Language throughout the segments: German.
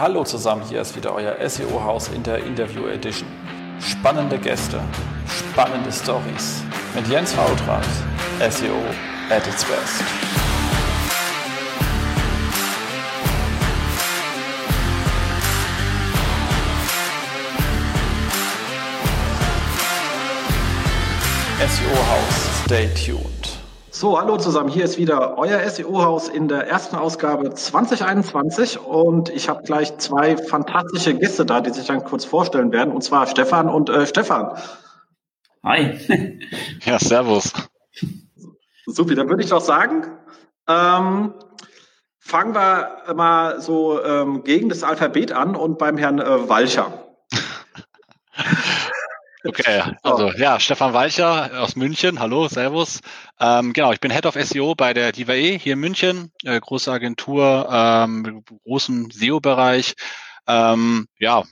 Hallo zusammen, hier ist wieder euer SEO-Haus in der Interview Edition. Spannende Gäste, spannende Stories mit Jens Fautrat, SEO at its best. SEO-Haus, stay tuned. So, hallo zusammen. Hier ist wieder euer SEO-Haus in der ersten Ausgabe 2021 und ich habe gleich zwei fantastische Gäste da, die sich dann kurz vorstellen werden, und zwar Stefan und äh, Stefan. Hi. ja, servus. Super, dann würde ich doch sagen, ähm, fangen wir mal so ähm, gegen das Alphabet an und beim Herrn äh, Walcher. Okay, also ja, Stefan Walcher aus München. Hallo, Servus. Ähm, genau, ich bin Head of SEO bei der DIVAE hier in München, äh, große Agentur, ähm, großen SEO-Bereich. Ähm, ja,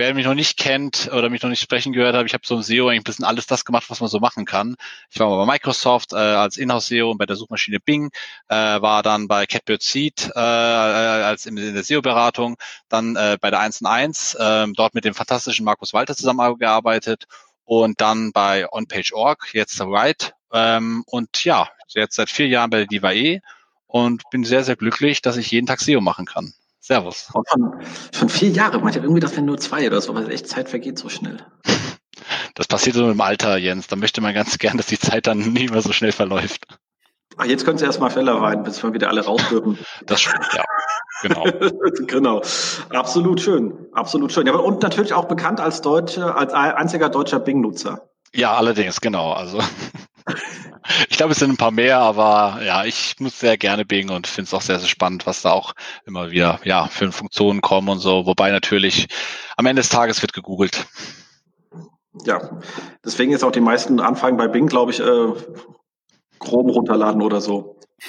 wer mich noch nicht kennt oder mich noch nicht sprechen gehört hat, ich habe so im SEO eigentlich ein bisschen alles das gemacht, was man so machen kann. Ich war mal bei Microsoft äh, als Inhouse-SEO und bei der Suchmaschine Bing, äh, war dann bei Catbird Seed äh, als in, in der SEO-Beratung, dann äh, bei der 1&1, äh, dort mit dem fantastischen Markus Walter zusammengearbeitet und dann bei OnPage.org, jetzt Right. Ähm, und ja, jetzt seit vier Jahren bei der DIVAE und bin sehr, sehr glücklich, dass ich jeden Tag SEO machen kann. Servus. Schon, schon vier Jahre. Man hat irgendwie, das wären nur zwei oder so, weil echt Zeit vergeht so schnell. Das passiert so im Alter, Jens. Da möchte man ganz gern, dass die Zeit dann nicht mehr so schnell verläuft. Ach, jetzt können Sie erstmal Fälle weinen, bis wir wieder alle raus dürfen. Das stimmt, ja. Genau. genau. Absolut schön. Absolut schön. Ja, und natürlich auch bekannt als deutsche, als einziger deutscher Bing-Nutzer. Ja, allerdings, genau. Also ich glaube, es sind ein paar mehr, aber ja, ich muss sehr gerne Bing und finde es auch sehr, sehr spannend, was da auch immer wieder ja für Funktionen kommen und so. Wobei natürlich am Ende des Tages wird gegoogelt. Ja, deswegen ist auch die meisten Anfragen bei Bing, glaube ich, äh, Chrome runterladen oder so.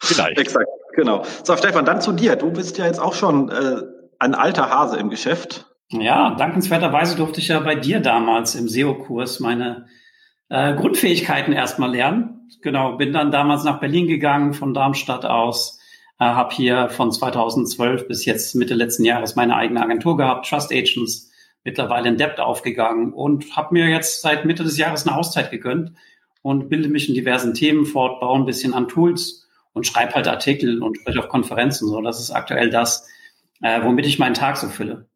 Vielleicht. Exakt, genau. So, Stefan, dann zu dir. Du bist ja jetzt auch schon äh, ein alter Hase im Geschäft. Ja, dankenswerterweise durfte ich ja bei dir damals im SEO-Kurs meine äh, Grundfähigkeiten erstmal lernen. Genau, bin dann damals nach Berlin gegangen von Darmstadt aus, äh, habe hier von 2012 bis jetzt Mitte letzten Jahres meine eigene Agentur gehabt, Trust Agents, mittlerweile in Debt aufgegangen und habe mir jetzt seit Mitte des Jahres eine Auszeit gegönnt und bilde mich in diversen Themen fort, baue ein bisschen an Tools und schreibe halt Artikel und spreche auf Konferenzen. So, das ist aktuell das, äh, womit ich meinen Tag so fülle.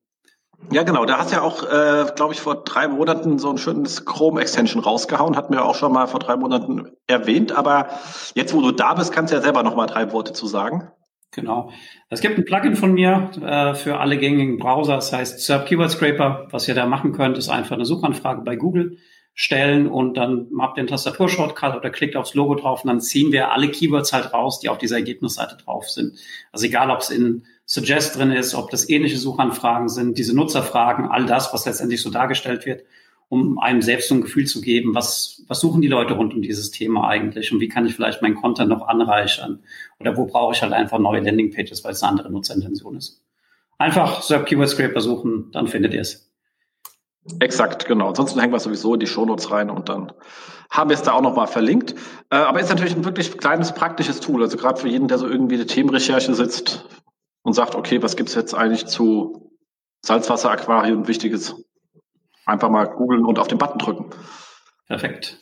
Ja, genau. Da hast ja auch, äh, glaube ich, vor drei Monaten so ein schönes Chrome-Extension rausgehauen. Hatten wir auch schon mal vor drei Monaten erwähnt. Aber jetzt, wo du da bist, kannst du ja selber noch mal drei Worte zu sagen. Genau. Es gibt ein Plugin von mir äh, für alle gängigen Browser. Das heißt SERP Keyword Scraper. Was ihr da machen könnt, ist einfach eine Suchanfrage bei Google stellen und dann habt ihr einen Tastaturshortcut oder klickt aufs Logo drauf und dann ziehen wir alle Keywords halt raus, die auf dieser Ergebnisseite drauf sind. Also egal, ob es in Suggest drin ist, ob das ähnliche Suchanfragen sind, diese Nutzerfragen, all das, was letztendlich so dargestellt wird, um einem selbst so ein Gefühl zu geben, was, was suchen die Leute rund um dieses Thema eigentlich und wie kann ich vielleicht meinen Content noch anreichern oder wo brauche ich halt einfach neue Landingpages, weil es eine andere Nutzerintention ist. Einfach SERP Keyword Scraper suchen, dann findet ihr es. Exakt, genau. Ansonsten hängen wir sowieso in die Shownotes rein und dann haben wir es da auch nochmal verlinkt. Äh, aber ist natürlich ein wirklich kleines praktisches Tool. Also gerade für jeden, der so irgendwie eine Themenrecherche sitzt, und sagt, okay, was gibt's jetzt eigentlich zu Salzwasseraquarien Wichtiges? Einfach mal googeln und auf den Button drücken. Perfekt.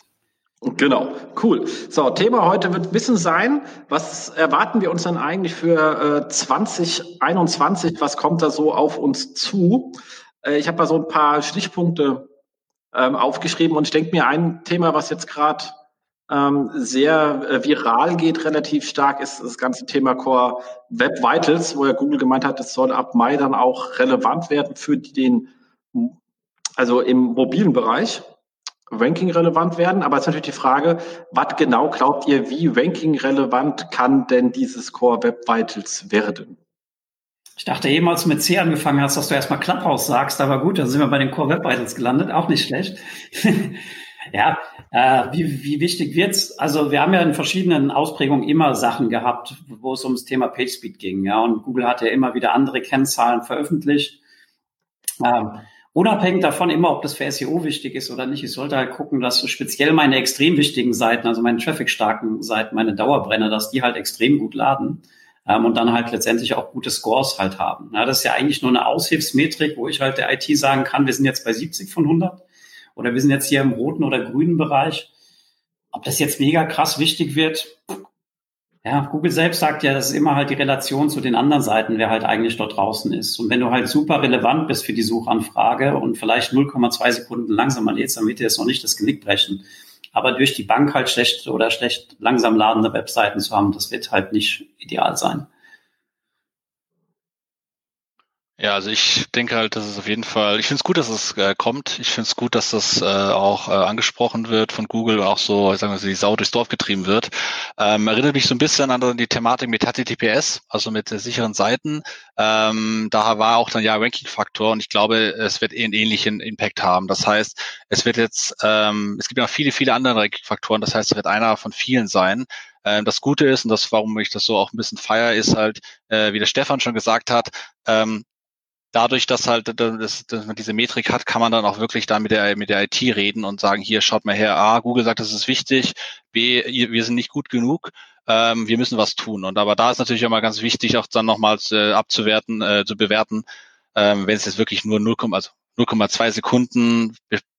Genau, cool. So, Thema heute wird Wissen sein. Was erwarten wir uns denn eigentlich für äh, 2021? Was kommt da so auf uns zu? Äh, ich habe mal so ein paar Stichpunkte ähm, aufgeschrieben und ich denke mir, ein Thema, was jetzt gerade ähm, sehr äh, viral geht, relativ stark, ist das ganze Thema Core Web Vitals, wo ja Google gemeint hat, es soll ab Mai dann auch relevant werden für den, also im mobilen Bereich. Ranking relevant werden, aber es ist natürlich die Frage, was genau glaubt ihr, wie Ranking relevant kann denn dieses Core Web Vitals werden? Ich dachte eben, als du mit C angefangen hast, dass du erstmal Clubhouse sagst, aber gut, dann sind wir bei den Core Web Vitals gelandet, auch nicht schlecht. Ja, äh, wie, wie wichtig wird's? Also wir haben ja in verschiedenen Ausprägungen immer Sachen gehabt, wo es ums Thema PageSpeed ging. Ja, und Google hat ja immer wieder andere Kennzahlen veröffentlicht. Ähm, unabhängig davon immer, ob das für SEO wichtig ist oder nicht, ich sollte halt gucken, dass speziell meine extrem wichtigen Seiten, also meine traffic-starken Seiten, meine Dauerbrenner, dass die halt extrem gut laden. ähm, und dann halt letztendlich auch gute Scores halt haben. Ja, das ist ja eigentlich nur eine Aushilfsmetrik, wo ich halt der IT sagen kann, wir sind jetzt bei 70 von 100 oder wir sind jetzt hier im roten oder grünen Bereich. Ob das jetzt mega krass wichtig wird, ja, Google selbst sagt ja, das ist immer halt die Relation zu den anderen Seiten, wer halt eigentlich dort draußen ist. Und wenn du halt super relevant bist für die Suchanfrage und vielleicht 0,2 Sekunden langsamer lädst, dann wird dir jetzt noch nicht das Genick brechen. Aber durch die Bank halt schlecht oder schlecht langsam ladende Webseiten zu haben, das wird halt nicht ideal sein. Ja, also ich denke halt, dass es auf jeden Fall, ich finde es gut, dass es äh, kommt. Ich finde es gut, dass das äh, auch äh, angesprochen wird von Google, auch so, sagen wir so, die Sau durchs Dorf getrieben wird. Ähm, erinnert mich so ein bisschen an die Thematik mit HTTPS, also mit äh, sicheren Seiten. Ähm, da war auch dann ja Ranking-Faktor und ich glaube, es wird eh einen ähnlichen Impact haben. Das heißt, es wird jetzt, ähm, es gibt ja noch viele, viele andere Ranking-Faktoren. Das heißt, es wird einer von vielen sein. Ähm, das Gute ist, und das, warum ich das so auch ein bisschen feier, ist halt, äh, wie der Stefan schon gesagt hat, ähm, dadurch, dass halt dass, dass man diese Metrik hat, kann man dann auch wirklich da mit der mit der IT reden und sagen, hier schaut mal her, A, Google sagt, das ist wichtig, B, wir sind nicht gut genug, ähm, wir müssen was tun. Und aber da ist natürlich immer ganz wichtig, auch dann nochmals äh, abzuwerten, äh, zu bewerten, ähm, wenn es jetzt wirklich nur 0, also 0,2 Sekunden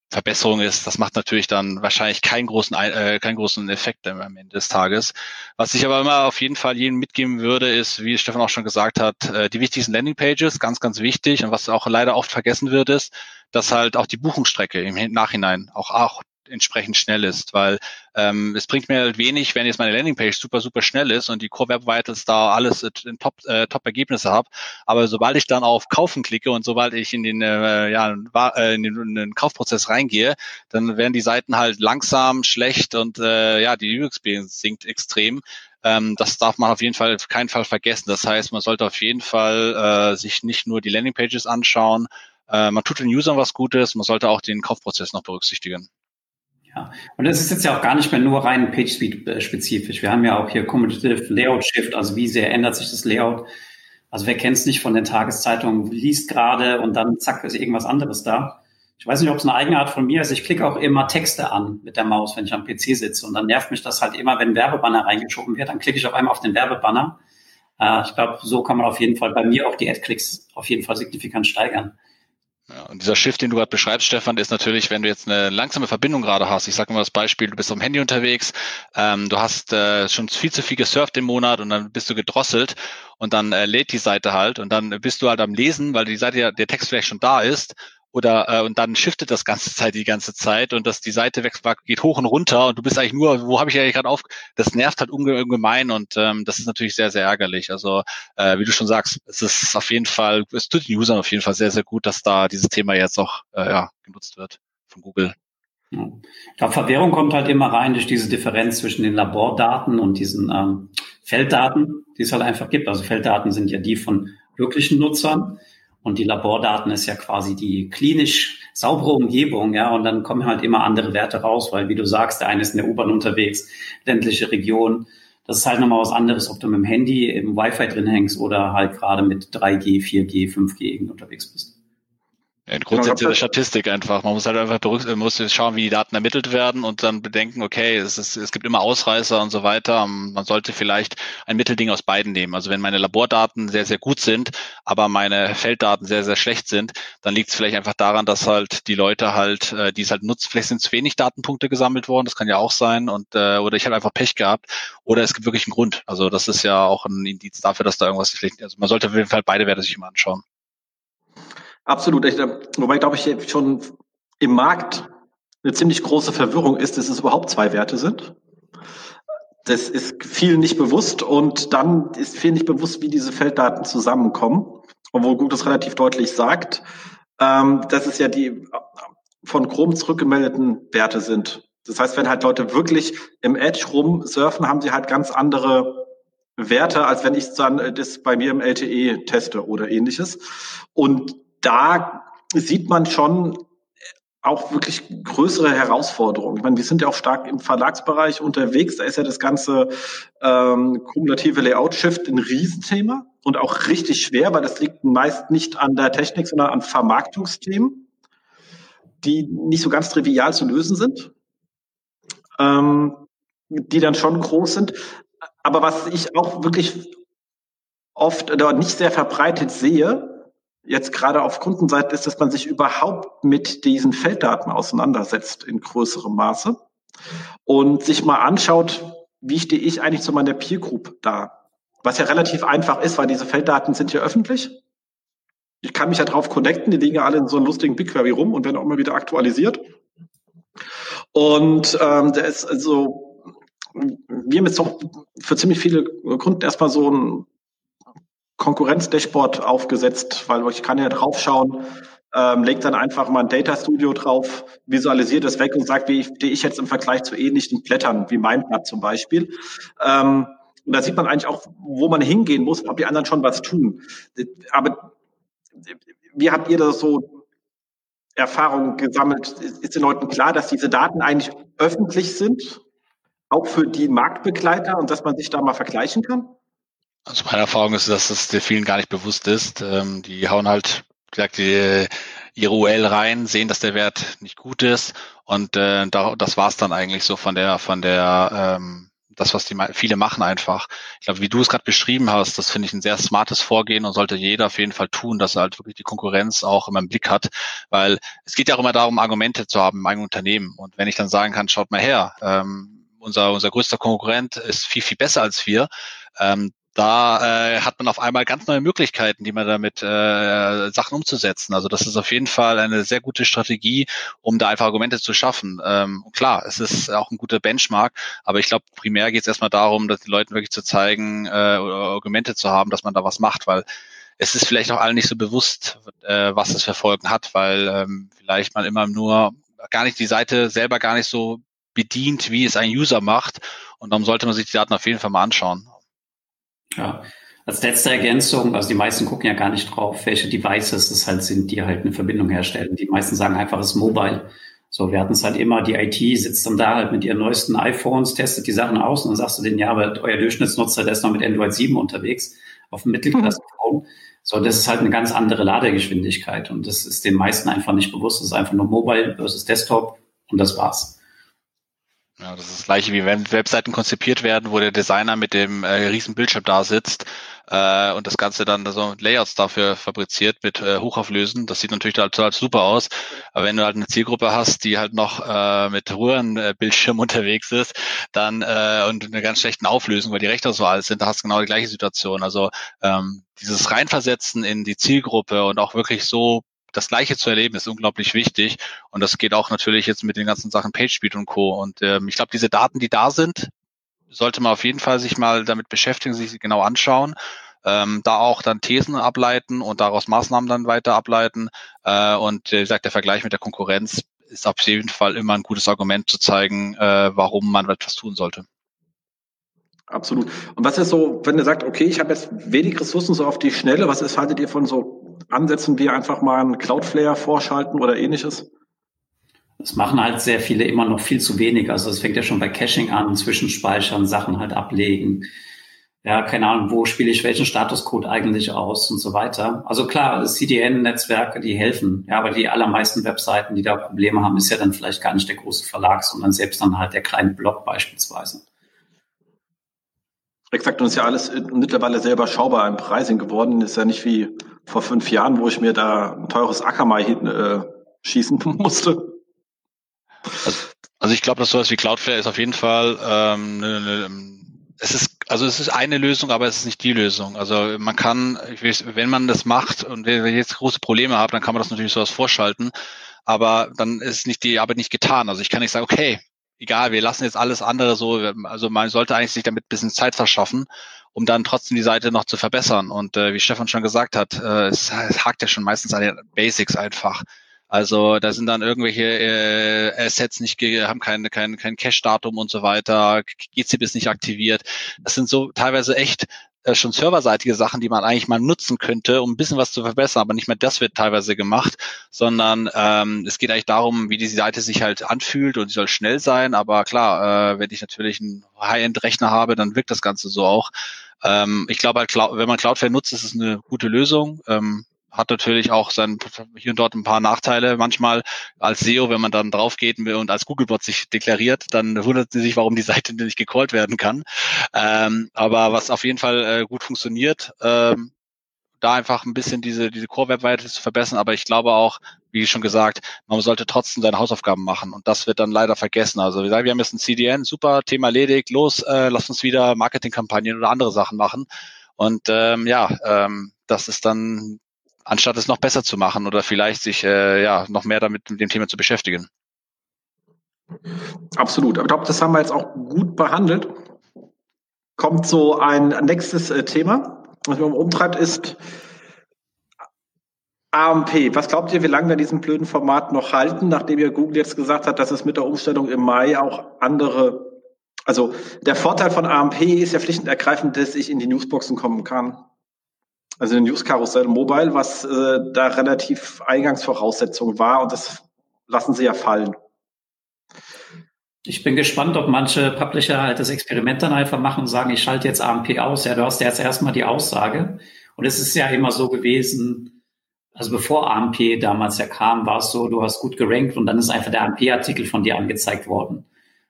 Verbesserung ist, das macht natürlich dann wahrscheinlich keinen großen, äh, keinen großen Effekt am Ende des Tages. Was ich aber immer auf jeden Fall jedem mitgeben würde, ist, wie Stefan auch schon gesagt hat, äh, die wichtigsten Landingpages, ganz, ganz wichtig. Und was auch leider oft vergessen wird, ist, dass halt auch die Buchungsstrecke im Nachhinein auch, auch entsprechend schnell ist, weil ähm, es bringt mir halt wenig, wenn jetzt meine Landingpage super, super schnell ist und die Core Web Vitals da alles in Top, äh, Top Ergebnisse habe. Aber sobald ich dann auf Kaufen klicke und sobald ich in den, äh, ja, äh, in den, in den Kaufprozess reingehe, dann werden die Seiten halt langsam, schlecht und äh, ja, die UX sinkt extrem. Ähm, das darf man auf jeden Fall auf keinen Fall vergessen. Das heißt, man sollte auf jeden Fall äh, sich nicht nur die Landingpages anschauen, äh, man tut den Usern was Gutes, man sollte auch den Kaufprozess noch berücksichtigen. Ja, und das ist jetzt ja auch gar nicht mehr nur rein PageSpeed-spezifisch. Wir haben ja auch hier Cumulative Layout Shift, also wie sehr ändert sich das Layout. Also wer kennt es nicht von den Tageszeitungen, liest gerade und dann zack ist irgendwas anderes da. Ich weiß nicht, ob es eine Eigenart von mir ist. Ich klicke auch immer Texte an mit der Maus, wenn ich am PC sitze. Und dann nervt mich das halt immer, wenn ein Werbebanner reingeschoben wird. Dann klicke ich auf einmal auf den Werbebanner. Äh, ich glaube, so kann man auf jeden Fall bei mir auch die Ad-Klicks auf jeden Fall signifikant steigern. Ja, und dieser Shift, den du gerade beschreibst, Stefan, ist natürlich, wenn du jetzt eine langsame Verbindung gerade hast. Ich sage mal das Beispiel, du bist am Handy unterwegs, ähm, du hast äh, schon viel zu viel gesurft im Monat und dann bist du gedrosselt und dann äh, lädt die Seite halt und dann bist du halt am Lesen, weil die Seite ja, der Text vielleicht schon da ist oder äh, und dann shiftet das ganze Zeit die ganze Zeit und dass die Seite wächst, geht hoch und runter und du bist eigentlich nur, wo habe ich eigentlich gerade auf? Das nervt halt ungemein und ähm, das ist natürlich sehr sehr ärgerlich. Also äh, wie du schon sagst, es ist auf jeden Fall, es tut den Usern auf jeden Fall sehr sehr gut, dass da dieses Thema jetzt auch äh, ja, genutzt wird von Google. Ich glaube, Verwirrung kommt halt immer rein durch diese Differenz zwischen den Labordaten und diesen ähm, Felddaten, die es halt einfach gibt. Also Felddaten sind ja die von wirklichen Nutzern und die Labordaten ist ja quasi die klinisch saubere Umgebung, ja. Und dann kommen halt immer andere Werte raus, weil, wie du sagst, der eine ist in der U-Bahn unterwegs, ländliche Region. Das ist halt nochmal was anderes, ob du mit dem Handy im Wi-Fi drin hängst oder halt gerade mit 3G, 4G, 5G unterwegs bist. Ja, grundsätzlich genau, Statistik einfach. Man muss halt einfach berücksichtigen, muss schauen, wie die Daten ermittelt werden und dann bedenken, okay, es, ist, es gibt immer Ausreißer und so weiter. Man sollte vielleicht ein Mittelding aus beiden nehmen. Also wenn meine Labordaten sehr, sehr gut sind, aber meine Felddaten sehr, sehr schlecht sind, dann liegt es vielleicht einfach daran, dass halt die Leute halt, äh, die es halt nutzen, vielleicht sind zu wenig Datenpunkte gesammelt worden, das kann ja auch sein, und äh, oder ich habe einfach Pech gehabt, oder es gibt wirklich einen Grund. Also das ist ja auch ein Indiz dafür, dass da irgendwas schlecht ist. Also man sollte auf jeden Fall beide Werte sich immer anschauen. Absolut. Ich, wobei, glaube ich, schon im Markt eine ziemlich große Verwirrung ist, dass es überhaupt zwei Werte sind. Das ist viel nicht bewusst und dann ist viel nicht bewusst, wie diese Felddaten zusammenkommen. Obwohl Google das relativ deutlich sagt, ähm, dass es ja die von Chrome zurückgemeldeten Werte sind. Das heißt, wenn halt Leute wirklich im Edge rumsurfen, haben sie halt ganz andere Werte, als wenn ich dann das bei mir im LTE teste oder ähnliches. Und da sieht man schon auch wirklich größere Herausforderungen. Ich meine, wir sind ja auch stark im Verlagsbereich unterwegs. Da ist ja das ganze ähm, kumulative Layout-Shift ein Riesenthema und auch richtig schwer, weil das liegt meist nicht an der Technik, sondern an Vermarktungsthemen, die nicht so ganz trivial zu lösen sind, ähm, die dann schon groß sind. Aber was ich auch wirklich oft oder nicht sehr verbreitet sehe, jetzt gerade auf Kundenseite, ist, dass man sich überhaupt mit diesen Felddaten auseinandersetzt in größerem Maße und sich mal anschaut, wie stehe ich eigentlich zu meiner Peer Group da? Was ja relativ einfach ist, weil diese Felddaten sind ja öffentlich. Ich kann mich ja drauf connecten, die liegen ja alle in so einem lustigen BigQuery rum und werden auch immer wieder aktualisiert. Und ähm, der ist also, wir haben jetzt doch für ziemlich viele Kunden erstmal so ein Konkurrenz-Dashboard aufgesetzt, weil ich kann ja draufschauen, ähm, legt dann einfach mal ein Data Studio drauf, visualisiert es weg und sagt, wie stehe ich jetzt im Vergleich zu ähnlichen Blättern, wie Blatt zum Beispiel. Ähm, und da sieht man eigentlich auch, wo man hingehen muss, ob die anderen schon was tun. Aber wie habt ihr das so Erfahrungen gesammelt? Ist den Leuten klar, dass diese Daten eigentlich öffentlich sind, auch für die Marktbegleiter und dass man sich da mal vergleichen kann? Also meine Erfahrung ist, dass das vielen gar nicht bewusst ist. Ähm, die hauen halt gesagt, die, ihre UL rein, sehen, dass der Wert nicht gut ist und äh, da, das war's dann eigentlich so von der von der ähm, das, was die viele machen einfach. Ich glaube, wie du es gerade beschrieben hast, das finde ich ein sehr smartes Vorgehen und sollte jeder auf jeden Fall tun, dass er halt wirklich die Konkurrenz auch immer im Blick hat, weil es geht ja auch immer darum, Argumente zu haben im eigenen Unternehmen. Und wenn ich dann sagen kann, schaut mal her, ähm, unser, unser größter Konkurrent ist viel, viel besser als wir, ähm, da äh, hat man auf einmal ganz neue Möglichkeiten, die man damit äh, Sachen umzusetzen. Also das ist auf jeden Fall eine sehr gute Strategie, um da einfach Argumente zu schaffen. Ähm, klar, es ist auch ein guter Benchmark, aber ich glaube, primär geht es erstmal darum, dass die Leuten wirklich zu zeigen, äh, Argumente zu haben, dass man da was macht, weil es ist vielleicht auch allen nicht so bewusst, äh, was es für Folgen hat, weil ähm, vielleicht man immer nur gar nicht die Seite selber gar nicht so bedient, wie es ein User macht. Und darum sollte man sich die Daten auf jeden Fall mal anschauen. Ja, als letzte Ergänzung, also die meisten gucken ja gar nicht drauf, welche Devices es halt sind, die halt eine Verbindung herstellen. Die meisten sagen einfach, es ist mobile. So, wir hatten es halt immer, die IT sitzt dann da halt mit ihren neuesten iPhones, testet die Sachen aus und dann sagst du denen, ja, aber euer Durchschnittsnutzer, der ist noch mit Android 7 unterwegs, auf dem Mittelklasse-Phone. So, das ist halt eine ganz andere Ladegeschwindigkeit und das ist den meisten einfach nicht bewusst. Das ist einfach nur Mobile versus Desktop und das war's. Ja, das ist das gleiche wie wenn Webseiten konzipiert werden, wo der Designer mit dem äh, riesen Bildschirm da sitzt äh, und das Ganze dann so Layouts dafür fabriziert mit äh, Hochauflösen. Das sieht natürlich total super aus. Aber wenn du halt eine Zielgruppe hast, die halt noch äh, mit Röhrenbildschirm unterwegs ist, dann äh, und eine ganz schlechten Auflösung, weil die Rechte so alt sind, da hast du genau die gleiche Situation. Also ähm, dieses Reinversetzen in die Zielgruppe und auch wirklich so das Gleiche zu erleben, ist unglaublich wichtig. Und das geht auch natürlich jetzt mit den ganzen Sachen PageSpeed und Co. Und ähm, ich glaube, diese Daten, die da sind, sollte man auf jeden Fall sich mal damit beschäftigen, sich sie genau anschauen. Ähm, da auch dann Thesen ableiten und daraus Maßnahmen dann weiter ableiten. Äh, und äh, wie gesagt, der Vergleich mit der Konkurrenz ist auf jeden Fall immer ein gutes Argument zu zeigen, äh, warum man etwas tun sollte. Absolut. Und was ist so, wenn ihr sagt, okay, ich habe jetzt wenig Ressourcen so auf die Schnelle, was ist, haltet ihr von so Ansätzen wie einfach mal einen Cloudflare vorschalten oder ähnliches? Das machen halt sehr viele immer noch viel zu wenig. Also es fängt ja schon bei Caching an, Zwischenspeichern, Sachen halt ablegen. Ja, keine Ahnung, wo spiele ich welchen Statuscode eigentlich aus und so weiter. Also klar, CDN-Netzwerke, die helfen. Ja, aber die allermeisten Webseiten, die da Probleme haben, ist ja dann vielleicht gar nicht der große Verlag, sondern selbst dann halt der kleine Blog beispielsweise. Exakt, und ist ja alles mittlerweile sehr überschaubar im Pricing geworden. Ist ja nicht wie vor fünf Jahren, wo ich mir da ein teures Akamai äh, schießen musste. Also, also ich glaube, dass sowas wie Cloudflare ist auf jeden Fall ähm, ne, ne, es ist also es ist eine Lösung, aber es ist nicht die Lösung. Also man kann, wenn man das macht und wenn ihr jetzt große Probleme habt, dann kann man das natürlich sowas vorschalten, aber dann ist nicht die Arbeit nicht getan. Also ich kann nicht sagen, okay, egal, wir lassen jetzt alles andere so, also man sollte eigentlich sich damit ein bisschen Zeit verschaffen, um dann trotzdem die Seite noch zu verbessern. Und äh, wie Stefan schon gesagt hat, äh, es, es hakt ja schon meistens an den Basics einfach. Also da sind dann irgendwelche äh, Assets nicht, haben kein, kein, kein Cache-Datum und so weiter, GCP ist nicht aktiviert. Das sind so teilweise echt äh, schon serverseitige Sachen, die man eigentlich mal nutzen könnte, um ein bisschen was zu verbessern, aber nicht mehr das wird teilweise gemacht, sondern ähm, es geht eigentlich darum, wie die Seite sich halt anfühlt und sie soll schnell sein, aber klar, äh, wenn ich natürlich einen High-End-Rechner habe, dann wirkt das Ganze so auch. Ähm, ich glaube halt, wenn man Cloudflare nutzt, ist es eine gute Lösung. Ähm, hat natürlich auch sein, hier und dort ein paar Nachteile. Manchmal als SEO, wenn man dann drauf geht und als Googlebot sich deklariert, dann wundert sie sich, warum die Seite nicht gecallt werden kann. Ähm, aber was auf jeden Fall äh, gut funktioniert, ähm, da einfach ein bisschen diese, diese Core-Webseite zu verbessern. Aber ich glaube auch, wie schon gesagt, man sollte trotzdem seine Hausaufgaben machen. Und das wird dann leider vergessen. Also wir sagen, wir haben jetzt ein CDN, super, Thema erledigt, los, äh, lass uns wieder Marketingkampagnen oder andere Sachen machen. Und ähm, ja, ähm, das ist dann anstatt es noch besser zu machen oder vielleicht sich äh, ja noch mehr damit mit dem Thema zu beschäftigen. Absolut. Aber ich glaube, das haben wir jetzt auch gut behandelt. Kommt so ein nächstes äh, Thema, was mich umtreibt, ist AMP. Was glaubt ihr, wie lange wir diesen blöden Format noch halten, nachdem ihr Google jetzt gesagt hat, dass es mit der Umstellung im Mai auch andere also der Vorteil von AMP ist ja schlicht und ergreifend, dass ich in die Newsboxen kommen kann also ein News-Karussell Mobile, was äh, da relativ Eingangsvoraussetzung war und das lassen sie ja fallen. Ich bin gespannt, ob manche Publisher halt das Experiment dann einfach machen und sagen, ich schalte jetzt AMP aus. Ja, du hast ja jetzt erstmal die Aussage. Und es ist ja immer so gewesen, also bevor AMP damals ja kam, war es so, du hast gut gerankt und dann ist einfach der AMP-Artikel von dir angezeigt worden.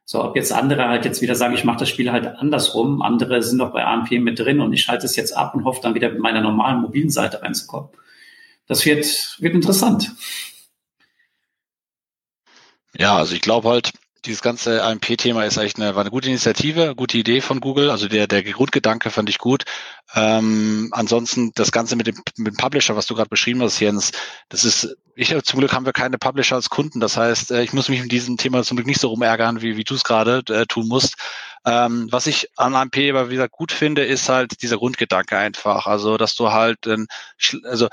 So, ob jetzt andere halt jetzt wieder sagen, ich mache das Spiel halt andersrum, andere sind doch bei AMP mit drin und ich schalte es jetzt ab und hoffe dann wieder mit meiner normalen mobilen Seite reinzukommen. Das wird, wird interessant. Ja, also ich glaube halt, dieses ganze AMP-Thema ist eigentlich eine, war eine gute Initiative, gute Idee von Google. Also der, der Grundgedanke fand ich gut. Ähm, ansonsten das Ganze mit dem, mit dem Publisher, was du gerade beschrieben hast, Jens, das ist, ich zum Glück haben wir keine Publisher als Kunden. Das heißt, äh, ich muss mich mit diesem Thema zum Glück nicht so rumärgern, wie, wie du es gerade äh, tun musst. Ähm, was ich an AMP aber wieder gut finde, ist halt dieser Grundgedanke einfach. Also, dass du halt, äh, also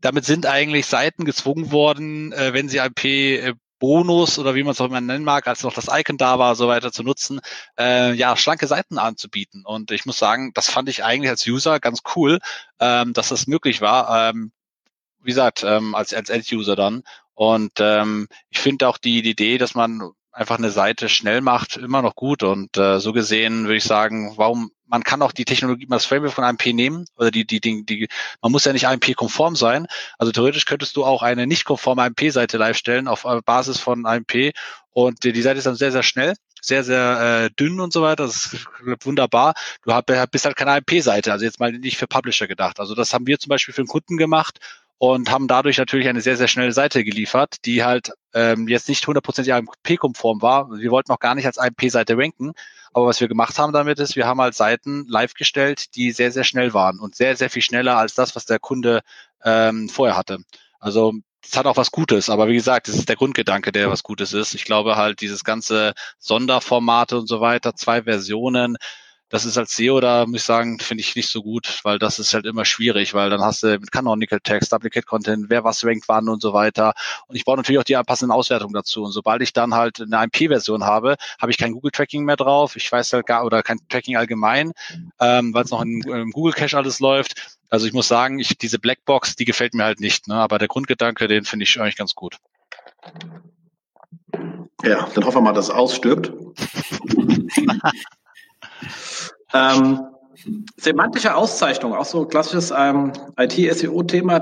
damit sind eigentlich Seiten gezwungen worden, äh, wenn sie AMP äh, Bonus oder wie man es auch immer nennen mag, als noch das Icon da war, so weiter zu nutzen, äh, ja, schlanke Seiten anzubieten. Und ich muss sagen, das fand ich eigentlich als User ganz cool, ähm, dass das möglich war. Ähm, wie gesagt, ähm, als, als End-User dann. Und ähm, ich finde auch die, die Idee, dass man einfach eine Seite schnell macht, immer noch gut. Und äh, so gesehen würde ich sagen, warum man kann auch die Technologie, das Framework von AMP nehmen oder die, die, die, die man muss ja nicht AMP-konform sein. Also theoretisch könntest du auch eine nicht konforme AMP-Seite live stellen auf Basis von AMP und die Seite ist dann sehr, sehr schnell sehr, sehr äh, dünn und so weiter. Das ist wunderbar. Du bist halt keine AMP-Seite, also jetzt mal nicht für Publisher gedacht. Also das haben wir zum Beispiel für einen Kunden gemacht und haben dadurch natürlich eine sehr, sehr schnelle Seite geliefert, die halt ähm, jetzt nicht hundertprozentig AMP-konform war. Wir wollten auch gar nicht als AMP-Seite ranken, aber was wir gemacht haben damit ist, wir haben halt Seiten live gestellt, die sehr, sehr schnell waren und sehr, sehr viel schneller als das, was der Kunde ähm, vorher hatte. Also es hat auch was Gutes, aber wie gesagt, das ist der Grundgedanke, der was Gutes ist. Ich glaube halt, dieses ganze Sonderformate und so weiter, zwei Versionen, das ist als SEO da, muss ich sagen, finde ich nicht so gut, weil das ist halt immer schwierig, weil dann hast du mit Canonical Text, Duplicate Content, wer was rankt wann und so weiter. Und ich brauche natürlich auch die passenden Auswertungen dazu. Und sobald ich dann halt eine AMP-Version habe, habe ich kein Google-Tracking mehr drauf. Ich weiß halt gar, oder kein Tracking allgemein, ähm, weil es noch in, in Google Cache alles läuft. Also ich muss sagen, ich, diese Blackbox, die gefällt mir halt nicht. Ne? Aber der Grundgedanke, den finde ich eigentlich ganz gut. Ja, dann hoffen wir mal, dass es ausstirbt. Ähm, semantische Auszeichnung, auch so ein klassisches ähm, IT-SEO-Thema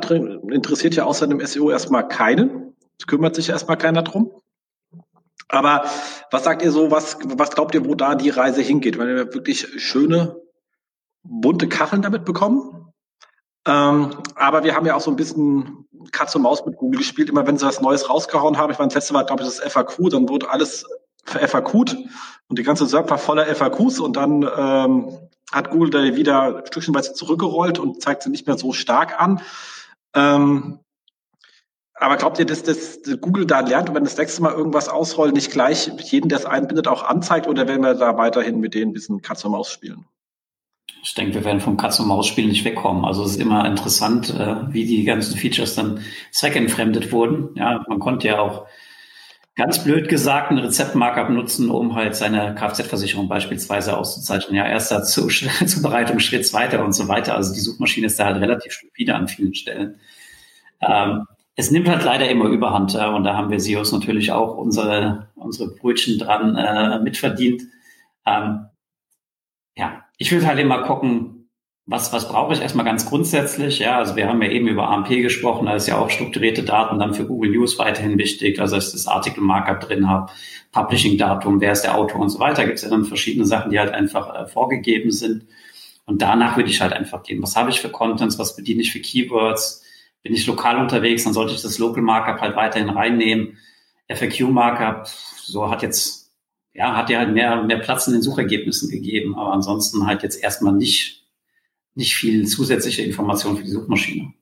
interessiert ja außer dem SEO erstmal keinen. Es kümmert sich erstmal keiner drum. Aber was sagt ihr so, was, was glaubt ihr, wo da die Reise hingeht? Wenn wir wirklich schöne, bunte Kacheln damit bekommen. Ähm, aber wir haben ja auch so ein bisschen Katz und Maus mit Google gespielt. Immer wenn sie was Neues rausgehauen haben, ich meine, das letzte Mal, glaube ich, das FAQ, dann wurde alles FAQt und die ganze Server war voller FAQs und dann ähm, hat Google da wieder stückchenweise zurückgerollt und zeigt sie nicht mehr so stark an. Ähm, aber glaubt ihr, dass das Google da lernt und wenn das nächste Mal irgendwas ausrollt, nicht gleich jeden, der es einbindet, auch anzeigt oder werden wir da weiterhin mit denen ein bisschen Katz und Maus spielen? Ich denke, wir werden vom Katz- und Maus-Spiel nicht wegkommen. Also es ist immer interessant, äh, wie die ganzen Features dann zweckentfremdet wurden. Ja, man konnte ja auch ganz blöd gesagt ein Rezeptmarkup nutzen, um halt seine Kfz-Versicherung beispielsweise auszuzeichnen. Ja, erster zu, Zubereitung, Schritt, zweiter und so weiter. Also die Suchmaschine ist da halt relativ stupide an vielen Stellen. Ähm, es nimmt halt leider immer Überhand äh, und da haben wir SEOs natürlich auch unsere, unsere Brötchen dran äh, mitverdient. Ähm, ja, ich würde halt immer gucken, was, was brauche ich erstmal ganz grundsätzlich? Ja, also wir haben ja eben über AMP gesprochen, da ist ja auch strukturierte Daten dann für Google News weiterhin wichtig, also dass ich das Artikel Markup drin habe, Publishing-Datum, wer ist der Autor und so weiter. Gibt es ja dann verschiedene Sachen, die halt einfach äh, vorgegeben sind. Und danach würde ich halt einfach gehen. Was habe ich für Contents? Was bediene ich für Keywords? Bin ich lokal unterwegs, dann sollte ich das Local Markup halt weiterhin reinnehmen. FAQ Markup, so hat jetzt, ja, hat ja halt mehr, mehr Platz in den Suchergebnissen gegeben, aber ansonsten halt jetzt erstmal nicht nicht viel zusätzliche Information für die Suchmaschine.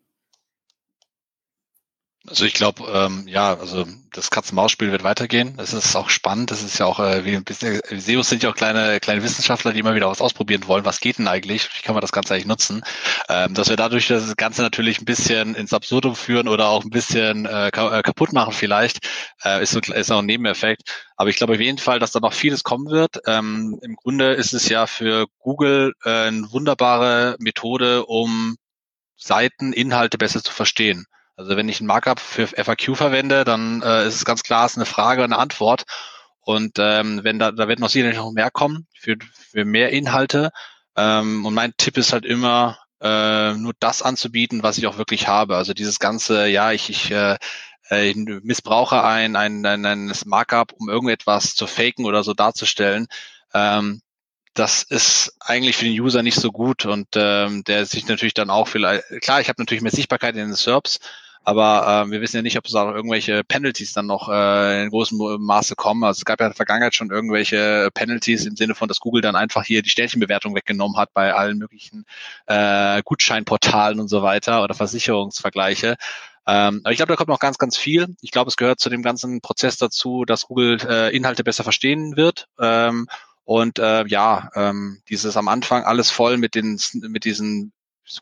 Also ich glaube, ähm, ja, also das Katz-Maus-Spiel wird weitergehen. Das ist auch spannend. Das ist ja auch, äh, wie ein bisschen, SEOs sind ja auch kleine, kleine Wissenschaftler, die immer wieder was ausprobieren wollen. Was geht denn eigentlich? Wie kann man das Ganze eigentlich nutzen? Ähm, dass wir dadurch das Ganze natürlich ein bisschen ins Absurdum führen oder auch ein bisschen äh, äh kaputt machen vielleicht, äh, ist, so, ist auch ein Nebeneffekt. Aber ich glaube auf jeden Fall, dass da noch vieles kommen wird. Ähm, Im Grunde ist es ja für Google äh, eine wunderbare Methode, um Seiten, Inhalte besser zu verstehen. Also wenn ich ein Markup für FAQ verwende, dann äh, ist es ganz klar, es ist eine Frage, eine Antwort. Und ähm, wenn da, da wird noch sicherlich noch mehr kommen für, für mehr Inhalte. Ähm, und mein Tipp ist halt immer, äh, nur das anzubieten, was ich auch wirklich habe. Also dieses ganze, ja, ich, ich, äh, äh ich missbrauche ein, ein, ein, ein Markup, um irgendetwas zu faken oder so darzustellen. Ähm, das ist eigentlich für den User nicht so gut und ähm, der sich natürlich dann auch vielleicht, klar, ich habe natürlich mehr Sichtbarkeit in den SERPs, aber äh, wir wissen ja nicht, ob es da irgendwelche Penalties dann noch äh, in großem Maße kommen. Also es gab ja in der Vergangenheit schon irgendwelche Penalties im Sinne von, dass Google dann einfach hier die Sternchenbewertung weggenommen hat bei allen möglichen äh, Gutscheinportalen und so weiter oder Versicherungsvergleiche. Ähm, aber ich glaube, da kommt noch ganz, ganz viel. Ich glaube, es gehört zu dem ganzen Prozess dazu, dass Google äh, Inhalte besser verstehen wird. Ähm, und äh, ja, ähm, dieses am Anfang alles voll mit den mit diesen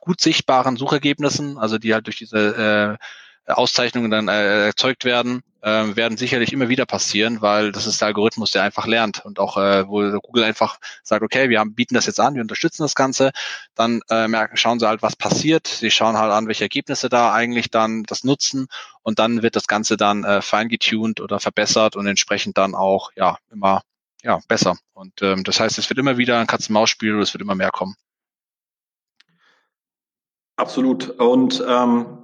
gut sichtbaren Suchergebnissen, also die halt durch diese äh, Auszeichnungen dann äh, erzeugt werden, äh, werden sicherlich immer wieder passieren, weil das ist der Algorithmus, der einfach lernt und auch äh, wo Google einfach sagt, okay, wir haben, bieten das jetzt an, wir unterstützen das Ganze, dann äh, merken, schauen sie halt, was passiert, sie schauen halt an, welche Ergebnisse da eigentlich dann das nutzen. Und dann wird das Ganze dann äh, fein getuned oder verbessert und entsprechend dann auch ja immer ja besser. Und ähm, das heißt, es wird immer wieder ein Katz-Maus-Spiel und es wird immer mehr kommen. Absolut. Und ähm,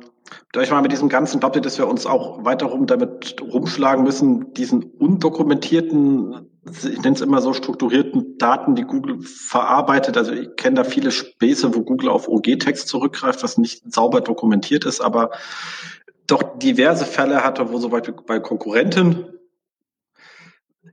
ich mal mit diesem ganzen Bubble, dass wir uns auch weiter rum damit rumschlagen müssen, diesen undokumentierten, ich nenne es immer so strukturierten Daten, die Google verarbeitet. Also ich kenne da viele Späße, wo Google auf OG-Text zurückgreift, was nicht sauber dokumentiert ist, aber doch diverse Fälle hatte, wo so bei Konkurrenten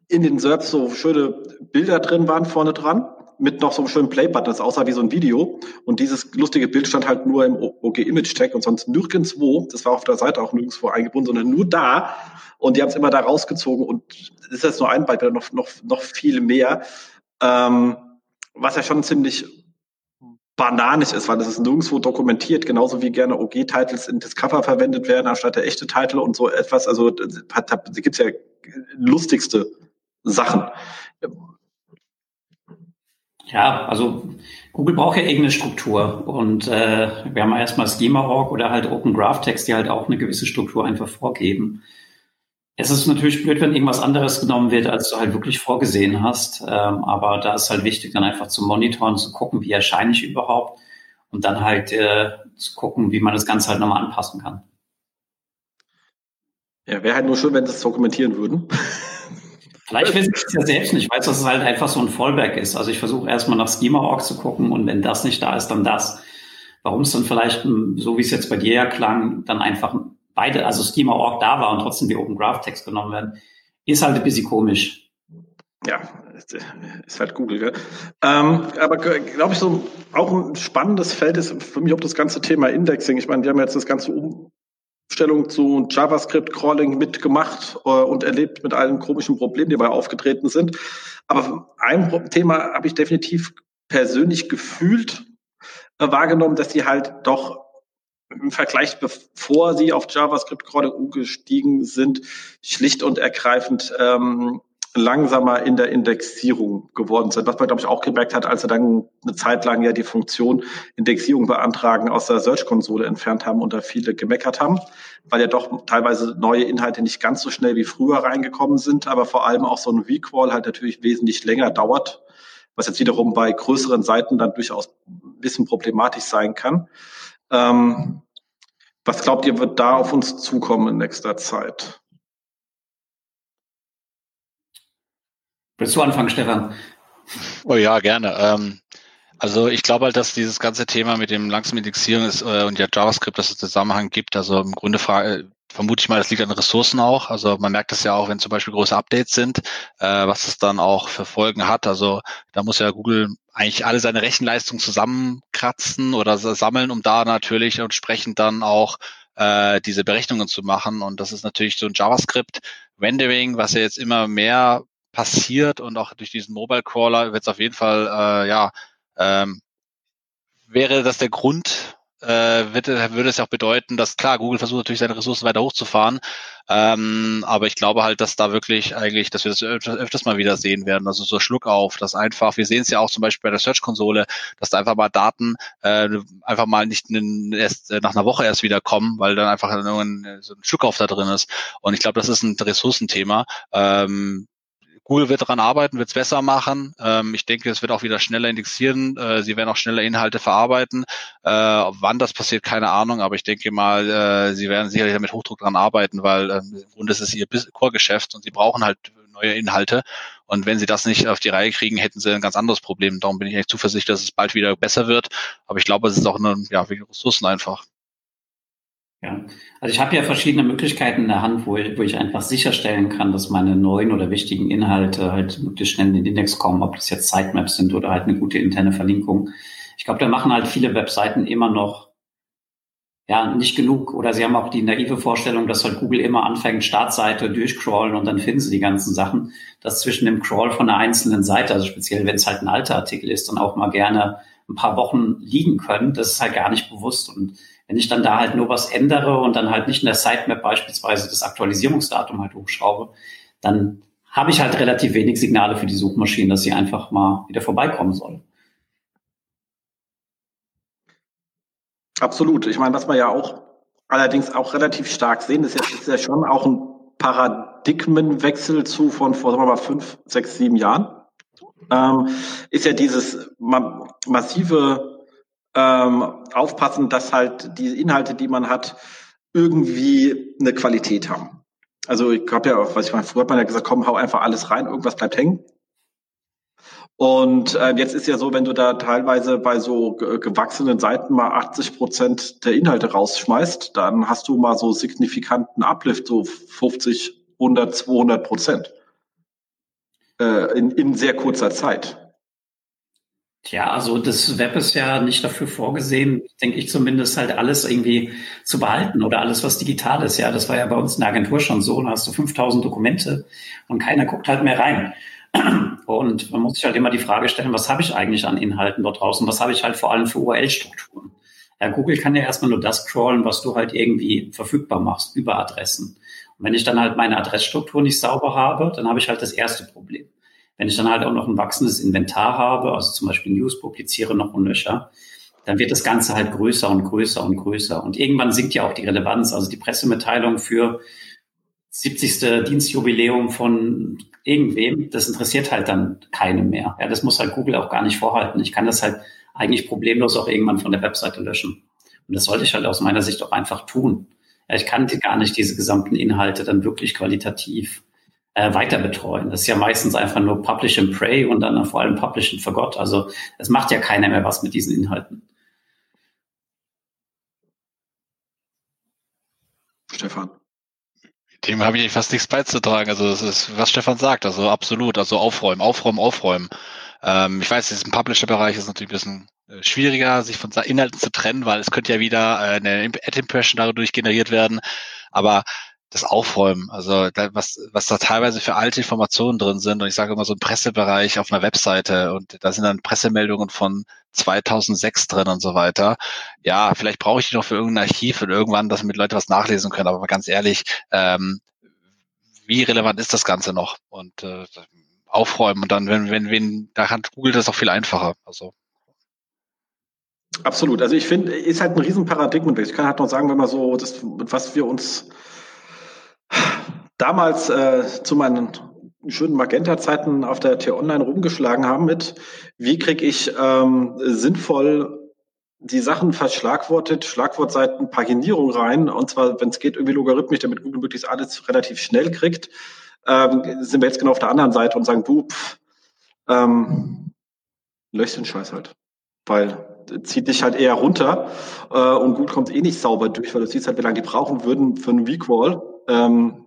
in den SERPs so schöne Bilder drin waren vorne dran mit noch so einem schönen Playbutton, das aussah wie so ein Video. Und dieses lustige Bild stand halt nur im OG Image Tag und sonst nirgendwo. Das war auf der Seite auch nirgendwo eingebunden, sondern nur da. Und die haben es immer da rausgezogen. Und das ist jetzt nur ein Beispiel, noch, noch, noch viel mehr. Ähm, was ja schon ziemlich bananisch ist, weil das ist nirgendwo dokumentiert, genauso wie gerne OG-Titles in Discover verwendet werden, anstatt der echte Titel und so etwas. Also da gibt es ja lustigste Sachen. Ja, also Google braucht ja irgendeine Struktur und äh, wir haben erstmal Schema.org oder halt Open Graph Text, die halt auch eine gewisse Struktur einfach vorgeben. Es ist natürlich blöd, wenn irgendwas anderes genommen wird, als du halt wirklich vorgesehen hast. Ähm, aber da ist halt wichtig, dann einfach zu monitoren, zu gucken, wie erscheine ich überhaupt und dann halt äh, zu gucken, wie man das Ganze halt nochmal anpassen kann. Ja, wäre halt nur schön, wenn sie es dokumentieren würden. Vielleicht wissen sie es ja selbst nicht, weil es halt einfach so ein Fallback ist. Also ich versuche erstmal nach Schema.org zu gucken und wenn das nicht da ist, dann das. Warum es dann vielleicht, hm, so wie es jetzt bei dir ja klang, dann einfach beide, also Schema.org da war und trotzdem die Open Graph Text genommen werden, ist halt ein bisschen komisch. Ja, ist halt Google, gell? Ähm, aber glaube ich, so auch ein spannendes Feld ist für mich auch das ganze Thema Indexing. Ich meine, die haben jetzt das ganze um Stellung zu JavaScript-Crawling mitgemacht äh, und erlebt mit allen komischen Problemen, die dabei aufgetreten sind. Aber ein Thema habe ich definitiv persönlich gefühlt äh, wahrgenommen, dass sie halt doch im Vergleich, bevor sie auf JavaScript-Crawling umgestiegen sind, schlicht und ergreifend ähm, langsamer in der Indexierung geworden sind. Was man, glaube ich, auch gemerkt hat, als sie dann eine Zeit lang ja die Funktion Indexierung beantragen aus der Search-Konsole entfernt haben und da viele gemeckert haben, weil ja doch teilweise neue Inhalte nicht ganz so schnell wie früher reingekommen sind, aber vor allem auch so ein Recall halt natürlich wesentlich länger dauert, was jetzt wiederum bei größeren Seiten dann durchaus ein bisschen problematisch sein kann. Ähm, was glaubt ihr, wird da auf uns zukommen in nächster Zeit? Willst du anfangen, Stefan? Oh ja, gerne. Ähm, also ich glaube halt, dass dieses ganze Thema mit dem langsamen Indexieren ist, äh, und ja JavaScript, dass es Zusammenhang gibt. Also im Grunde frage, vermute ich mal, das liegt an Ressourcen auch. Also man merkt es ja auch, wenn zum Beispiel große Updates sind, äh, was es dann auch für Folgen hat. Also da muss ja Google eigentlich alle seine Rechenleistung zusammenkratzen oder sammeln, um da natürlich entsprechend dann auch äh, diese Berechnungen zu machen. Und das ist natürlich so ein JavaScript-Rendering, was ja jetzt immer mehr passiert und auch durch diesen Mobile Crawler wird es auf jeden Fall, äh, ja, ähm, wäre das der Grund, äh, wird, würde es ja auch bedeuten, dass klar, Google versucht natürlich seine Ressourcen weiter hochzufahren, ähm, aber ich glaube halt, dass da wirklich eigentlich, dass wir das öfters, öfters mal wieder sehen werden, also so Schluck auf, dass einfach, wir sehen es ja auch zum Beispiel bei der Search-Konsole, dass da einfach mal Daten äh, einfach mal nicht erst äh, nach einer Woche erst wieder kommen, weil dann einfach so ein Schluck auf da drin ist. Und ich glaube, das ist ein Ressourcenthema. Ähm, Google wird daran arbeiten, wird es besser machen. Ähm, ich denke, es wird auch wieder schneller indexieren. Äh, sie werden auch schneller Inhalte verarbeiten. Äh, wann das passiert, keine Ahnung, aber ich denke mal, äh, sie werden sicherlich mit Hochdruck daran arbeiten, weil äh, im Grunde ist es ihr Core-Geschäft und sie brauchen halt neue Inhalte. Und wenn sie das nicht auf die Reihe kriegen, hätten sie ein ganz anderes Problem. Darum bin ich echt zuversichtlich, dass es bald wieder besser wird. Aber ich glaube, es ist auch eine, ja, wegen Ressourcen einfach. Ja, also ich habe ja verschiedene Möglichkeiten in der Hand, wo ich, wo ich einfach sicherstellen kann, dass meine neuen oder wichtigen Inhalte halt möglichst schnell in den Index kommen, ob das jetzt Sitemaps sind oder halt eine gute interne Verlinkung. Ich glaube, da machen halt viele Webseiten immer noch ja nicht genug oder sie haben auch die naive Vorstellung, dass halt Google immer anfängt, Startseite durchcrawlen und dann finden sie die ganzen Sachen, dass zwischen dem Crawl von einer einzelnen Seite, also speziell wenn es halt ein alter Artikel ist, dann auch mal gerne ein paar Wochen liegen können. Das ist halt gar nicht bewusst und wenn ich dann da halt nur was ändere und dann halt nicht in der Sitemap beispielsweise das Aktualisierungsdatum halt hochschraube, dann habe ich halt relativ wenig Signale für die Suchmaschine, dass sie einfach mal wieder vorbeikommen soll. Absolut. Ich meine, was wir ja auch allerdings auch relativ stark sehen, ist ja, ist ja schon auch ein Paradigmenwechsel zu von vor sagen wir mal fünf, sechs, sieben Jahren. Ähm, ist ja dieses ma massive ähm, aufpassen, dass halt die Inhalte, die man hat, irgendwie eine Qualität haben. Also ich habe ja, was ich meine, früher hat man ja gesagt, komm, hau einfach alles rein, irgendwas bleibt hängen. Und äh, jetzt ist ja so, wenn du da teilweise bei so gewachsenen Seiten mal 80 Prozent der Inhalte rausschmeißt, dann hast du mal so signifikanten Uplift, so 50, 100, 200 Prozent äh, in, in sehr kurzer Zeit. Tja, also das Web ist ja nicht dafür vorgesehen, denke ich zumindest, halt alles irgendwie zu behalten oder alles, was digital ist. Ja, das war ja bei uns in der Agentur schon so. Da hast du 5000 Dokumente und keiner guckt halt mehr rein. Und man muss sich halt immer die Frage stellen, was habe ich eigentlich an Inhalten dort draußen? Was habe ich halt vor allem für URL-Strukturen? Ja, Google kann ja erstmal nur das crawlen, was du halt irgendwie verfügbar machst über Adressen. Und wenn ich dann halt meine Adressstruktur nicht sauber habe, dann habe ich halt das erste Problem. Wenn ich dann halt auch noch ein wachsendes Inventar habe, also zum Beispiel News publiziere noch und nöcher, dann wird das Ganze halt größer und größer und größer. Und irgendwann sinkt ja auch die Relevanz. Also die Pressemitteilung für 70. Dienstjubiläum von irgendwem, das interessiert halt dann keinem mehr. Ja, das muss halt Google auch gar nicht vorhalten. Ich kann das halt eigentlich problemlos auch irgendwann von der Webseite löschen. Und das sollte ich halt aus meiner Sicht auch einfach tun. Ja, ich kann gar nicht diese gesamten Inhalte dann wirklich qualitativ äh, weiter betreuen. Das ist ja meistens einfach nur Publish and Pray und dann vor allem Publish and Forgot. Also es macht ja keiner mehr was mit diesen Inhalten. Stefan. Dem habe ich fast nichts beizutragen. Also das ist, was Stefan sagt, also absolut. Also aufräumen, aufräumen, aufräumen. Ähm, ich weiß, im Publisher-Bereich ist natürlich ein bisschen äh, schwieriger, sich von Inhalten zu trennen, weil es könnte ja wieder äh, eine Ad-Impression dadurch generiert werden. Aber das Aufräumen. Also da, was, was da teilweise für alte Informationen drin sind. Und ich sage immer so ein Pressebereich auf einer Webseite und da sind dann Pressemeldungen von 2006 drin und so weiter. Ja, vielleicht brauche ich die noch für irgendein Archiv und irgendwann, dass mit Leute was nachlesen können. Aber ganz ehrlich, ähm, wie relevant ist das Ganze noch? Und äh, aufräumen und dann, wenn, wenn, wenn, da hat Google das auch viel einfacher. Also Absolut. Also ich finde, ist halt ein riesen. Ich kann halt noch sagen, wenn man so, das, was wir uns damals äh, zu meinen schönen Magenta-Zeiten auf der T-Online rumgeschlagen haben mit, wie kriege ich ähm, sinnvoll die Sachen verschlagwortet, Schlagwortseiten, Paginierung rein, und zwar, wenn es geht, irgendwie logarithmisch, damit Google möglichst alles relativ schnell kriegt, ähm, sind wir jetzt genau auf der anderen Seite und sagen, du, ähm, lösch den Scheiß halt. Weil zieht dich halt eher runter äh, und Google kommt eh nicht sauber durch, weil du siehst halt, wie lange die brauchen würden für einen Recall. Ähm,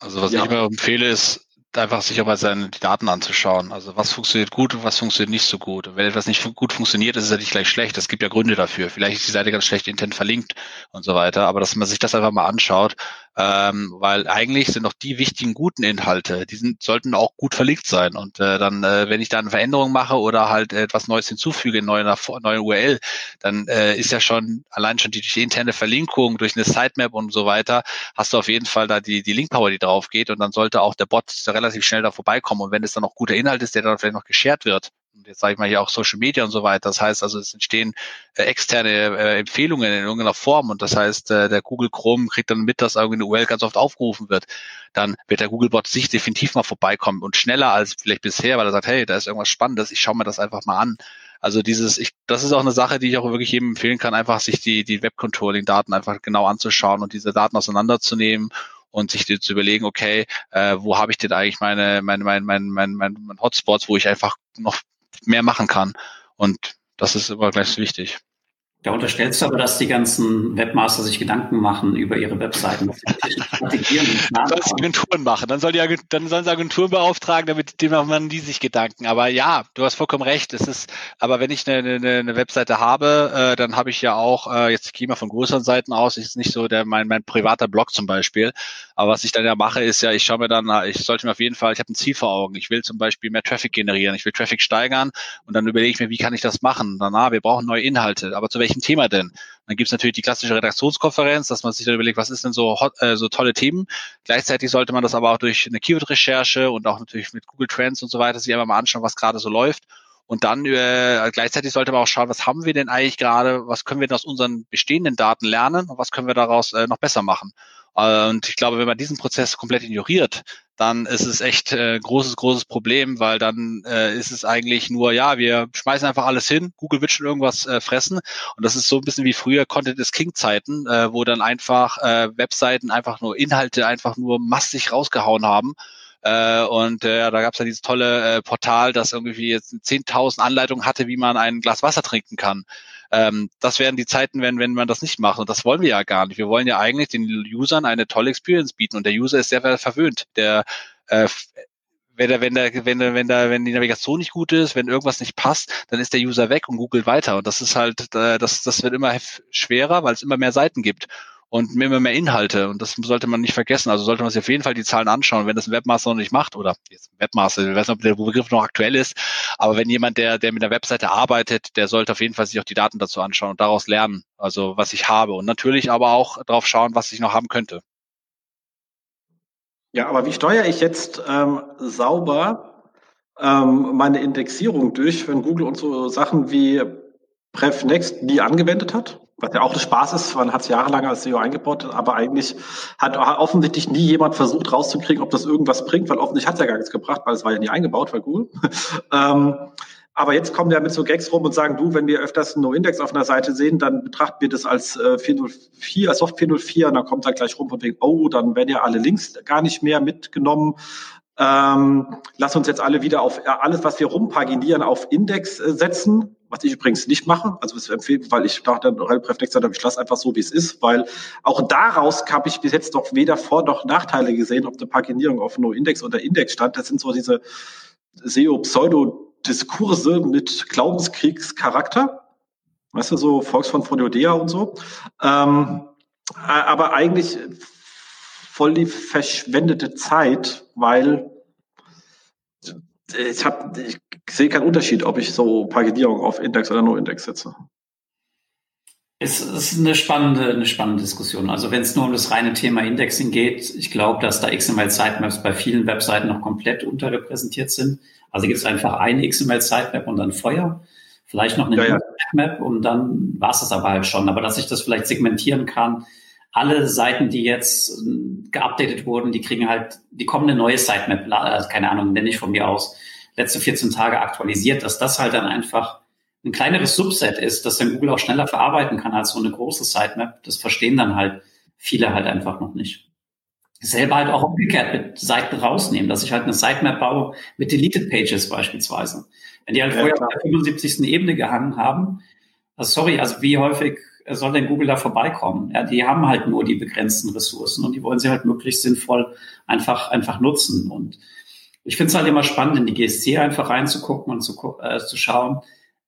also was ja. ich immer empfehle, ist einfach sich auch mal seine Daten anzuschauen. Also was funktioniert gut und was funktioniert nicht so gut. Und wenn etwas nicht gut funktioniert, ist es ja nicht gleich schlecht. Es gibt ja Gründe dafür. Vielleicht ist die Seite ganz schlecht intent verlinkt und so weiter. Aber dass man sich das einfach mal anschaut, ähm, weil eigentlich sind doch die wichtigen guten Inhalte, die sind, sollten auch gut verlinkt sein. Und äh, dann, äh, wenn ich da eine Veränderung mache oder halt etwas Neues hinzufüge in neuer, neuen URL, dann äh, ist ja schon allein schon die, die interne Verlinkung durch eine Sitemap und so weiter, hast du auf jeden Fall da die, die Linkpower, die drauf geht und dann sollte auch der Bot relativ schnell da vorbeikommen. Und wenn es dann auch guter Inhalt ist, der dann vielleicht noch geshared wird, und jetzt sage ich mal hier auch Social Media und so weiter. Das heißt also, es entstehen äh, externe äh, Empfehlungen in irgendeiner Form und das heißt, äh, der Google Chrome kriegt dann mit, dass irgendwie eine URL ganz oft aufgerufen wird. Dann wird der Googlebot sich definitiv mal vorbeikommen und schneller als vielleicht bisher, weil er sagt, hey, da ist irgendwas Spannendes, ich schaue mir das einfach mal an. Also dieses, ich, das ist auch eine Sache, die ich auch wirklich jedem empfehlen kann, einfach sich die, die Web-Controlling-Daten einfach genau anzuschauen und diese Daten auseinanderzunehmen und sich zu überlegen, okay, äh, wo habe ich denn eigentlich meine, meine, meine, meine, meine, meine Hotspots, wo ich einfach noch mehr machen kann. Und das ist immer gleich wichtig. Da unterstellst du aber, dass die ganzen Webmaster sich Gedanken machen über ihre Webseiten, was sie Soll Agenturen machen, dann, soll die Agentur, dann sollen sie Agenturen beauftragen, damit die machen die sich Gedanken. Aber ja, du hast vollkommen recht. Es ist, aber wenn ich eine, eine, eine Webseite habe, äh, dann habe ich ja auch, äh, jetzt gehe ich mal von größeren Seiten aus, ist nicht so der mein, mein privater Blog zum Beispiel. Aber was ich dann ja mache, ist ja, ich schaue mir dann, ich sollte mir auf jeden Fall, ich habe ein Ziel vor Augen. Ich will zum Beispiel mehr Traffic generieren, ich will Traffic steigern und dann überlege ich mir, wie kann ich das machen? Danach, wir brauchen neue Inhalte. Aber zu welchem welchem Thema denn? Dann gibt es natürlich die klassische Redaktionskonferenz, dass man sich dann überlegt, was ist denn so, hot, äh, so tolle Themen. Gleichzeitig sollte man das aber auch durch eine Keyword-Recherche und auch natürlich mit Google Trends und so weiter sich einfach mal anschauen, was gerade so läuft. Und dann äh, gleichzeitig sollte man auch schauen, was haben wir denn eigentlich gerade, was können wir denn aus unseren bestehenden Daten lernen und was können wir daraus äh, noch besser machen. Äh, und ich glaube, wenn man diesen Prozess komplett ignoriert, dann ist es echt äh, großes, großes Problem, weil dann äh, ist es eigentlich nur, ja, wir schmeißen einfach alles hin, Google wird schon irgendwas äh, fressen. Und das ist so ein bisschen wie früher Content is King Zeiten, äh, wo dann einfach äh, Webseiten einfach nur Inhalte einfach nur massig rausgehauen haben. Äh, und äh, da gab es ja dieses tolle äh, Portal, das irgendwie jetzt 10.000 Anleitungen hatte, wie man ein Glas Wasser trinken kann. Ähm, das wären die Zeiten, wenn, wenn man das nicht macht. Und das wollen wir ja gar nicht. Wir wollen ja eigentlich den Usern eine tolle Experience bieten. Und der User ist sehr verwöhnt. Der äh, wenn der, wenn der, wenn der, wenn der, wenn die Navigation nicht gut ist, wenn irgendwas nicht passt, dann ist der User weg und googelt weiter. Und das ist halt, äh, das, das wird immer schwerer, weil es immer mehr Seiten gibt und immer mehr Inhalte. Und das sollte man nicht vergessen. Also sollte man sich auf jeden Fall die Zahlen anschauen. Wenn das ein Webmaster noch nicht macht, oder jetzt Webmaster, ich weiß nicht, ob der Begriff noch aktuell ist, aber wenn jemand, der, der mit einer Webseite arbeitet, der sollte auf jeden Fall sich auch die Daten dazu anschauen und daraus lernen. Also was ich habe. Und natürlich aber auch darauf schauen, was ich noch haben könnte. Ja, aber wie steuere ich jetzt ähm, sauber ähm, meine Indexierung durch, wenn Google und so Sachen wie PrefNext nie angewendet hat? Was ja auch ein Spaß ist, man hat es jahrelang als SEO eingebaut, aber eigentlich hat offensichtlich nie jemand versucht rauszukriegen, ob das irgendwas bringt, weil offensichtlich hat es ja gar nichts gebracht, weil es war ja nie eingebaut, weil Google. ähm, aber jetzt kommen wir mit so Gags rum und sagen, du, wenn wir öfters einen No-Index auf einer Seite sehen, dann betrachten wir das als äh, 404, als Soft 404 und dann kommt da gleich rum von wegen, oh, dann werden ja alle Links gar nicht mehr mitgenommen. Ähm, lass uns jetzt alle wieder auf ja, alles, was wir rumpaginieren, auf Index äh, setzen was ich übrigens nicht mache, also es empfehlen, weil ich dachte, Reflex hat, ich lasse einfach so, wie es ist, weil auch daraus habe ich bis jetzt noch weder Vor- noch Nachteile gesehen, ob die Paginierung auf No-Index oder Index stand. Das sind so diese SEO-Pseudo-Diskurse mit Glaubenskriegscharakter. Weißt du, so Volksfront von Judäa und so. Ähm, aber eigentlich voll die verschwendete Zeit, weil ich habe, ich sehe keinen Unterschied, ob ich so Paginierung auf Index oder No-Index setze. Es ist eine spannende, eine spannende Diskussion. Also wenn es nur um das reine Thema Indexing geht, ich glaube, dass da XML-Sitemaps bei vielen Webseiten noch komplett unterrepräsentiert sind. Also gibt es einfach eine XML-Sitemap und dann Feuer, vielleicht noch eine ja, ja. Map und dann war es das aber halt schon. Aber dass ich das vielleicht segmentieren kann, alle Seiten, die jetzt äh, geupdatet wurden, die kriegen halt, die kommen eine neue Sitemap, also keine Ahnung, nenne ich von mir aus, letzte 14 Tage aktualisiert, dass das halt dann einfach ein kleineres Subset ist, das dann Google auch schneller verarbeiten kann als so eine große Sitemap. Das verstehen dann halt viele halt einfach noch nicht. Selber halt auch umgekehrt mit Seiten rausnehmen, dass ich halt eine Sitemap baue mit Deleted Pages beispielsweise. Wenn die halt ja, vorher auf der 75. Ebene gehangen haben, also sorry, also wie häufig soll denn Google da vorbeikommen? Ja, die haben halt nur die begrenzten Ressourcen und die wollen sie halt möglichst sinnvoll einfach, einfach nutzen. Und ich finde es halt immer spannend, in die GSC einfach reinzugucken und zu, äh, zu schauen,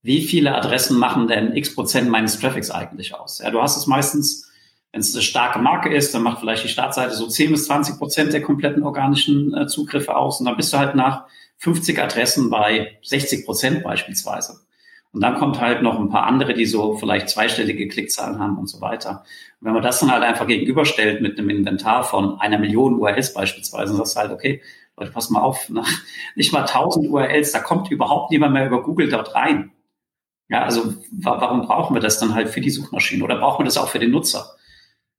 wie viele Adressen machen denn x Prozent meines Traffics eigentlich aus? Ja, du hast es meistens, wenn es eine starke Marke ist, dann macht vielleicht die Startseite so 10 bis 20 Prozent der kompletten organischen äh, Zugriffe aus und dann bist du halt nach 50 Adressen bei 60 Prozent beispielsweise. Und dann kommt halt noch ein paar andere, die so vielleicht zweistellige Klickzahlen haben und so weiter. Und wenn man das dann halt einfach gegenüberstellt mit einem Inventar von einer Million URLs beispielsweise, dann sagst du halt, okay, Leute, pass mal auf, nach nicht mal 1000 URLs, da kommt überhaupt niemand mehr über Google dort rein. Ja, also warum brauchen wir das dann halt für die Suchmaschine oder brauchen wir das auch für den Nutzer?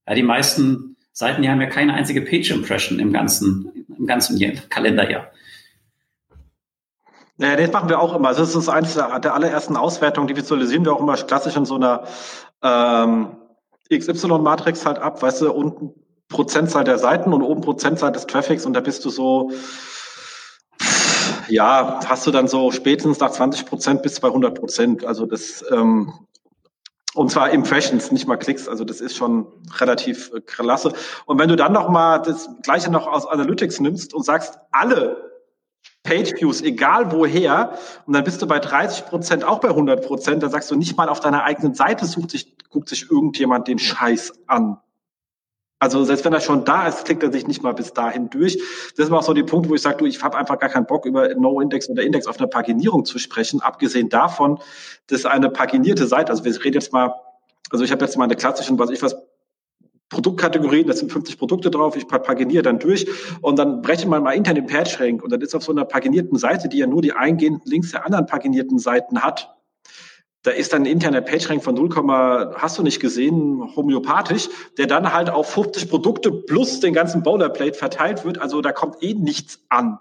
Ja, die meisten Seiten, die haben ja keine einzige Page Impression im ganzen, im ganzen Kalenderjahr. Ja, das machen wir auch immer. Das ist eines der, allerersten Auswertungen, die visualisieren wir auch immer klassisch in so einer ähm, XY-Matrix halt ab, weißt du, unten Prozentzahl der Seiten und oben Prozentzahl des Traffics und da bist du so ja, hast du dann so spätestens nach 20 Prozent bis 200 Prozent. Also das, ähm, und zwar Impressions, nicht mal Klicks. Also das ist schon relativ äh, klasse. Und wenn du dann noch mal das Gleiche noch aus Analytics nimmst und sagst, alle Page Views, egal woher, und dann bist du bei 30 Prozent, auch bei 100 Prozent, dann sagst du nicht mal auf deiner eigenen Seite sucht sich, guckt sich irgendjemand den Scheiß an. Also selbst wenn er schon da ist, klickt er sich nicht mal bis dahin durch. Das ist auch so die Punkt, wo ich sage, du, ich habe einfach gar keinen Bock, über No-Index oder Index auf einer Paginierung zu sprechen. Abgesehen davon, dass eine paginierte Seite, also wir reden jetzt mal, also ich habe jetzt mal eine klassischen, was ich was, Produktkategorien, da sind 50 Produkte drauf, ich paginiere dann durch und dann breche man mal intern den Page-Rank und dann ist auf so einer paginierten Seite, die ja nur die eingehenden Links der anderen paginierten Seiten hat, da ist dann ein interner PageRank von 0, hast du nicht gesehen, homöopathisch, der dann halt auf 50 Produkte plus den ganzen Boilerplate verteilt wird. Also da kommt eh nichts an.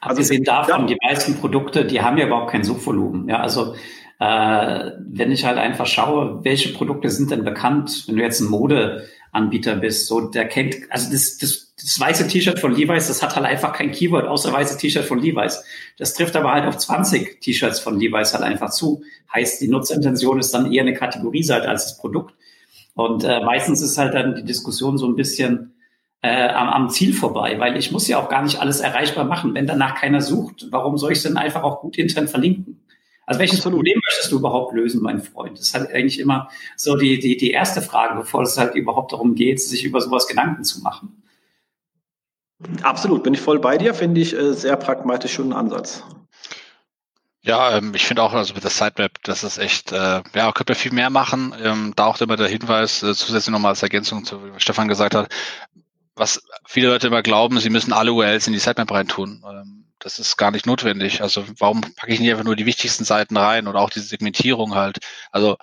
Also Abgesehen davon, die meisten Produkte, die haben ja überhaupt kein Suchvolumen. Ja, also äh, wenn ich halt einfach schaue, welche Produkte sind denn bekannt, wenn du jetzt ein Modeanbieter bist, so der kennt, also das, das das weiße T-Shirt von Levi's, das hat halt einfach kein Keyword, außer weiße T-Shirt von Levi's. Das trifft aber halt auf 20 T-Shirts von Levi's halt einfach zu. Heißt, die Nutzerintention ist dann eher eine Kategorieseite als das Produkt. Und äh, meistens ist halt dann die Diskussion so ein bisschen äh, am, am Ziel vorbei, weil ich muss ja auch gar nicht alles erreichbar machen. Wenn danach keiner sucht, warum soll ich es denn einfach auch gut intern verlinken? Also welches Absolut. Problem möchtest du überhaupt lösen, mein Freund? Das ist halt eigentlich immer so die, die, die erste Frage, bevor es halt überhaupt darum geht, sich über sowas Gedanken zu machen. Absolut, bin ich voll bei dir, finde ich äh, sehr pragmatisch und Ansatz. Ja, ähm, ich finde auch, also mit der Sitemap, das ist echt, äh, ja, könnte man viel mehr machen. Ähm, da auch immer der Hinweis, äh, zusätzlich nochmal als Ergänzung zu, was Stefan gesagt hat, was viele Leute immer glauben, sie müssen alle URLs in die Sitemap reintun. Ähm, das ist gar nicht notwendig. Also warum packe ich nicht einfach nur die wichtigsten Seiten rein oder auch diese Segmentierung halt? Also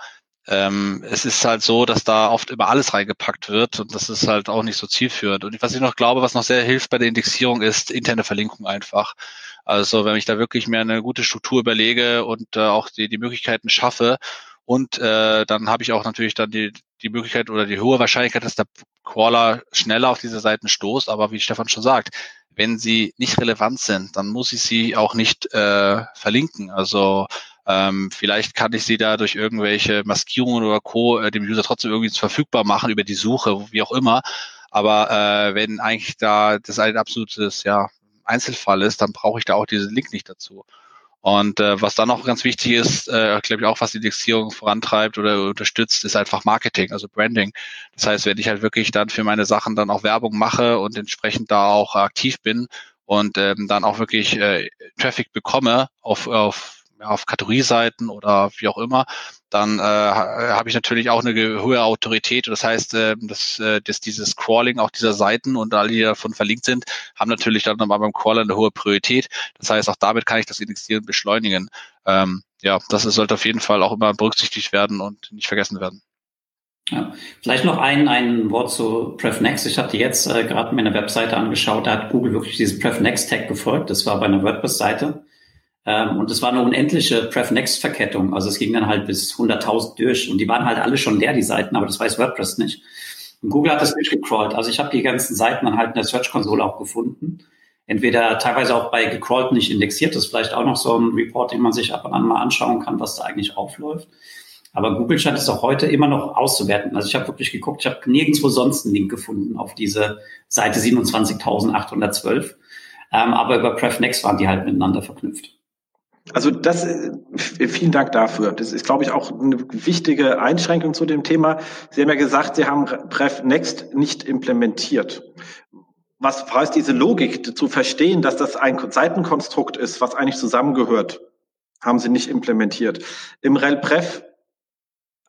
ähm, es ist halt so, dass da oft immer alles reingepackt wird und das ist halt auch nicht so zielführend. Und was ich noch glaube, was noch sehr hilft bei der Indexierung, ist interne Verlinkung einfach. Also wenn ich da wirklich mir eine gute Struktur überlege und äh, auch die, die Möglichkeiten schaffe und äh, dann habe ich auch natürlich dann die, die Möglichkeit oder die hohe Wahrscheinlichkeit, dass der Crawler schneller auf diese Seiten stoßt. Aber wie Stefan schon sagt, wenn sie nicht relevant sind, dann muss ich sie auch nicht äh, verlinken. Also ähm, vielleicht kann ich sie da durch irgendwelche Maskierungen oder Co. Äh, dem User trotzdem irgendwie verfügbar machen über die Suche, wie auch immer. Aber äh, wenn eigentlich da das ein absolutes ja, Einzelfall ist, dann brauche ich da auch diesen Link nicht dazu. Und äh, was dann auch ganz wichtig ist, äh, glaube ich auch, was die Indexierung vorantreibt oder unterstützt, ist einfach Marketing, also Branding. Das heißt, wenn ich halt wirklich dann für meine Sachen dann auch Werbung mache und entsprechend da auch aktiv bin und ähm, dann auch wirklich äh, Traffic bekomme auf, auf auf Kategorieseiten oder wie auch immer, dann äh, habe ich natürlich auch eine hohe Autorität. Das heißt, äh, dass, äh, dass dieses Crawling auch dieser Seiten und alle, die davon verlinkt sind, haben natürlich dann nochmal beim Crawler eine hohe Priorität. Das heißt, auch damit kann ich das Indexieren beschleunigen. Ähm, ja, das sollte auf jeden Fall auch immer berücksichtigt werden und nicht vergessen werden. Ja, vielleicht noch ein, ein Wort zu PrefNext. Ich hatte jetzt äh, gerade mir eine Webseite angeschaut, da hat Google wirklich dieses PrefNext-Tag gefolgt. Das war bei einer WordPress-Seite. Ähm, und es war eine unendliche PrefNext-Verkettung. Also es ging dann halt bis 100.000 durch. Und die waren halt alle schon leer, die Seiten, aber das weiß WordPress nicht. Und Google hat das durchgecrawlt. Also ich habe die ganzen Seiten dann halt in der Search-Konsole auch gefunden. Entweder teilweise auch bei gecrawlt nicht indexiert. Das ist vielleicht auch noch so ein Report, den man sich ab und an mal anschauen kann, was da eigentlich aufläuft. Aber Google scheint es auch heute immer noch auszuwerten. Also ich habe wirklich geguckt, ich habe nirgendwo sonst einen Link gefunden auf diese Seite 27.812. Ähm, aber über PrefNext waren die halt miteinander verknüpft. Also das, äh, vielen Dank dafür. Das ist, glaube ich, auch eine wichtige Einschränkung zu dem Thema. Sie haben ja gesagt, Sie haben PrefNext nicht implementiert. Was heißt diese Logik zu verstehen, dass das ein Seitenkonstrukt ist, was eigentlich zusammengehört, haben Sie nicht implementiert. Im RelPref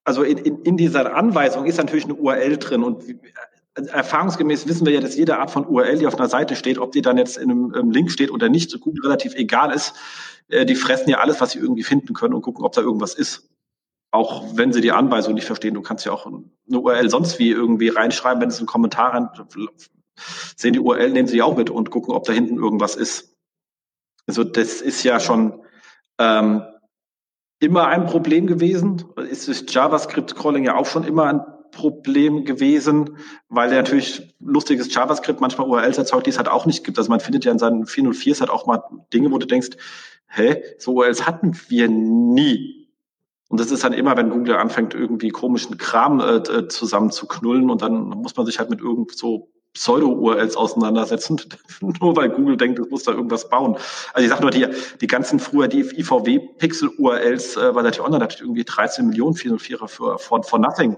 also in, in, in dieser Anweisung ist natürlich eine URL drin und erfahrungsgemäß wissen wir ja, dass jede Art von URL, die auf einer Seite steht, ob die dann jetzt in einem, einem Link steht oder nicht, so gut relativ egal ist. Äh, die fressen ja alles, was sie irgendwie finden können und gucken, ob da irgendwas ist. Auch wenn sie die Anweisung nicht verstehen. Du kannst ja auch eine URL sonst wie irgendwie reinschreiben, wenn es einen Kommentar rein, sehen die URL, nehmen sie auch mit und gucken, ob da hinten irgendwas ist. Also das ist ja schon ähm, immer ein Problem gewesen. Ist das JavaScript-Crawling ja auch schon immer ein Problem gewesen, weil er natürlich lustiges JavaScript manchmal URLs erzeugt, die es halt auch nicht gibt. Also man findet ja in seinen 404s halt auch mal Dinge, wo du denkst, hä, so URLs hatten wir nie. Und das ist dann immer, wenn Google anfängt, irgendwie komischen Kram äh, äh zusammen zu knullen und dann muss man sich halt mit irgend so Pseudo-URLs auseinandersetzen, nur weil Google denkt, es muss da irgendwas bauen. Also ich sag nur, die, die ganzen früher, die IVW-Pixel-URLs äh, bei der T-Online hatte irgendwie 13 Millionen 404er für, for, for nothing.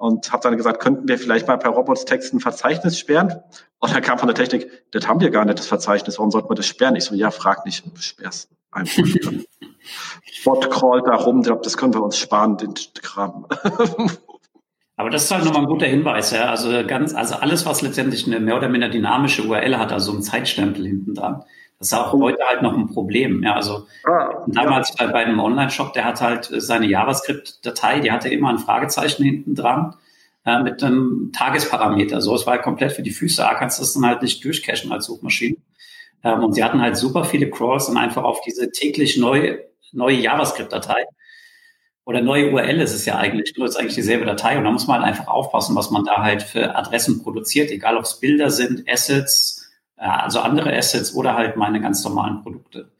Und habe dann gesagt, könnten wir vielleicht mal per Robots-Text ein Verzeichnis sperren? Und dann kam von der Technik, das haben wir gar nicht, das Verzeichnis, warum sollten wir das sperren? Ich so, ja, frag nicht, sperr's einfach. Bot crawlt da rum, das können wir uns sparen, den Kram. Aber das ist halt nochmal ein guter Hinweis, ja. Also ganz, also alles, was letztendlich eine mehr oder minder dynamische URL hat, also ein Zeitstempel hinten dran, das ist auch heute halt noch ein Problem. Ja, also ah, damals ja. bei, einem Online-Shop, der hat halt seine JavaScript-Datei, die hatte immer ein Fragezeichen hinten dran äh, mit einem Tagesparameter. So, es war halt komplett für die Füße. Da kannst du das dann halt nicht durchcachen als Suchmaschine. Ähm, und sie hatten halt super viele Crawls und einfach auf diese täglich neue, neue JavaScript-Datei oder neue URL ist es ja eigentlich, nur ist eigentlich dieselbe Datei und da muss man halt einfach aufpassen, was man da halt für Adressen produziert, egal ob es Bilder sind, Assets, also andere Assets oder halt meine ganz normalen Produkte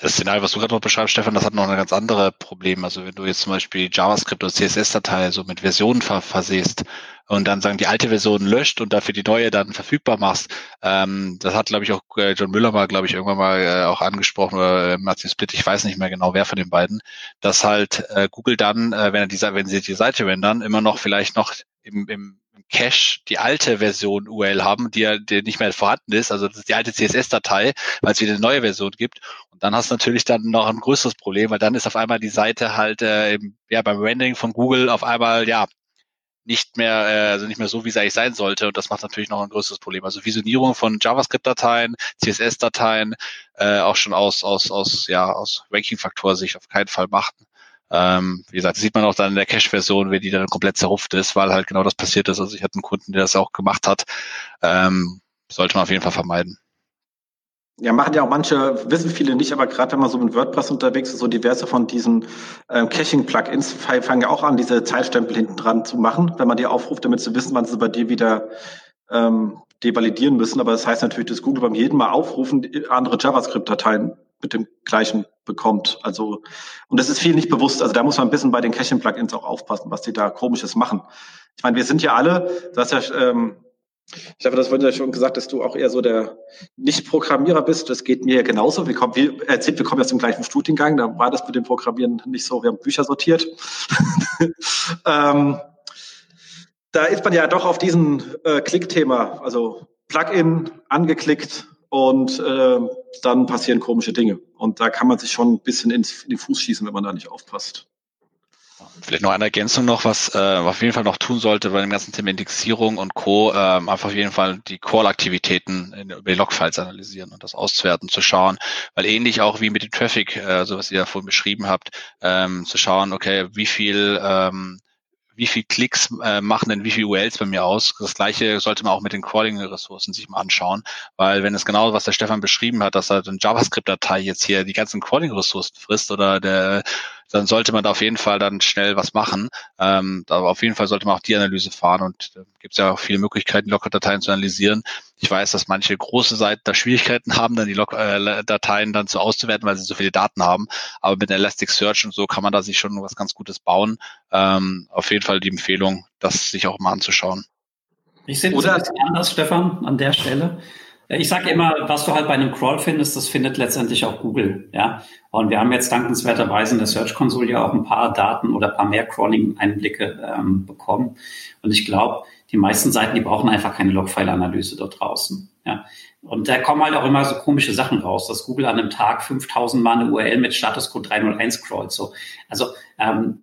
das Szenario, was du gerade noch beschreibst, Stefan, das hat noch ein ganz andere Problem. Also wenn du jetzt zum Beispiel JavaScript oder CSS-Datei so mit Versionen ver versehst und dann sagen, die alte Version löscht und dafür die neue dann verfügbar machst, ähm, das hat, glaube ich, auch äh, John Müller mal, glaube ich, irgendwann mal äh, auch angesprochen oder äh, Martin Split, ich weiß nicht mehr genau, wer von den beiden, dass halt äh, Google dann, äh, wenn er diese, wenn sie die Seite rendern, immer noch vielleicht noch im, im Cache die alte Version URL haben, die ja die nicht mehr vorhanden ist, also das ist die alte CSS-Datei, weil es wieder eine neue Version gibt. Und dann hast du natürlich dann noch ein größeres Problem, weil dann ist auf einmal die Seite halt äh, im, ja, beim Rendering von Google auf einmal ja nicht mehr, äh, also nicht mehr so, wie es eigentlich sein sollte. Und das macht natürlich noch ein größeres Problem. Also Visionierung von JavaScript-Dateien, CSS-Dateien, äh, auch schon aus, aus, aus, ja, aus Ranking-Faktor sich auf keinen Fall machen. Ähm, wie gesagt, das sieht man auch dann in der Cache-Version, wie die dann komplett zerrupft ist, weil halt genau das passiert ist. Also ich hatte einen Kunden, der das auch gemacht hat. Ähm, sollte man auf jeden Fall vermeiden. Ja, machen ja auch manche, wissen viele nicht, aber gerade wenn man so mit WordPress unterwegs ist, so diverse von diesen ähm, Caching-Plugins fangen ja auch an, diese Zeitstempel hinten dran zu machen, wenn man die aufruft, damit sie wissen, wann sie bei dir wieder ähm, devalidieren müssen. Aber das heißt natürlich, dass Google beim jeden Mal aufrufen andere JavaScript-Dateien mit dem gleichen bekommt. Also, und das ist viel nicht bewusst. Also da muss man ein bisschen bei den Caching-Plugins auch aufpassen, was die da komisches machen. Ich meine, wir sind ja alle, du hast ja, ähm, ich habe das wurde ja schon gesagt, dass du auch eher so der Nicht-Programmierer bist. Das geht mir ja genauso. Wir kommen, wie erzählt, wir kommen aus dem gleichen Studiengang. Da war das mit dem Programmieren nicht so. Wir haben Bücher sortiert. ähm, da ist man ja doch auf diesen äh, Klick-Thema, also Plugin angeklickt, und äh, dann passieren komische Dinge. Und da kann man sich schon ein bisschen ins, in den Fuß schießen, wenn man da nicht aufpasst. Vielleicht noch eine Ergänzung noch, was äh, auf jeden Fall noch tun sollte bei dem ganzen Thema Indexierung und Co. Ähm, einfach auf jeden Fall die Call-Aktivitäten über die Logfiles analysieren und das auszuwerten, zu schauen, weil ähnlich auch wie mit dem Traffic, äh, so was ihr ja vorhin beschrieben habt, ähm, zu schauen, okay, wie viel ähm, wie viel Klicks äh, machen denn wie viel URLs bei mir aus. Das gleiche sollte man auch mit den Crawling-Ressourcen sich mal anschauen, weil wenn es genau, was der Stefan beschrieben hat, dass er eine JavaScript-Datei jetzt hier die ganzen Crawling-Ressourcen frisst oder der dann sollte man da auf jeden Fall dann schnell was machen. Ähm, aber auf jeden Fall sollte man auch die Analyse fahren und äh, gibt es ja auch viele Möglichkeiten, Logger-Dateien zu analysieren. Ich weiß, dass manche große Seiten da Schwierigkeiten haben, dann die Log-Dateien dann so auszuwerten, weil sie so viele Daten haben. Aber mit Elasticsearch und so kann man da sich schon was ganz Gutes bauen. Ähm, auf jeden Fall die Empfehlung, das sich auch mal anzuschauen. Ich sehe das anders, Stefan, an der Stelle. Ich sage immer, was du halt bei einem Crawl findest, das findet letztendlich auch Google. Ja, und wir haben jetzt dankenswerterweise in der Search Console ja auch ein paar Daten oder ein paar mehr Crawling-Einblicke ähm, bekommen. Und ich glaube, die meisten Seiten, die brauchen einfach keine Logfile-Analyse dort draußen. Ja, und da kommen halt auch immer so komische Sachen raus, dass Google an einem Tag 5000 Mal eine URL mit Statuscode 301 crawlt. So, also ähm,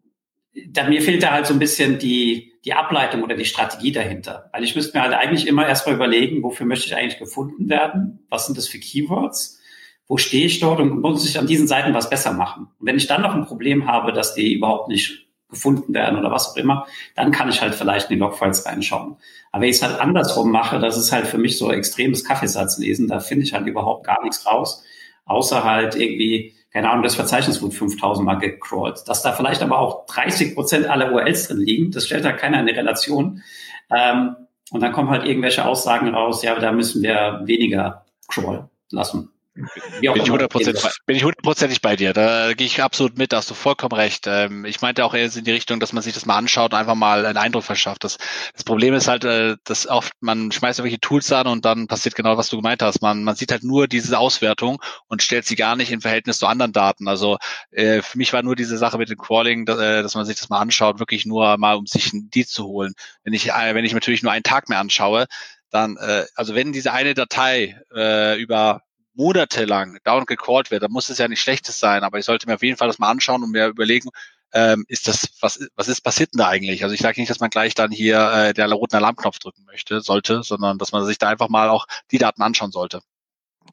da, mir fehlt da halt so ein bisschen die, die Ableitung oder die Strategie dahinter. Weil ich müsste mir halt eigentlich immer erstmal überlegen, wofür möchte ich eigentlich gefunden werden? Was sind das für Keywords? Wo stehe ich dort und muss ich an diesen Seiten was besser machen? Und wenn ich dann noch ein Problem habe, dass die überhaupt nicht gefunden werden oder was auch immer, dann kann ich halt vielleicht in die Logfiles reinschauen. Aber wenn ich es halt andersrum mache, das ist halt für mich so extremes Kaffeesatzlesen, da finde ich halt überhaupt gar nichts raus, außer halt irgendwie keine Ahnung, das Verzeichnis wird 5000 Mal gecrawlt. Dass da vielleicht aber auch 30 Prozent aller URLs drin liegen, das stellt da keiner in die Relation. Ähm, und dann kommen halt irgendwelche Aussagen raus, ja, da müssen wir weniger crawlen lassen. Bin ich, hundertprozentig, bin ich hundertprozentig bei dir. Da gehe ich absolut mit, da hast du vollkommen recht. Ähm, ich meinte auch eher in die Richtung, dass man sich das mal anschaut und einfach mal einen Eindruck verschafft. Das, das Problem ist halt, äh, dass oft man schmeißt irgendwelche Tools an und dann passiert genau, was du gemeint hast. Man, man sieht halt nur diese Auswertung und stellt sie gar nicht in Verhältnis zu anderen Daten. Also äh, für mich war nur diese Sache mit dem Crawling, dass, äh, dass man sich das mal anschaut, wirklich nur mal, um sich die zu holen. Wenn ich, wenn ich natürlich nur einen Tag mehr anschaue, dann, äh, also wenn diese eine Datei äh, über monatelang down gecallt wird, dann muss es ja nicht schlechtes sein, aber ich sollte mir auf jeden Fall das mal anschauen und mir überlegen, ähm, ist das, was, was ist passiert denn da eigentlich? Also ich sage nicht, dass man gleich dann hier äh, der roten Alarmknopf drücken möchte, sollte, sondern dass man sich da einfach mal auch die Daten anschauen sollte.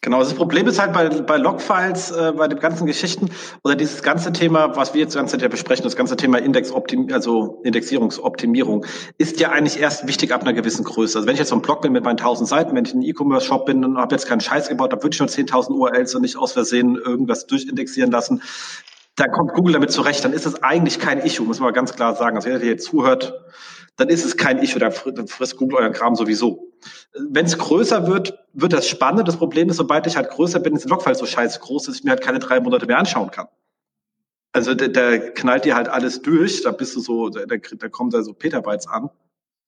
Genau, das Problem ist halt bei, bei Logfiles, äh, bei den ganzen Geschichten oder dieses ganze Thema, was wir jetzt die ganze Zeit ja besprechen, das ganze Thema Indexoptim also Indexierungsoptimierung, ist ja eigentlich erst wichtig ab einer gewissen Größe. Also wenn ich jetzt so ein Blog bin mit meinen 1000 Seiten, wenn ich ein E-Commerce-Shop bin und habe jetzt keinen Scheiß gebaut, dann würde ich nur 10.000 URLs und nicht aus Versehen irgendwas durchindexieren lassen. Da kommt Google damit zurecht, dann ist es eigentlich kein Issue, muss man ganz klar sagen. Also wer hier zuhört, dann ist es kein Issue, dann frisst Google euren Kram sowieso. Wenn es größer wird, wird das spannend. Das Problem ist, sobald ich halt größer bin, ist der Logfile so scheiße groß, dass ich mir halt keine drei Monate mehr anschauen kann. Also da, da knallt dir halt alles durch, da bist du so, da, da kommt da so Petabytes an.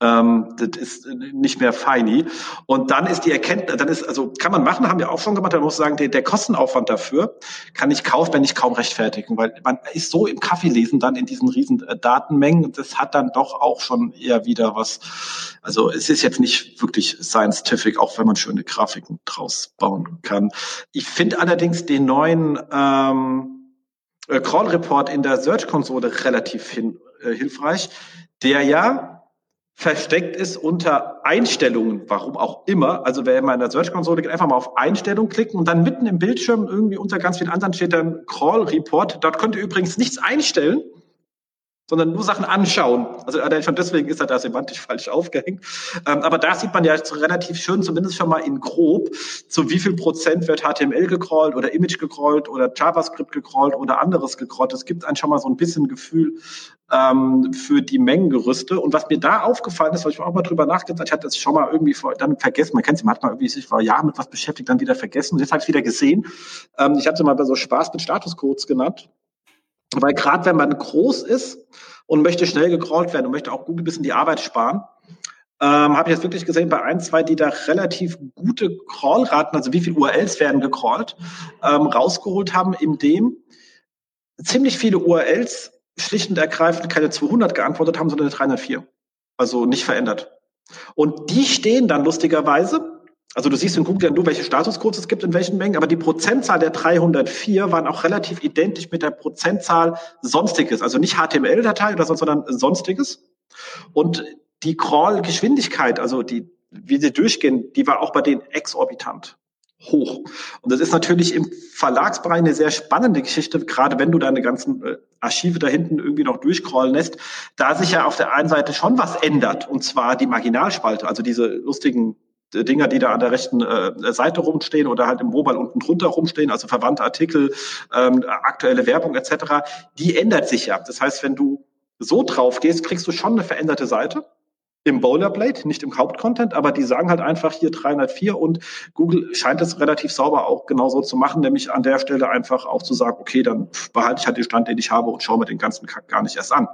Ähm, das ist nicht mehr feini. Und dann ist die Erkenntnis, dann ist, also kann man machen, haben wir auch schon gemacht, man muss sagen, der, der Kostenaufwand dafür kann ich kaufmännig kaum rechtfertigen, weil man ist so im Kaffee lesen dann in diesen riesen äh, Datenmengen, das hat dann doch auch schon eher wieder was, also es ist jetzt nicht wirklich scientific, auch wenn man schöne Grafiken draus bauen kann. Ich finde allerdings den neuen ähm, äh, Crawl Report in der Search Konsole relativ hin, äh, hilfreich, der ja versteckt ist unter Einstellungen, warum auch immer. Also wer in meiner Search-Konsole geht, einfach mal auf Einstellungen klicken und dann mitten im Bildschirm irgendwie unter ganz vielen anderen steht dann Crawl Report. Dort könnt ihr übrigens nichts einstellen sondern nur Sachen anschauen. Also schon deswegen ist er da semantisch falsch aufgehängt. Ähm, aber da sieht man ja relativ schön, zumindest schon mal in grob, zu wie viel Prozent wird HTML gecrawlt oder Image gecrawlt oder JavaScript gecrawlt oder anderes gecrawlt. Das gibt einem schon mal so ein bisschen Gefühl ähm, für die Mengengerüste. Und was mir da aufgefallen ist, weil ich auch mal drüber nachgedacht, ich hatte das schon mal irgendwie vor, dann vergessen. Man kennt es, man hat mal irgendwie sich vor Jahren mit was beschäftigt, dann wieder vergessen. Und jetzt habe ich wieder gesehen. Ähm, ich hatte mal so Spaß mit Statuscodes genannt. Weil gerade wenn man groß ist und möchte schnell gecrawlt werden und möchte auch Google ein bisschen die Arbeit sparen, ähm, habe ich jetzt wirklich gesehen bei ein, zwei, die da relativ gute Crawlraten, also wie viele URLs werden gecrawlt, ähm, rausgeholt haben, indem ziemlich viele URLs schlicht und ergreifend keine 200 geantwortet haben, sondern eine 304. Also nicht verändert. Und die stehen dann lustigerweise also du siehst in Google ja nur, welche Statuscodes es gibt in welchen Mengen, aber die Prozentzahl der 304 waren auch relativ identisch mit der Prozentzahl Sonstiges, also nicht HTML-Datei oder sonst, sondern Sonstiges. Und die Crawl-Geschwindigkeit, also die, wie sie durchgehen, die war auch bei denen exorbitant. hoch. Und das ist natürlich im Verlagsbereich eine sehr spannende Geschichte, gerade wenn du deine ganzen äh, Archive da hinten irgendwie noch durchcrawlen lässt, da sich ja auf der einen Seite schon was ändert, und zwar die Marginalspalte, also diese lustigen Dinger, die da an der rechten äh, Seite rumstehen oder halt im Mobile unten drunter rumstehen, also verwandte Artikel, ähm, aktuelle Werbung etc., die ändert sich ja. Das heißt, wenn du so drauf gehst, kriegst du schon eine veränderte Seite im Bowlerblade, nicht im Hauptcontent, aber die sagen halt einfach hier 304 und Google scheint es relativ sauber auch genauso zu machen, nämlich an der Stelle einfach auch zu sagen, okay, dann behalte ich halt den Stand, den ich habe und schaue mir den ganzen Kack gar nicht erst an.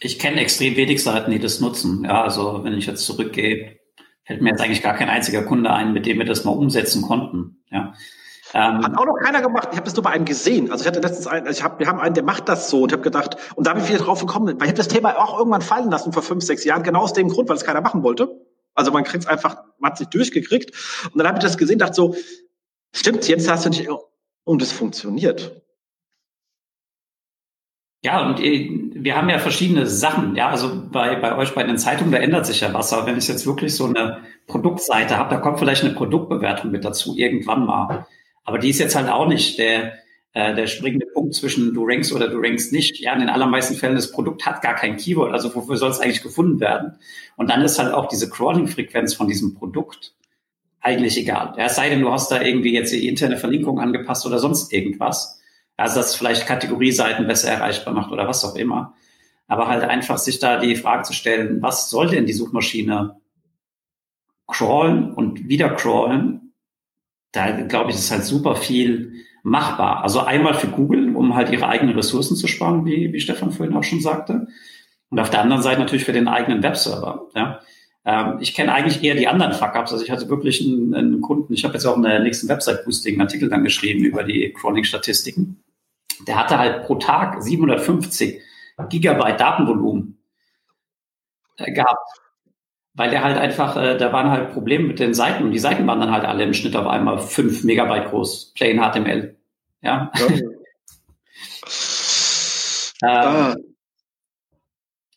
Ich kenne extrem wenig Seiten, die das nutzen. Ja, also wenn ich jetzt zurückgehe, fällt mir jetzt eigentlich gar kein einziger Kunde ein, mit dem wir das mal umsetzen konnten. Ja. Ähm, Hat auch noch keiner gemacht. Ich habe das nur bei einem gesehen. Also ich hatte letztens einen, also ich hab, wir haben einen, der macht das so und ich habe gedacht, und da bin ich wieder drauf gekommen, weil ich habe das Thema auch irgendwann fallen lassen vor fünf, sechs Jahren, genau aus dem Grund, weil es keiner machen wollte. Also man kriegt es einfach, man hat sich durchgekriegt. Und dann habe ich das gesehen, dachte so, stimmt, jetzt hast du nicht, und es funktioniert. Ja, und wir haben ja verschiedene Sachen. Ja, also bei, bei euch bei den Zeitungen, da ändert sich ja was. Aber wenn ich jetzt wirklich so eine Produktseite habe, da kommt vielleicht eine Produktbewertung mit dazu, irgendwann mal. Aber die ist jetzt halt auch nicht der, äh, der springende Punkt zwischen du rankst oder du rankst nicht. Ja, in den allermeisten Fällen, das Produkt hat gar kein Keyword, also wofür soll es eigentlich gefunden werden? Und dann ist halt auch diese Crawling-Frequenz von diesem Produkt eigentlich egal. Ja, es sei denn, du hast da irgendwie jetzt die interne Verlinkung angepasst oder sonst irgendwas. Also das vielleicht Kategorieseiten besser erreichbar macht oder was auch immer. Aber halt einfach sich da die Frage zu stellen, was soll denn die Suchmaschine crawlen und wieder crawlen da glaube ich, ist halt super viel machbar. Also einmal für Google, um halt ihre eigenen Ressourcen zu sparen, wie, wie Stefan vorhin auch schon sagte. Und auf der anderen Seite natürlich für den eigenen Webserver. Ja. Ähm, ich kenne eigentlich eher die anderen Fuck-Ups. Also ich hatte wirklich einen, einen Kunden, ich habe jetzt auch in der nächsten Website-Boosting einen Artikel dann geschrieben über die Chronic-Statistiken. Der hatte halt pro Tag 750 Gigabyte Datenvolumen äh, gehabt weil der halt einfach, äh, da waren halt Probleme mit den Seiten und die Seiten waren dann halt alle im Schnitt auf einmal fünf Megabyte groß, plain HTML. Ja. ja. ähm, ah.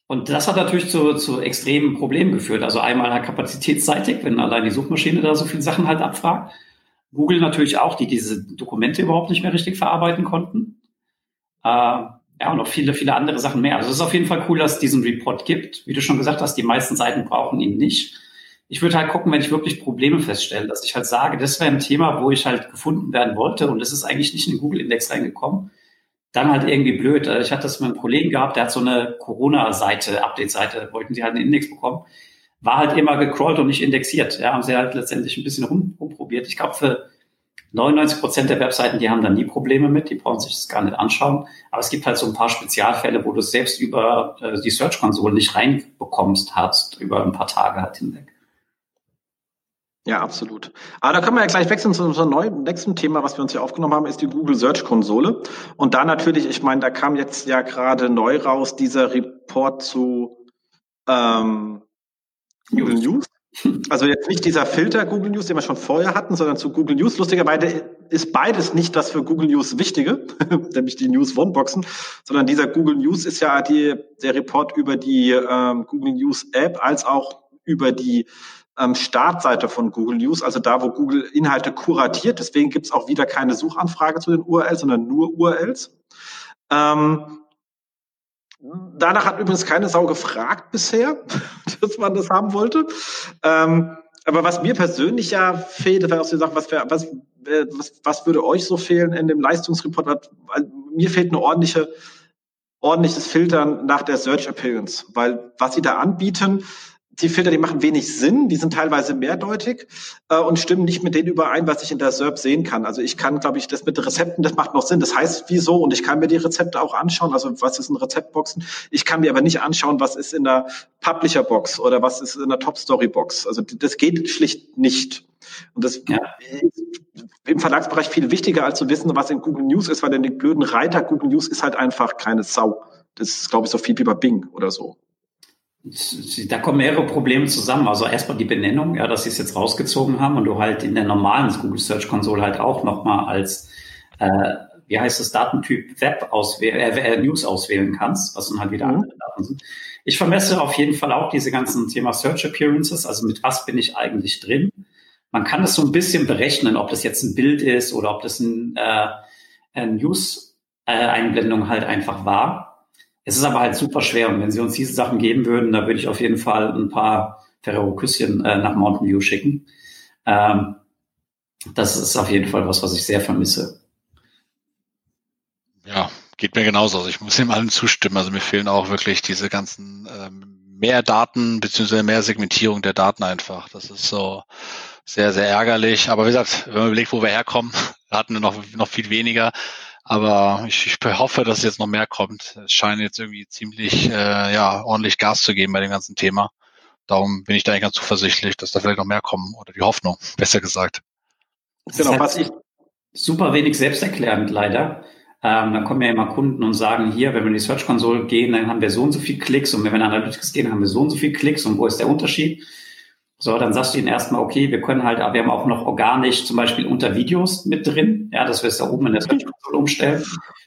Und das hat natürlich zu, zu extremen Problemen geführt. Also einmal halt kapazitätsseitig, wenn allein die Suchmaschine da so viele Sachen halt abfragt. Google natürlich auch, die diese Dokumente überhaupt nicht mehr richtig verarbeiten konnten. Äh, ja, und noch viele, viele andere Sachen mehr. Also es ist auf jeden Fall cool, dass es diesen Report gibt. Wie du schon gesagt hast, die meisten Seiten brauchen ihn nicht. Ich würde halt gucken, wenn ich wirklich Probleme feststelle, dass ich halt sage, das wäre ein Thema, wo ich halt gefunden werden wollte und es ist eigentlich nicht in den Google-Index reingekommen. Dann halt irgendwie blöd. Also ich hatte das mit einem Kollegen gehabt, der hat so eine Corona-Seite, Update-Seite, wollten sie halt einen Index bekommen. War halt immer gecrawlt und nicht indexiert. Ja, haben sie halt letztendlich ein bisschen rum, rumprobiert. Ich glaube, für 99 Prozent der Webseiten, die haben da nie Probleme mit, die brauchen sich das gar nicht anschauen. Aber es gibt halt so ein paar Spezialfälle, wo du es selbst über äh, die Search-Konsole nicht reinbekommst hast, über ein paar Tage halt hinweg. Ja, absolut. Aber da können wir ja gleich wechseln zu unserem neuen, nächsten Thema, was wir uns hier aufgenommen haben, ist die Google Search Konsole. Und da natürlich, ich meine, da kam jetzt ja gerade neu raus dieser Report zu ähm, Google News. Also jetzt nicht dieser Filter Google News, den wir schon vorher hatten, sondern zu Google News. Lustigerweise ist beides nicht das für Google News Wichtige, nämlich die News One Boxen, sondern dieser Google News ist ja die, der Report über die ähm, Google News App als auch über die ähm, Startseite von Google News, also da, wo Google Inhalte kuratiert. Deswegen gibt es auch wieder keine Suchanfrage zu den URLs, sondern nur URLs. Ähm, Danach hat übrigens keine Sau gefragt bisher, dass man das haben wollte. Ähm, aber was mir persönlich ja fehlt, wäre auch so Sache, was, was, was, was würde euch so fehlen in dem Leistungsreport? Mir fehlt eine ordentliche, ordentliches Filtern nach der Search Appearance, weil was sie da anbieten, die Filter, die machen wenig Sinn, die sind teilweise mehrdeutig äh, und stimmen nicht mit denen überein, was ich in der SERP sehen kann. Also ich kann, glaube ich, das mit Rezepten, das macht noch Sinn. Das heißt, wieso? Und ich kann mir die Rezepte auch anschauen. Also was ist in Rezeptboxen? Ich kann mir aber nicht anschauen, was ist in der Publisher-Box oder was ist in der Top-Story-Box. Also das geht schlicht nicht. Und das ja. ist im Verlagsbereich viel wichtiger, als zu wissen, was in Google News ist, weil in den blöden Reiter Google News ist halt einfach keine Sau. Das ist, glaube ich, so viel wie bei Bing oder so. Da kommen mehrere Probleme zusammen. Also erstmal die Benennung, ja, dass sie es jetzt rausgezogen haben und du halt in der normalen Google Search Console halt auch nochmal als, äh, wie heißt das, Datentyp Web auswählen, äh, News auswählen kannst, was dann halt wieder mhm. andere Daten sind. Ich vermesse auf jeden Fall auch diese ganzen Thema Search Appearances, also mit was bin ich eigentlich drin. man kann es so ein bisschen berechnen, ob das jetzt ein Bild ist oder ob das ein, äh, ein News-Einblendung halt einfach war. Es ist aber halt super schwer und wenn sie uns diese Sachen geben würden, da würde ich auf jeden Fall ein paar Ferrero-Küsschen äh, nach Mountain View schicken. Ähm, das ist auf jeden Fall was, was ich sehr vermisse. Ja, geht mir genauso. Also ich muss dem allen zustimmen. Also mir fehlen auch wirklich diese ganzen ähm, mehr Daten beziehungsweise mehr Segmentierung der Daten einfach. Das ist so sehr, sehr ärgerlich. Aber wie gesagt, wenn man überlegt, wo wir herkommen, hatten wir noch, noch viel weniger. Aber ich, ich hoffe, dass jetzt noch mehr kommt. Es scheint jetzt irgendwie ziemlich äh, ja, ordentlich Gas zu geben bei dem ganzen Thema. Darum bin ich da eigentlich ganz zuversichtlich, dass da vielleicht noch mehr kommen. Oder die Hoffnung, besser gesagt. Genau, was ich super wenig selbsterklärend leider. Ähm, dann kommen ja immer Kunden und sagen, hier, wenn wir in die Search Console gehen, dann haben wir so und so viel Klicks und wenn wir in Analytics gehen, haben wir so und so viel Klicks und wo ist der Unterschied? So, dann sagst du ihnen erstmal, okay, wir können halt, wir haben auch noch organisch zum Beispiel unter Videos mit drin, ja, dass wir es da oben in der Search Console umstellen,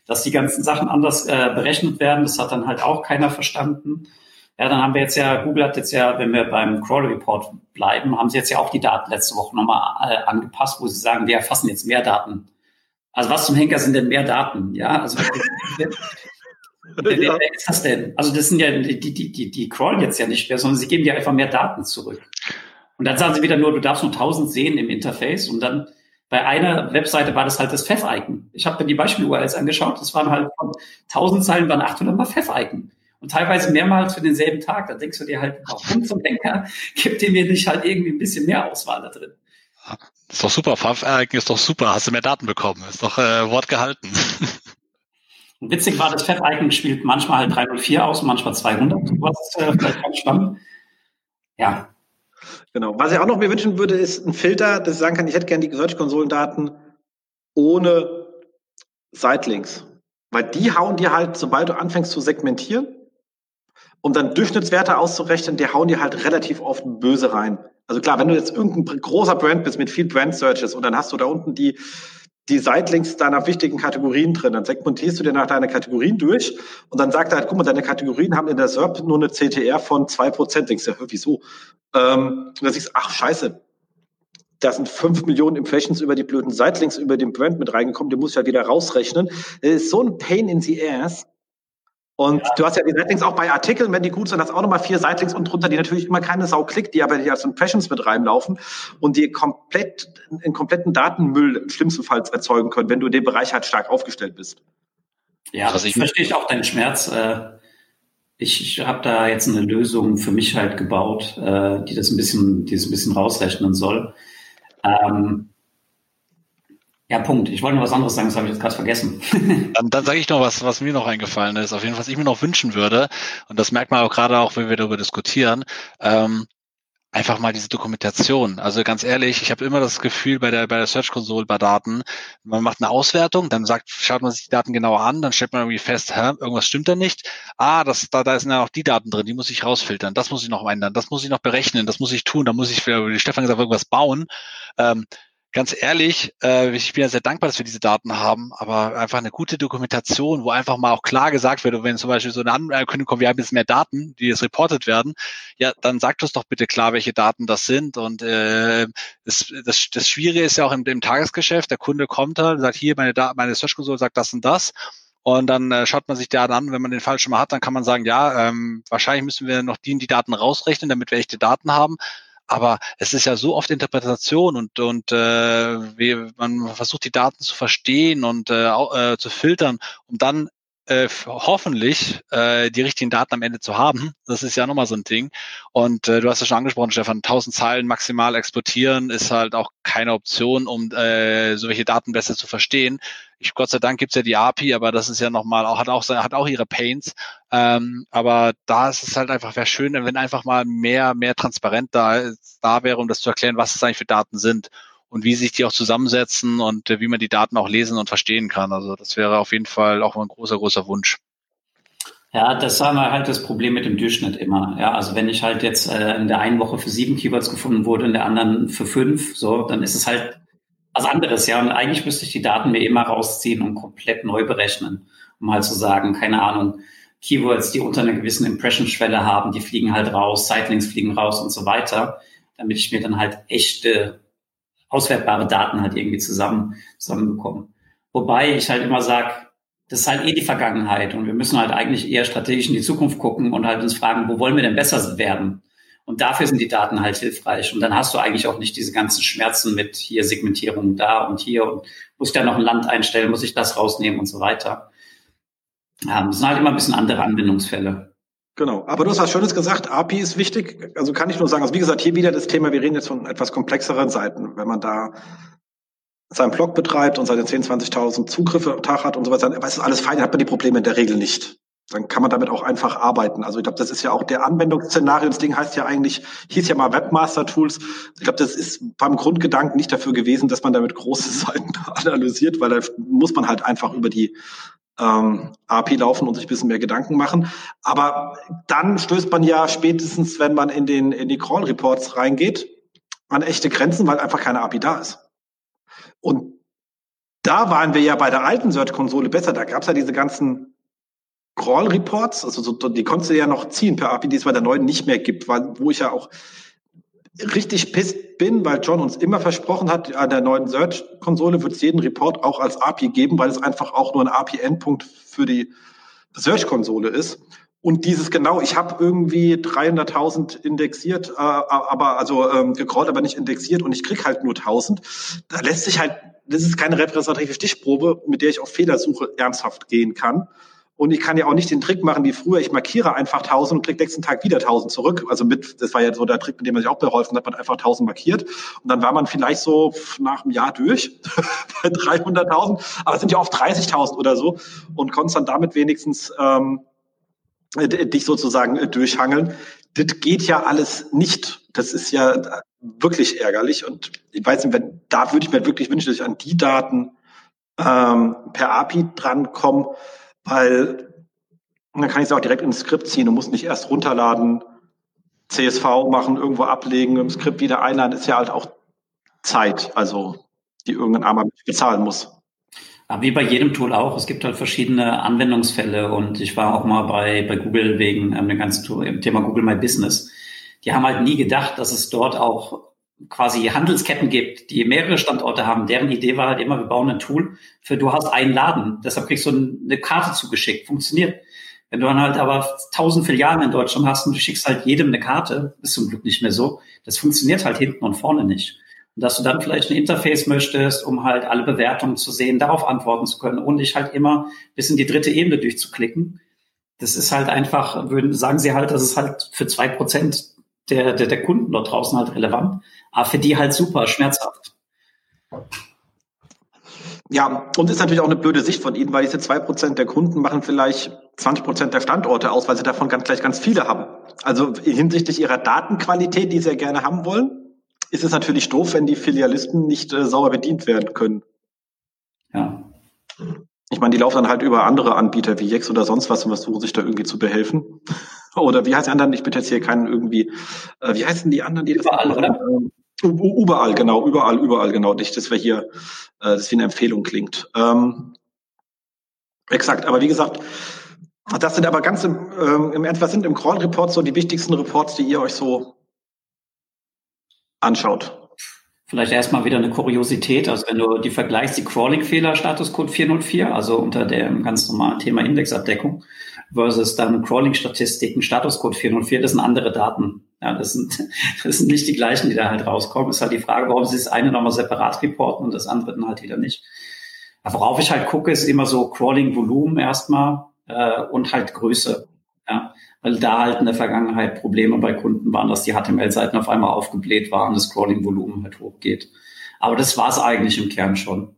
dass die ganzen Sachen anders äh, berechnet werden. Das hat dann halt auch keiner verstanden. Ja, dann haben wir jetzt ja, Google hat jetzt ja, wenn wir beim Crawl Report bleiben, haben sie jetzt ja auch die Daten letzte Woche nochmal äh, angepasst, wo sie sagen, wir erfassen jetzt mehr Daten also was zum Henker sind denn mehr Daten? Ja, also wer, ist das denn? Also das sind ja die, die, die, die crawlen jetzt ja nicht mehr, sondern sie geben dir einfach mehr Daten zurück. Und dann sagen sie wieder nur, du darfst nur 1000 sehen im Interface und dann bei einer Webseite war das halt das Pfeff-Icon. Ich habe mir die Beispiel-URLs angeschaut, das waren halt von 1000 Zeilen waren 800 mal Pfeff-Icon. Und teilweise mehrmals für denselben Tag. Da denkst du dir halt, warum zum Henker gibt ihr mir nicht halt irgendwie ein bisschen mehr Auswahl da drin? Ist doch super. Farbverhalten ist doch super. Hast du mehr Daten bekommen? Ist doch äh, Wort gehalten. Witzig war, das Pfeff-Icon spielt manchmal halt 304 aus, manchmal 200. Was äh, vielleicht ganz spannend. Ja. Genau. Was ich auch noch mir wünschen würde, ist ein Filter, dass ich sagen kann, ich hätte gerne die Search-Konsolendaten ohne Sitelinks. Weil die hauen dir halt, sobald du anfängst zu segmentieren, um dann Durchschnittswerte auszurechnen, die hauen dir halt relativ oft böse rein. Also klar, wenn du jetzt irgendein großer Brand bist mit viel Brand Searches und dann hast du da unten die, die Sitelinks deiner wichtigen Kategorien drin, dann segmentierst du dir nach deinen Kategorien durch und dann sagt er halt, guck mal, deine Kategorien haben in der SERP nur eine CTR von zwei Prozent. Denkst du, ja, wieso? Ähm, und dann siehst du, ach scheiße, da sind fünf Millionen Impressions über die blöden Sitelinks über den Brand mit reingekommen, die muss ich ja wieder rausrechnen. Das ist so ein Pain in the ass. Und ja. du hast ja die Sightlinks auch bei Artikeln, wenn die gut sind, hast auch nochmal vier Sightlinks und drunter, die natürlich immer keine Sau klickt, die aber hier als Impressions mit reinlaufen und die komplett, einen kompletten Datenmüll im schlimmsten Fall erzeugen können, wenn du in dem Bereich halt stark aufgestellt bist. Ja, das verstehe ich auch deinen Schmerz. Äh, ich, ich habe da jetzt eine Lösung für mich halt gebaut, äh, die das ein bisschen, die das ein bisschen rausrechnen soll. Ähm, ja, Punkt. Ich wollte noch was anderes sagen, das habe ich jetzt gerade vergessen. dann dann sage ich noch was, was mir noch eingefallen ist. Auf jeden Fall, was ich mir noch wünschen würde, und das merkt man auch gerade auch, wenn wir darüber diskutieren, ähm, einfach mal diese Dokumentation. Also ganz ehrlich, ich habe immer das Gefühl bei der bei der Search Console bei Daten, man macht eine Auswertung, dann sagt, schaut man sich die Daten genauer an, dann stellt man irgendwie fest, hä, irgendwas stimmt da nicht. Ah, das da da sind ja noch die Daten drin, die muss ich rausfiltern, das muss ich noch ändern, das muss ich noch berechnen, das muss ich tun, da muss ich, wie Stefan gesagt, irgendwas bauen. Ähm, ganz ehrlich, äh, ich bin ja sehr dankbar, dass wir diese Daten haben, aber einfach eine gute Dokumentation, wo einfach mal auch klar gesagt wird, wenn zum Beispiel so eine Ankündigung kommt, wir haben jetzt mehr Daten, die jetzt reportet werden, ja, dann sagt uns doch bitte klar, welche Daten das sind. Und äh, das, das, das Schwierige ist ja auch im, im Tagesgeschäft, der Kunde kommt da, sagt, hier, meine, meine Search Console sagt das und das. Und dann äh, schaut man sich Daten an, wenn man den Fall schon mal hat, dann kann man sagen, ja, ähm, wahrscheinlich müssen wir noch die, die Daten rausrechnen, damit wir echte Daten haben. Aber es ist ja so oft Interpretation und, und äh, wie, man versucht die Daten zu verstehen und äh, äh, zu filtern, um dann äh, hoffentlich äh, die richtigen Daten am Ende zu haben. Das ist ja nochmal so ein Ding. Und äh, du hast ja schon angesprochen, Stefan, 1000 Zeilen maximal exportieren ist halt auch keine Option, um äh, solche Daten besser zu verstehen. Ich, Gott sei Dank gibt's ja die API, aber das ist ja nochmal, auch, hat auch hat auch ihre Pains. Ähm, aber da ist es halt einfach, wäre schön, wenn einfach mal mehr, mehr transparent da, da wäre, um das zu erklären, was es eigentlich für Daten sind und wie sich die auch zusammensetzen und äh, wie man die Daten auch lesen und verstehen kann. Also das wäre auf jeden Fall auch ein großer, großer Wunsch. Ja, das haben wir halt das Problem mit dem Durchschnitt immer. Ja, also wenn ich halt jetzt äh, in der einen Woche für sieben Keywords gefunden wurde, in der anderen für fünf, so, dann ist es halt was anderes. Ja, und eigentlich müsste ich die Daten mir immer rausziehen und komplett neu berechnen, um halt zu sagen, keine Ahnung, Keywords, die unter einer gewissen Impression-Schwelle haben, die fliegen halt raus, Sightlinks fliegen raus und so weiter, damit ich mir dann halt echte auswertbare Daten halt irgendwie zusammen, zusammenbekommen. Wobei ich halt immer sage, das ist halt eh die Vergangenheit und wir müssen halt eigentlich eher strategisch in die Zukunft gucken und halt uns fragen, wo wollen wir denn besser werden? Und dafür sind die Daten halt hilfreich. Und dann hast du eigentlich auch nicht diese ganzen Schmerzen mit hier Segmentierung da und hier und muss ich da noch ein Land einstellen, muss ich das rausnehmen und so weiter. Ja, das sind halt immer ein bisschen andere Anwendungsfälle. Genau. Aber du hast was Schönes gesagt. API ist wichtig. Also kann ich nur sagen, also wie gesagt, hier wieder das Thema, wir reden jetzt von etwas komplexeren Seiten. Wenn man da seinen Blog betreibt und seine 10.000, 20.000 Zugriffe am Tag hat und sowas, dann ist alles fein, hat man die Probleme in der Regel nicht. Dann kann man damit auch einfach arbeiten. Also ich glaube, das ist ja auch der Anwendungsszenario. Das Ding heißt ja eigentlich, hieß ja mal Webmaster Tools. Ich glaube, das ist beim Grundgedanken nicht dafür gewesen, dass man damit große Seiten analysiert, weil da muss man halt einfach über die ähm, API laufen und sich ein bisschen mehr Gedanken machen. Aber dann stößt man ja spätestens, wenn man in den in die Crawl Reports reingeht, an echte Grenzen, weil einfach keine API da ist. Und da waren wir ja bei der alten Search-Konsole besser. Da gab es ja diese ganzen Crawl-Reports, also so, die konntest du ja noch ziehen per API, die es bei der neuen nicht mehr gibt, weil, wo ich ja auch richtig pisst bin, weil John uns immer versprochen hat, an der neuen Search-Konsole wird es jeden Report auch als API geben, weil es einfach auch nur ein API-Endpunkt für die Search-Konsole ist. Und dieses genau, ich habe irgendwie 300.000 indexiert, äh, aber also ähm, gecrawlt, aber nicht indexiert und ich krieg halt nur 1000. Da lässt sich halt, das ist keine repräsentative Stichprobe, mit der ich auf Fehlersuche ernsthaft gehen kann. Und ich kann ja auch nicht den Trick machen wie früher. Ich markiere einfach 1000 und krieg nächsten Tag wieder 1000 zurück. Also mit, das war ja so der Trick, mit dem man sich auch beholfen hat. Man einfach 1000 markiert. Und dann war man vielleicht so nach einem Jahr durch bei 300.000. Aber es sind ja oft 30.000 oder so. Und konntest dann damit wenigstens ähm, dich sozusagen äh, durchhangeln. Das geht ja alles nicht. Das ist ja wirklich ärgerlich. Und ich weiß nicht, wenn, da würde ich mir wirklich wünschen, dass ich an die Daten ähm, per API drankomme weil dann kann ich es auch direkt ins Skript ziehen und muss nicht erst runterladen, CSV machen, irgendwo ablegen, im Skript wieder einladen, ist ja halt auch Zeit, also die irgendein Armer bezahlen muss. Aber wie bei jedem Tool auch, es gibt halt verschiedene Anwendungsfälle und ich war auch mal bei, bei Google wegen ähm, dem ganzen Thema Google My Business. Die haben halt nie gedacht, dass es dort auch quasi Handelsketten gibt, die mehrere Standorte haben, deren Idee war halt immer, wir bauen ein Tool für du hast einen Laden, deshalb kriegst du eine Karte zugeschickt, funktioniert. Wenn du dann halt aber tausend Filialen in Deutschland hast und du schickst halt jedem eine Karte, ist zum Glück nicht mehr so, das funktioniert halt hinten und vorne nicht. Und dass du dann vielleicht ein Interface möchtest, um halt alle Bewertungen zu sehen, darauf antworten zu können und dich halt immer bis in die dritte Ebene durchzuklicken. Das ist halt einfach, würden, sagen sie halt, das ist halt für zwei Prozent der, der, der Kunden dort draußen halt relevant, aber für die halt super schmerzhaft. Ja, und ist natürlich auch eine blöde Sicht von Ihnen, weil diese zwei Prozent der Kunden machen vielleicht 20 Prozent der Standorte aus, weil sie davon ganz, gleich ganz viele haben. Also hinsichtlich ihrer Datenqualität, die sie ja gerne haben wollen, ist es natürlich doof, wenn die Filialisten nicht äh, sauber bedient werden können. Ja. Ich meine, die laufen dann halt über andere Anbieter wie Jex oder sonst was und versuchen sich da irgendwie zu behelfen. oder wie heißt die anderen? Ich bitte jetzt hier keinen irgendwie, äh, wie heißen die anderen, die überall, das oder? Ähm, überall, genau, überall, überall, genau. Nicht, dass wir hier, äh, das wie eine Empfehlung klingt. Ähm, exakt, aber wie gesagt, das sind aber ganz im, ähm, etwa sind im Crawl Report so die wichtigsten Reports, die ihr euch so anschaut. Vielleicht erstmal wieder eine Kuriosität. Also wenn du die vergleichst, die Crawling-Fehler Statuscode 404, also unter dem ganz normalen Thema Indexabdeckung, versus dann Crawling-Statistiken Statuscode 404, das sind andere Daten. Ja, das sind, das sind nicht die gleichen, die da halt rauskommen. ist halt die Frage, warum sie das eine nochmal separat reporten und das andere dann halt wieder nicht. Aber worauf ich halt gucke, ist immer so Crawling-Volumen erstmal äh, und halt Größe. Ja weil da halt in der Vergangenheit Probleme bei Kunden waren, dass die HTML-Seiten auf einmal aufgebläht waren, das Scrolling-Volumen halt hochgeht. Aber das war es eigentlich im Kern schon.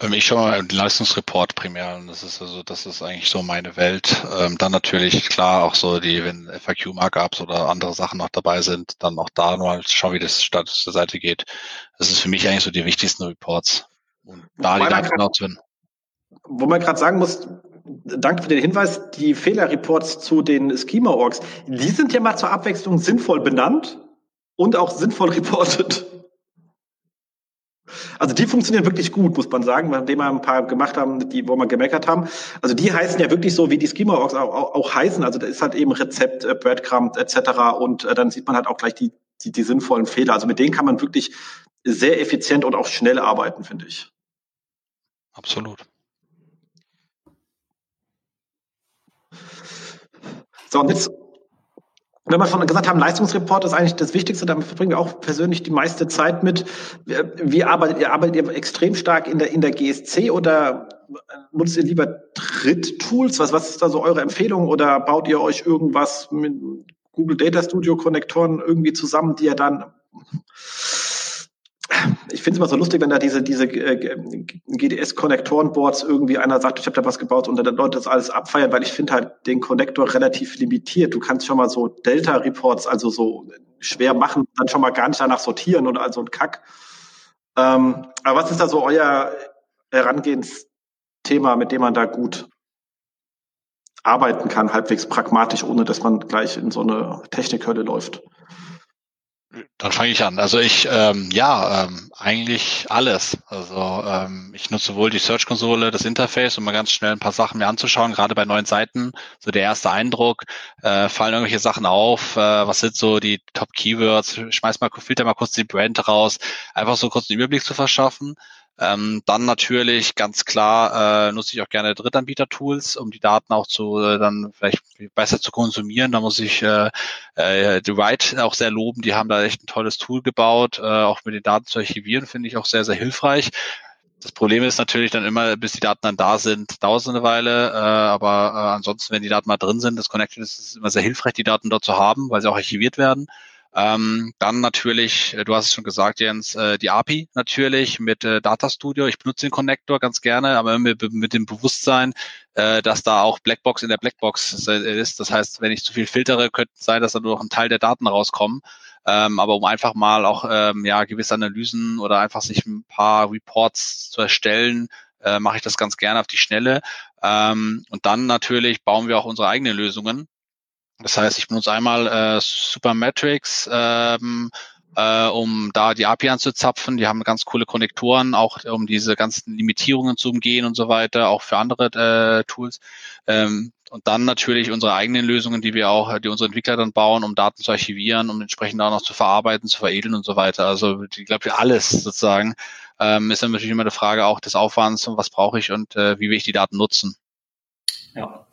Ähm, ich schaue mal den Leistungsreport primär und das ist also, das ist eigentlich so meine Welt. Ähm, dann natürlich klar auch so die, wenn FAQ-Markups oder andere Sachen noch dabei sind, dann auch da nur schauen, wie das Status der Seite geht. Das ist für mich eigentlich so die wichtigsten Reports. Und da die Daten genau zu. Wo man gerade sagen muss, danke für den Hinweis. Die Fehlerreports zu den Schema-Orgs, die sind ja mal zur Abwechslung sinnvoll benannt und auch sinnvoll reportet. Also die funktionieren wirklich gut, muss man sagen, nachdem wir ein paar gemacht haben, die, wo wir gemeckert haben. Also die heißen ja wirklich so, wie die Schema-Orgs auch, auch, auch, heißen. Also da ist halt eben Rezept, äh, Breadcrumb etc. Und äh, dann sieht man halt auch gleich die die, die sinnvollen Fehler. Also mit denen kann man wirklich sehr effizient und auch schnell arbeiten, finde ich. Absolut. So, und jetzt wenn wir schon gesagt haben, Leistungsreport ist eigentlich das Wichtigste, damit verbringen wir auch persönlich die meiste Zeit mit. Wie arbeitet ihr? Arbeitet ihr extrem stark in der, in der GSC oder nutzt ihr lieber Dritttools? Was, was ist da so eure Empfehlung oder baut ihr euch irgendwas mit Google Data Studio Konnektoren irgendwie zusammen, die ihr dann ich finde es immer so lustig, wenn da diese, diese äh, GDS-Konnektoren-Boards irgendwie einer sagt, ich habe da was gebaut und dann Leute das alles abfeiern, weil ich finde halt den Konnektor relativ limitiert. Du kannst schon mal so Delta-Reports, also so schwer machen, dann schon mal gar nicht danach sortieren und also ein Kack. Ähm, aber was ist da so euer Herangehensthema, mit dem man da gut arbeiten kann, halbwegs pragmatisch, ohne dass man gleich in so eine Technikhölle läuft? Dann fange ich an. Also ich, ähm, ja, ähm, eigentlich alles. Also ähm, ich nutze sowohl die Search-Konsole, das Interface, um mal ganz schnell ein paar Sachen mir anzuschauen, gerade bei neuen Seiten. So der erste Eindruck, äh, fallen irgendwelche Sachen auf, äh, was sind so die Top-Keywords, schmeiß mal, filter mal kurz die Brand raus, einfach so kurz einen Überblick zu verschaffen. Ähm, dann natürlich ganz klar äh, nutze ich auch gerne Drittanbieter-Tools, um die Daten auch zu äh, dann vielleicht besser zu konsumieren. Da muss ich äh, äh, The Right auch sehr loben. Die haben da echt ein tolles Tool gebaut, äh, auch mit den Daten zu archivieren, finde ich auch sehr, sehr hilfreich. Das Problem ist natürlich dann immer, bis die Daten dann da sind, dauert es eine Weile. Äh, aber äh, ansonsten, wenn die Daten mal drin sind, das Connected ist, ist immer sehr hilfreich, die Daten dort zu haben, weil sie auch archiviert werden. Ähm, dann natürlich, äh, du hast es schon gesagt, Jens, äh, die API natürlich mit äh, Data Studio. Ich benutze den Connector ganz gerne, aber mit, mit dem Bewusstsein, äh, dass da auch Blackbox in der Blackbox ist. Das heißt, wenn ich zu viel filtere, könnte es sein, dass da nur noch ein Teil der Daten rauskommen. Ähm, aber um einfach mal auch ähm, ja gewisse Analysen oder einfach sich ein paar Reports zu erstellen, äh, mache ich das ganz gerne auf die Schnelle. Ähm, und dann natürlich bauen wir auch unsere eigenen Lösungen. Das heißt, ich benutze einmal äh, Supermetrics, ähm, äh, um da die API anzuzapfen. Die haben ganz coole Konnektoren, auch um diese ganzen Limitierungen zu umgehen und so weiter, auch für andere äh, Tools. Ähm, und dann natürlich unsere eigenen Lösungen, die wir auch, die unsere Entwickler dann bauen, um Daten zu archivieren, um entsprechend auch noch zu verarbeiten, zu veredeln und so weiter. Also ich glaube, alles sozusagen ähm, ist dann natürlich immer eine Frage auch des Aufwands und was brauche ich und äh, wie will ich die Daten nutzen. Ja,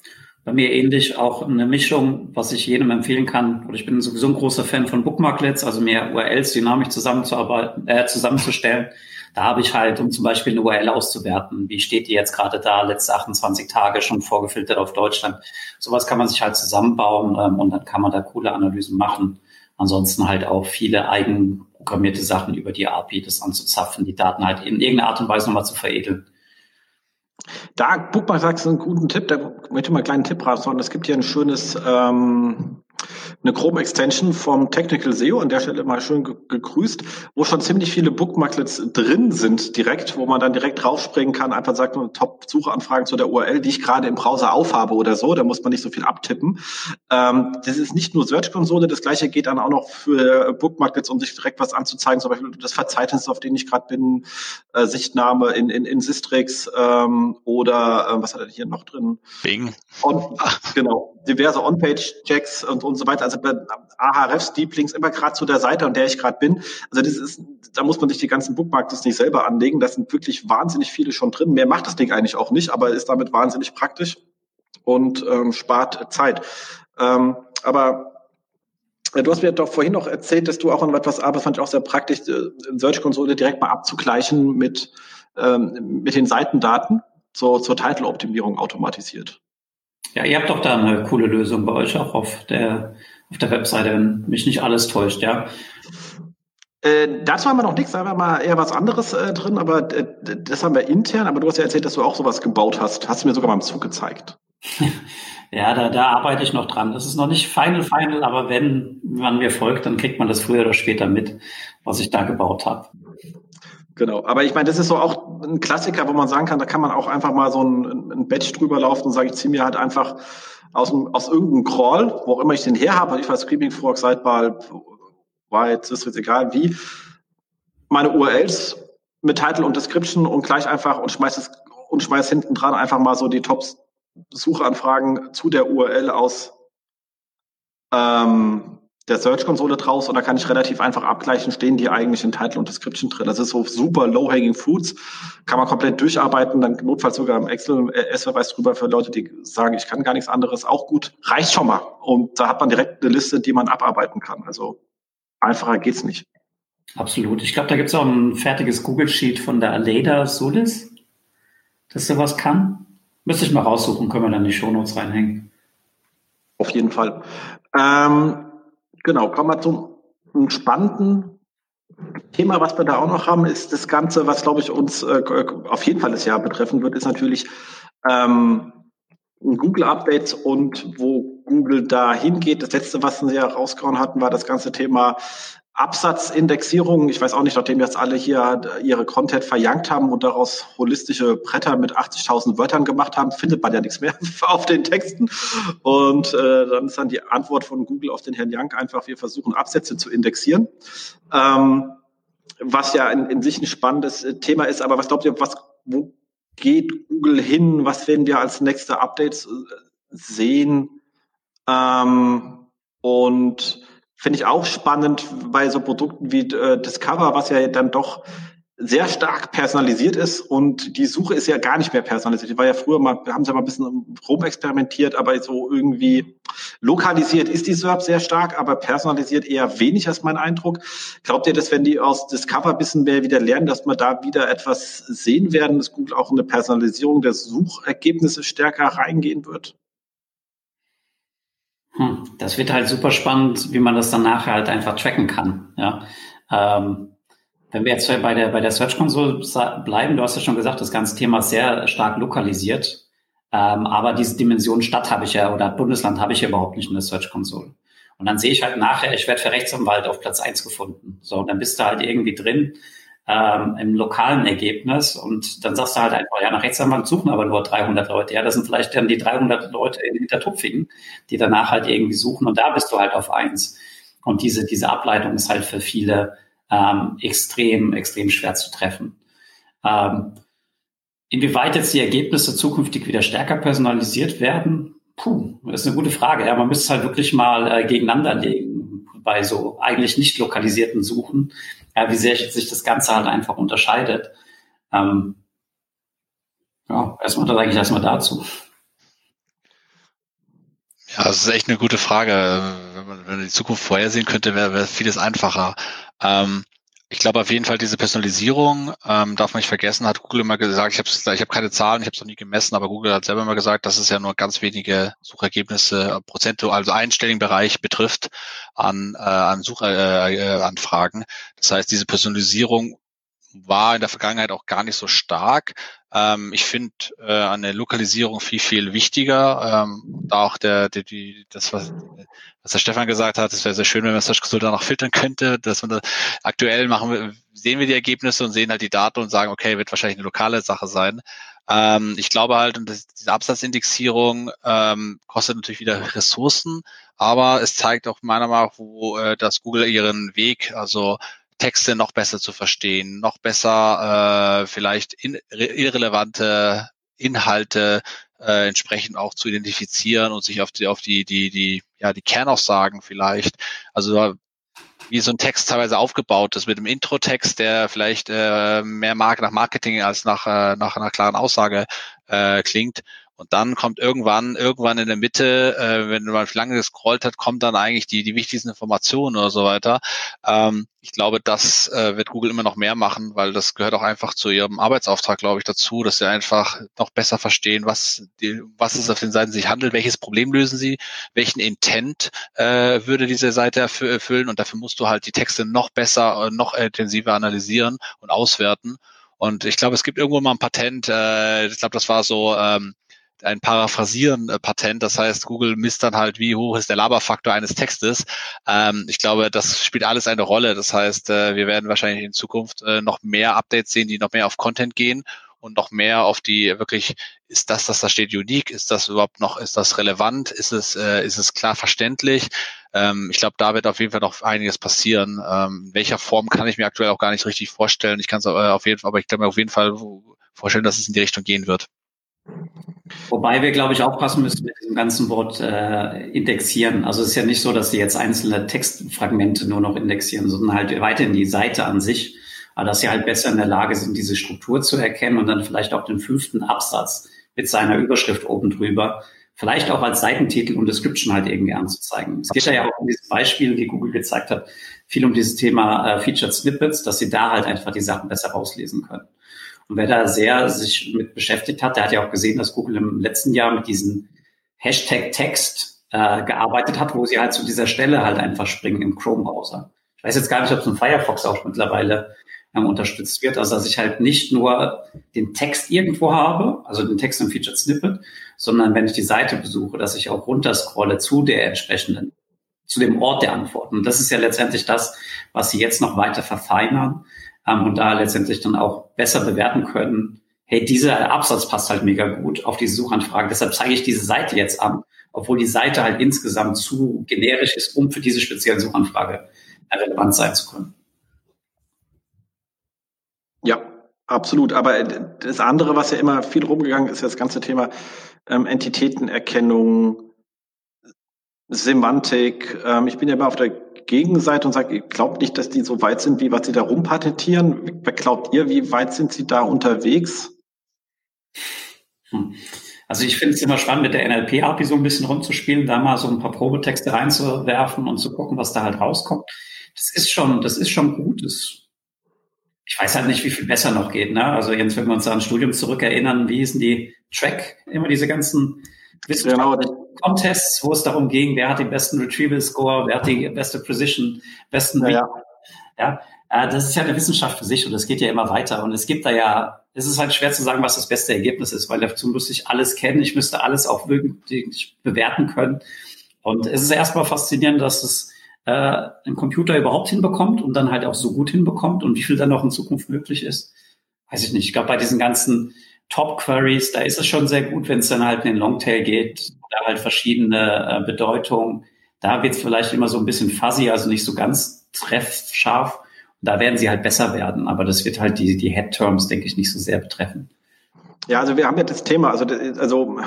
bei mir ähnlich auch eine Mischung, was ich jedem empfehlen kann. Oder ich bin sowieso ein großer Fan von Bookmarklets, also mehr URLs dynamisch zusammenzuarbeiten, äh, zusammenzustellen. Da habe ich halt, um zum Beispiel eine URL auszuwerten, wie steht die jetzt gerade da, letzte 28 Tage schon vorgefiltert auf Deutschland. Sowas kann man sich halt zusammenbauen ähm, und dann kann man da coole Analysen machen. Ansonsten halt auch viele eigenprogrammierte Sachen über die API, das anzuzapfen, die Daten halt in irgendeiner Art und Weise nochmal zu veredeln. Da, Bookmark sagst du einen guten Tipp, da möchte ich mal einen kleinen Tipp raushauen. Es gibt hier ein schönes ähm, eine Chrome-Extension vom Technical SEO, an der Stelle mal schön gegrüßt, wo schon ziemlich viele Bookmarklets drin sind direkt, wo man dann direkt rausspringen kann, einfach sagt man Top-Suchanfragen zu der URL, die ich gerade im Browser aufhabe oder so, da muss man nicht so viel abtippen. Ähm, das ist nicht nur Search-Konsole, das gleiche geht dann auch noch für Bookmarklets, um sich direkt was anzuzeigen, zum Beispiel das Verzeichnis, auf dem ich gerade bin, äh, Sichtnahme in, in, in Sistrix ähm, oder äh, was hat er hier noch drin? Bing. On, genau, diverse On-Page-Checks und, und so weiter. Also bei Ahrefs, Deep Links immer gerade zu der Seite, an der ich gerade bin. Also das ist, da muss man sich die ganzen Bookmarks nicht selber anlegen. Da sind wirklich wahnsinnig viele schon drin. Mehr macht das Ding eigentlich auch nicht, aber ist damit wahnsinnig praktisch und ähm, spart Zeit. Ähm, aber äh, Du hast mir doch vorhin noch erzählt, dass du auch an etwas arbeitest, fand ich auch sehr praktisch, äh, Search-Konsole direkt mal abzugleichen mit, ähm, mit den Seitendaten so, zur Title-Optimierung automatisiert. Ja, ihr habt doch da eine coole Lösung bei euch auch auf der, auf der Webseite, wenn mich nicht alles täuscht, ja. Äh, dazu haben wir noch nichts, da haben wir mal eher was anderes äh, drin, aber äh, das haben wir intern. Aber du hast ja erzählt, dass du auch sowas gebaut hast. Hast du mir sogar mal im Zug gezeigt. ja, da, da arbeite ich noch dran. Das ist noch nicht final, final, aber wenn man mir folgt, dann kriegt man das früher oder später mit, was ich da gebaut habe. Genau, aber ich meine, das ist so auch ein Klassiker, wo man sagen kann, da kann man auch einfach mal so ein, ein Badge drüber laufen und sagen, ich ziehe mir halt einfach aus, dem, aus irgendeinem Crawl, wo auch immer ich den her habe, ich weiß, Screaming Frog, Sidebar, White, ist jetzt egal wie, meine URLs mit Title und Description und gleich einfach und schmeiß es und schmeiß hinten dran einfach mal so die Top Suchanfragen zu der URL aus ähm, der Search-Konsole draus und da kann ich relativ einfach abgleichen, stehen die eigentlich in Title und Description drin. Das ist so super low-hanging fruits, kann man komplett durcharbeiten, dann notfalls sogar im Excel S-Verweis drüber für Leute, die sagen, ich kann gar nichts anderes, auch gut, reicht schon mal. Und da hat man direkt eine Liste, die man abarbeiten kann. Also einfacher geht's nicht. Absolut. Ich glaube, da gibt's auch ein fertiges Google-Sheet von der Aleda Solis, das sowas kann. Müsste ich mal raussuchen, können wir dann die Shownotes reinhängen. Auf jeden Fall. Ähm, Genau, kommen wir zum spannenden Thema, was wir da auch noch haben, ist das Ganze, was glaube ich uns äh, auf jeden Fall das Jahr betreffen wird, ist natürlich ähm, Google Updates und wo Google da hingeht. Das letzte, was sie ja rausgehauen hatten, war das ganze Thema Absatzindexierung. Ich weiß auch nicht, nachdem jetzt alle hier ihre Content verjankt haben und daraus holistische Bretter mit 80.000 Wörtern gemacht haben, findet man ja nichts mehr auf den Texten. Und äh, dann ist dann die Antwort von Google auf den Herrn Young einfach, wir versuchen Absätze zu indexieren. Ähm, was ja in, in, sich ein spannendes äh, Thema ist. Aber was glaubt ihr, was, wo geht Google hin? Was werden wir als nächste Updates äh, sehen? Ähm, und Finde ich auch spannend bei so Produkten wie äh, Discover, was ja dann doch sehr stark personalisiert ist und die Suche ist ja gar nicht mehr personalisiert. Die war ja früher mal, haben sie ja mal ein bisschen rumexperimentiert, aber so irgendwie lokalisiert ist die SERP sehr stark, aber personalisiert eher wenig, ist mein Eindruck. Glaubt ihr, dass wenn die aus Discover ein bisschen mehr wieder lernen, dass wir da wieder etwas sehen werden, dass Google auch eine Personalisierung der Suchergebnisse stärker reingehen wird? Hm, das wird halt super spannend, wie man das dann nachher halt einfach tracken kann. Ja. Ähm, wenn wir jetzt bei der, bei der Search Console bleiben, du hast ja schon gesagt, das ganze Thema ist sehr stark lokalisiert. Ähm, aber diese Dimension Stadt habe ich ja oder Bundesland habe ich ja überhaupt nicht in der Search Console. Und dann sehe ich halt nachher, ich werde für Rechtsanwalt auf Platz eins gefunden. So, und dann bist du halt irgendwie drin ähm, im lokalen Ergebnis und dann sagst du halt einfach, ja, nach Rechtsanwalt suchen aber nur 300 Leute. Ja, das sind vielleicht dann die 300 Leute in Hintertupfingen, die danach halt irgendwie suchen und da bist du halt auf eins. Und diese, diese Ableitung ist halt für viele ähm, extrem, extrem schwer zu treffen. Ähm, inwieweit jetzt die Ergebnisse zukünftig wieder stärker personalisiert werden, puh, das ist eine gute Frage. Ja, man müsste es halt wirklich mal äh, gegeneinander legen bei so eigentlich nicht lokalisierten Suchen ja, wie sehr sich das Ganze halt einfach unterscheidet. Ähm, ja, erstmal das eigentlich erstmal dazu. Ja, das ist echt eine gute Frage. Wenn man, wenn man die Zukunft vorhersehen könnte, wäre wär vieles einfacher. Ähm, ich glaube auf jeden Fall diese Personalisierung ähm, darf man nicht vergessen, hat Google immer gesagt, ich habe ich hab keine Zahlen, ich habe es noch nie gemessen, aber Google hat selber immer gesagt, dass es ja nur ganz wenige Suchergebnisse, Prozente, also einstelligen Bereich betrifft an, äh, an Suchanfragen. Äh, das heißt, diese Personalisierung war in der Vergangenheit auch gar nicht so stark. Ähm, ich finde äh, eine Lokalisierung viel, viel wichtiger. Ähm, da auch der, der, die, das, was, was der Stefan gesagt hat, es wäre sehr schön, wenn man Search Console danach filtern könnte, dass man da, aktuell machen sehen wir die Ergebnisse und sehen halt die Daten und sagen, okay, wird wahrscheinlich eine lokale Sache sein. Ähm, ich glaube halt, und das, diese Absatzindexierung ähm, kostet natürlich wieder Ressourcen, aber es zeigt auch meiner Meinung nach, wo äh, dass Google ihren Weg, also Texte noch besser zu verstehen, noch besser äh, vielleicht in, irrelevante Inhalte äh, entsprechend auch zu identifizieren und sich auf die auf die die die ja die Kernaussagen vielleicht. Also wie so ein Text teilweise aufgebaut ist mit dem Intro-Text, der vielleicht äh, mehr mag nach Marketing als nach äh, nach einer klaren Aussage äh, klingt und dann kommt irgendwann, irgendwann in der Mitte, äh, wenn man lange gescrollt hat, kommt dann eigentlich die, die wichtigsten Informationen oder so weiter. Ähm, ich glaube, das äh, wird Google immer noch mehr machen, weil das gehört auch einfach zu ihrem Arbeitsauftrag, glaube ich, dazu, dass sie einfach noch besser verstehen, was, die, was es auf den Seiten sich handelt, welches Problem lösen sie, welchen Intent äh, würde diese Seite erfüllen und dafür musst du halt die Texte noch besser, äh, noch intensiver analysieren und auswerten. Und ich glaube, es gibt irgendwo mal ein Patent, äh, ich glaube, das war so, ähm, ein Paraphrasieren-Patent. Das heißt, Google misst dann halt, wie hoch ist der Laberfaktor eines Textes. Ähm, ich glaube, das spielt alles eine Rolle. Das heißt, äh, wir werden wahrscheinlich in Zukunft äh, noch mehr Updates sehen, die noch mehr auf Content gehen und noch mehr auf die wirklich, ist das, was da steht, unique? Ist das überhaupt noch, ist das relevant? Ist es, äh, ist es klar verständlich? Ähm, ich glaube, da wird auf jeden Fall noch einiges passieren. Ähm, in welcher Form kann ich mir aktuell auch gar nicht richtig vorstellen. Ich kann es äh, auf jeden Fall, aber ich kann mir auf jeden Fall vorstellen, dass es in die Richtung gehen wird. Wobei wir, glaube ich, aufpassen müssen mit diesem ganzen Wort äh, indexieren. Also es ist ja nicht so, dass sie jetzt einzelne Textfragmente nur noch indexieren, sondern halt weiterhin die Seite an sich. Aber dass sie halt besser in der Lage sind, diese Struktur zu erkennen und dann vielleicht auch den fünften Absatz mit seiner Überschrift oben drüber, vielleicht auch als Seitentitel und Description halt irgendwie anzuzeigen. Es geht ja auch um dieses Beispiel, die Google gezeigt hat, viel um dieses Thema äh, Featured Snippets, dass sie da halt einfach die Sachen besser rauslesen können. Und wer da sehr sich mit beschäftigt hat, der hat ja auch gesehen, dass Google im letzten Jahr mit diesem Hashtag Text äh, gearbeitet hat, wo sie halt zu dieser Stelle halt einfach springen im Chrome-Browser. Ich weiß jetzt gar nicht, ob es im Firefox auch mittlerweile ähm, unterstützt wird. Also dass ich halt nicht nur den Text irgendwo habe, also den Text im Featured Snippet, sondern wenn ich die Seite besuche, dass ich auch runterscrolle zu der entsprechenden, zu dem Ort der Antworten. Und das ist ja letztendlich das, was sie jetzt noch weiter verfeinern ähm, und da letztendlich dann auch besser bewerten können. Hey, dieser Absatz passt halt mega gut auf diese Suchanfrage. Deshalb zeige ich diese Seite jetzt an, obwohl die Seite halt insgesamt zu generisch ist, um für diese spezielle Suchanfrage relevant sein zu können. Ja, absolut. Aber das andere, was ja immer viel rumgegangen ist, das ganze Thema ähm, Entitätenerkennung, Semantik. Ähm, ich bin ja immer auf der Gegenseite und sage, ihr glaubt nicht, dass die so weit sind, wie was sie da rumpatentieren. Glaubt ihr, wie weit sind sie da unterwegs? Hm. Also ich finde es immer spannend, mit der NLP-API so ein bisschen rumzuspielen, da mal so ein paar Probetexte reinzuwerfen und zu gucken, was da halt rauskommt. Das ist schon, das ist schon gut. Das ich weiß halt nicht, wie viel besser noch geht. Ne? Also jetzt, wenn wir uns an ein Studium zurückerinnern, wie hießen die Track, immer diese ganzen wissenschaftlichen genau. Contests, wo es darum ging, wer hat den besten Retrieval-Score, wer hat die beste Precision, besten ja, ja. ja, das ist ja eine Wissenschaft für sich und es geht ja immer weiter. Und es gibt da ja, es ist halt schwer zu sagen, was das beste Ergebnis ist, weil dazu müsste ich alles kennen, ich müsste alles auch wirklich bewerten können. Und es ist erstmal faszinierend, dass es äh, ein Computer überhaupt hinbekommt und dann halt auch so gut hinbekommt und wie viel dann noch in Zukunft möglich ist, weiß ich nicht. Ich glaube, bei diesen ganzen Top-Queries, da ist es schon sehr gut, wenn es dann halt in den Longtail geht oder halt verschiedene äh, Bedeutungen. Da wird es vielleicht immer so ein bisschen fuzzy, also nicht so ganz treffscharf. da werden sie halt besser werden, aber das wird halt die, die Head-Terms, denke ich, nicht so sehr betreffen. Ja, also wir haben ja das Thema, also, also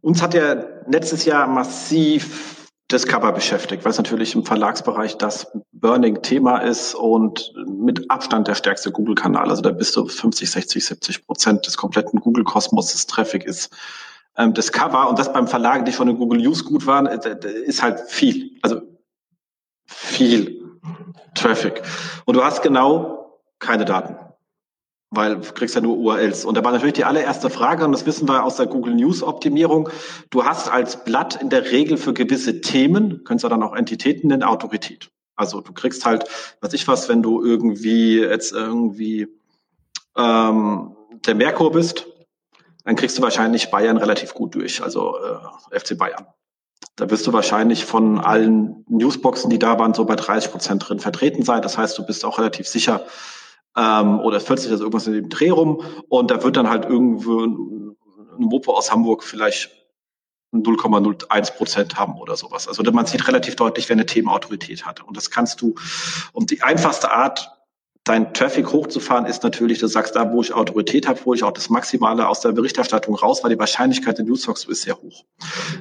uns hat ja letztes Jahr massiv Discover beschäftigt, weil es natürlich im Verlagsbereich das Burning-Thema ist und mit Abstand der stärkste Google-Kanal. Also da bist du 50, 60, 70 Prozent des kompletten Google-Kosmos des Traffic ist ähm, Discover und das beim Verlag, die schon in Google News gut waren, äh, ist halt viel. Also viel Traffic. Und du hast genau keine Daten weil du kriegst ja nur URLs. Und da war natürlich die allererste Frage, und das wissen wir aus der Google News Optimierung, du hast als Blatt in der Regel für gewisse Themen, könntest du dann auch Entitäten nennen, Autorität. Also du kriegst halt, weiß ich was, wenn du irgendwie jetzt irgendwie ähm, der Merkur bist, dann kriegst du wahrscheinlich Bayern relativ gut durch, also äh, FC Bayern. Da wirst du wahrscheinlich von allen Newsboxen, die da waren, so bei 30 Prozent drin vertreten sein. Das heißt, du bist auch relativ sicher, ähm, oder 40 ist irgendwas in dem Dreh rum und da wird dann halt irgendwo ein Mopo aus Hamburg vielleicht 0,01 Prozent haben oder sowas. Also man sieht relativ deutlich, wer eine Themenautorität hat. Und das kannst du, und die einfachste Art, deinen Traffic hochzufahren, ist natürlich, du sagst, da wo ich Autorität habe, hole ich auch das Maximale aus der Berichterstattung raus, weil die Wahrscheinlichkeit in Newstalks ist sehr hoch.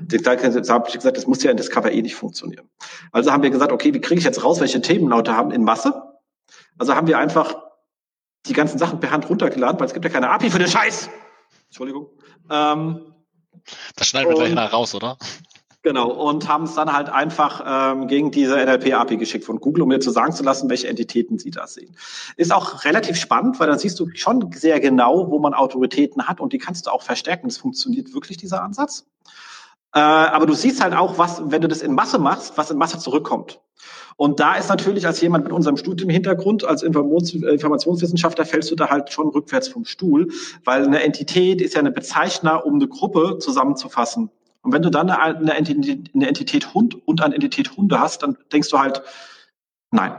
Da habe ich gesagt, das muss ja in Discover eh nicht funktionieren. Also haben wir gesagt, okay, wie kriege ich jetzt raus, welche Themen Leute haben in Masse? Also haben wir einfach die ganzen Sachen per Hand runtergeladen, weil es gibt ja keine API für den Scheiß. Entschuldigung. Ähm, das schneiden wir gleich nach raus, oder? Genau, und haben es dann halt einfach ähm, gegen diese NLP-API geschickt von Google, um mir zu sagen zu lassen, welche Entitäten sie da sehen. Ist auch relativ spannend, weil dann siehst du schon sehr genau, wo man Autoritäten hat und die kannst du auch verstärken. Es funktioniert wirklich, dieser Ansatz. Äh, aber du siehst halt auch, was, wenn du das in Masse machst, was in Masse zurückkommt. Und da ist natürlich als jemand mit unserem Studienhintergrund, als Informationswissenschaftler, fällst du da halt schon rückwärts vom Stuhl, weil eine Entität ist ja eine Bezeichner, um eine Gruppe zusammenzufassen. Und wenn du dann eine Entität, eine Entität Hund und eine Entität Hunde hast, dann denkst du halt, nein,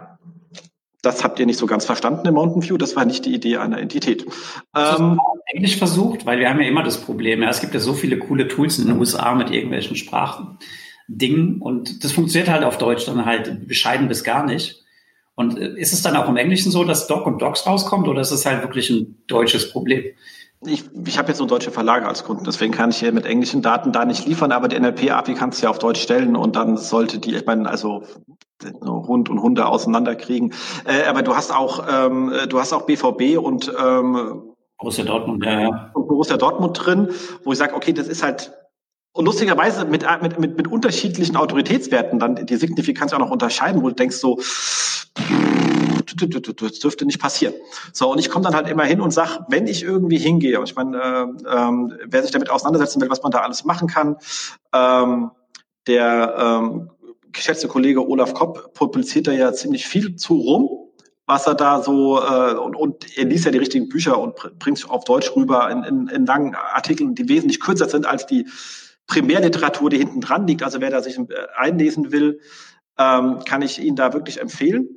das habt ihr nicht so ganz verstanden im Mountain View. Das war nicht die Idee einer Entität. Ähm, Englisch versucht, weil wir haben ja immer das Problem. Ja, es gibt ja so viele coole Tools in den USA mit irgendwelchen Sprachen. Ding und das funktioniert halt auf Deutsch dann halt bescheiden bis gar nicht. Und äh, ist es dann auch im Englischen so, dass Doc und Docs rauskommt oder ist es halt wirklich ein deutsches Problem? ich, ich habe jetzt nur deutsche Verlage als Kunden, deswegen kann ich hier mit englischen Daten da nicht liefern, aber die NLP-API kannst du ja auf Deutsch stellen und dann sollte die, ich meine, also Hund und Hunde auseinanderkriegen. Äh, aber du hast auch, ähm, du hast auch BVB und ähm, Borussia Dortmund, ja, ja. Und Borussia Dortmund drin, wo ich sage, okay, das ist halt und lustigerweise mit, mit, mit, mit unterschiedlichen Autoritätswerten dann die Signifikanz auch noch unterscheiden, wo du denkst so, das dürfte nicht passieren. So, und ich komme dann halt immer hin und sag, wenn ich irgendwie hingehe, und ich meine, äh, ähm, wer sich damit auseinandersetzen will, was man da alles machen kann, ähm, der ähm, geschätzte Kollege Olaf Kopp publiziert da ja ziemlich viel zu rum, was er da so äh, und, und er liest ja die richtigen Bücher und bringt es auf Deutsch rüber in, in, in langen Artikeln, die wesentlich kürzer sind als die Primärliteratur, die hinten dran liegt. Also wer da sich äh, einlesen will, ähm, kann ich Ihnen da wirklich empfehlen.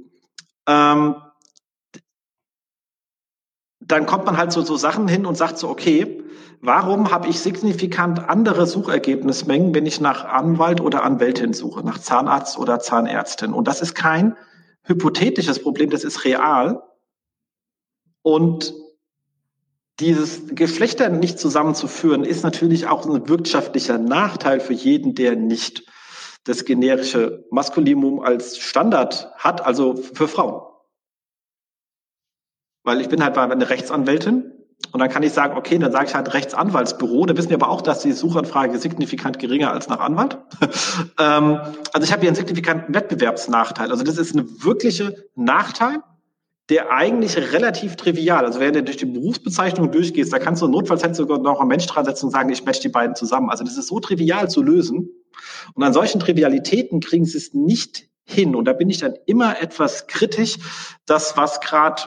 Ähm, dann kommt man halt so, so Sachen hin und sagt so, okay, warum habe ich signifikant andere Suchergebnismengen, wenn ich nach Anwalt oder Anwältin suche, nach Zahnarzt oder Zahnärztin? Und das ist kein hypothetisches Problem, das ist real. Und dieses Geschlechter nicht zusammenzuführen, ist natürlich auch ein wirtschaftlicher Nachteil für jeden, der nicht das generische Maskulinum als Standard hat, also für Frauen. Weil ich bin halt eine Rechtsanwältin und dann kann ich sagen, okay, dann sage ich halt Rechtsanwaltsbüro. Da wissen wir aber auch, dass die Suchanfrage signifikant geringer als nach Anwalt. ähm, also ich habe hier einen signifikanten Wettbewerbsnachteil. Also das ist eine wirkliche Nachteil, der eigentlich relativ trivial, also wenn du durch die Berufsbezeichnung durchgehst, da kannst du notfalls du sogar noch einen Mensch dran setzen und sagen, ich match die beiden zusammen. Also das ist so trivial zu lösen. Und an solchen Trivialitäten kriegen sie es nicht hin. Und da bin ich dann immer etwas kritisch, das, was gerade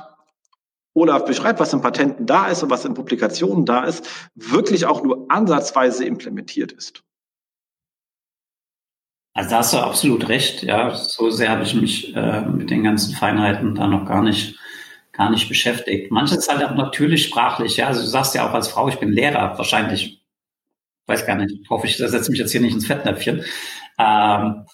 Olaf beschreibt, was in Patenten da ist und was in Publikationen da ist, wirklich auch nur ansatzweise implementiert ist. Also da hast du absolut recht, ja. So sehr habe ich mich äh, mit den ganzen Feinheiten da noch gar nicht, gar nicht beschäftigt. Manches halt auch natürlich sprachlich, ja. Also du sagst ja auch als Frau, ich bin Lehrer, wahrscheinlich, weiß gar nicht, hoffe ich, setze mich jetzt hier nicht ins Fettnäpfchen. Ähm,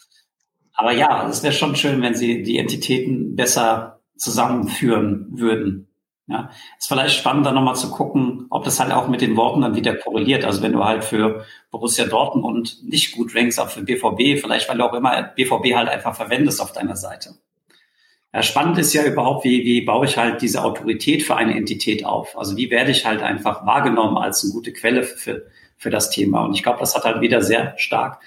aber ja, es wäre schon schön, wenn sie die Entitäten besser zusammenführen würden. Ja, ist vielleicht spannend, dann nochmal zu gucken, ob das halt auch mit den Worten dann wieder korreliert. Also wenn du halt für Borussia Dortmund nicht gut rankst, auch für BVB, vielleicht weil du auch immer BVB halt einfach verwendest auf deiner Seite. Ja, spannend ist ja überhaupt, wie, wie baue ich halt diese Autorität für eine Entität auf? Also wie werde ich halt einfach wahrgenommen als eine gute Quelle für, für das Thema? Und ich glaube, das hat halt wieder sehr stark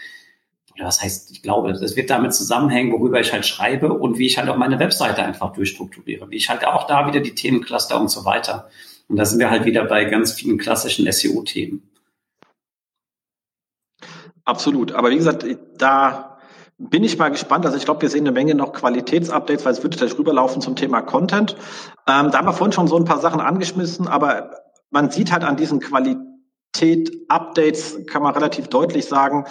oder was heißt, ich glaube, das wird damit zusammenhängen, worüber ich halt schreibe und wie ich halt auch meine Webseite einfach durchstrukturiere, wie ich halt auch da wieder die Themencluster und so weiter. Und da sind wir halt wieder bei ganz vielen klassischen SEO-Themen. Absolut. Aber wie gesagt, da bin ich mal gespannt. Also ich glaube, wir sehen eine Menge noch Qualitätsupdates, weil es wird gleich rüberlaufen zum Thema Content. Ähm, da haben wir vorhin schon so ein paar Sachen angeschmissen, aber man sieht halt an diesen Qualität-Updates, kann man relativ deutlich sagen,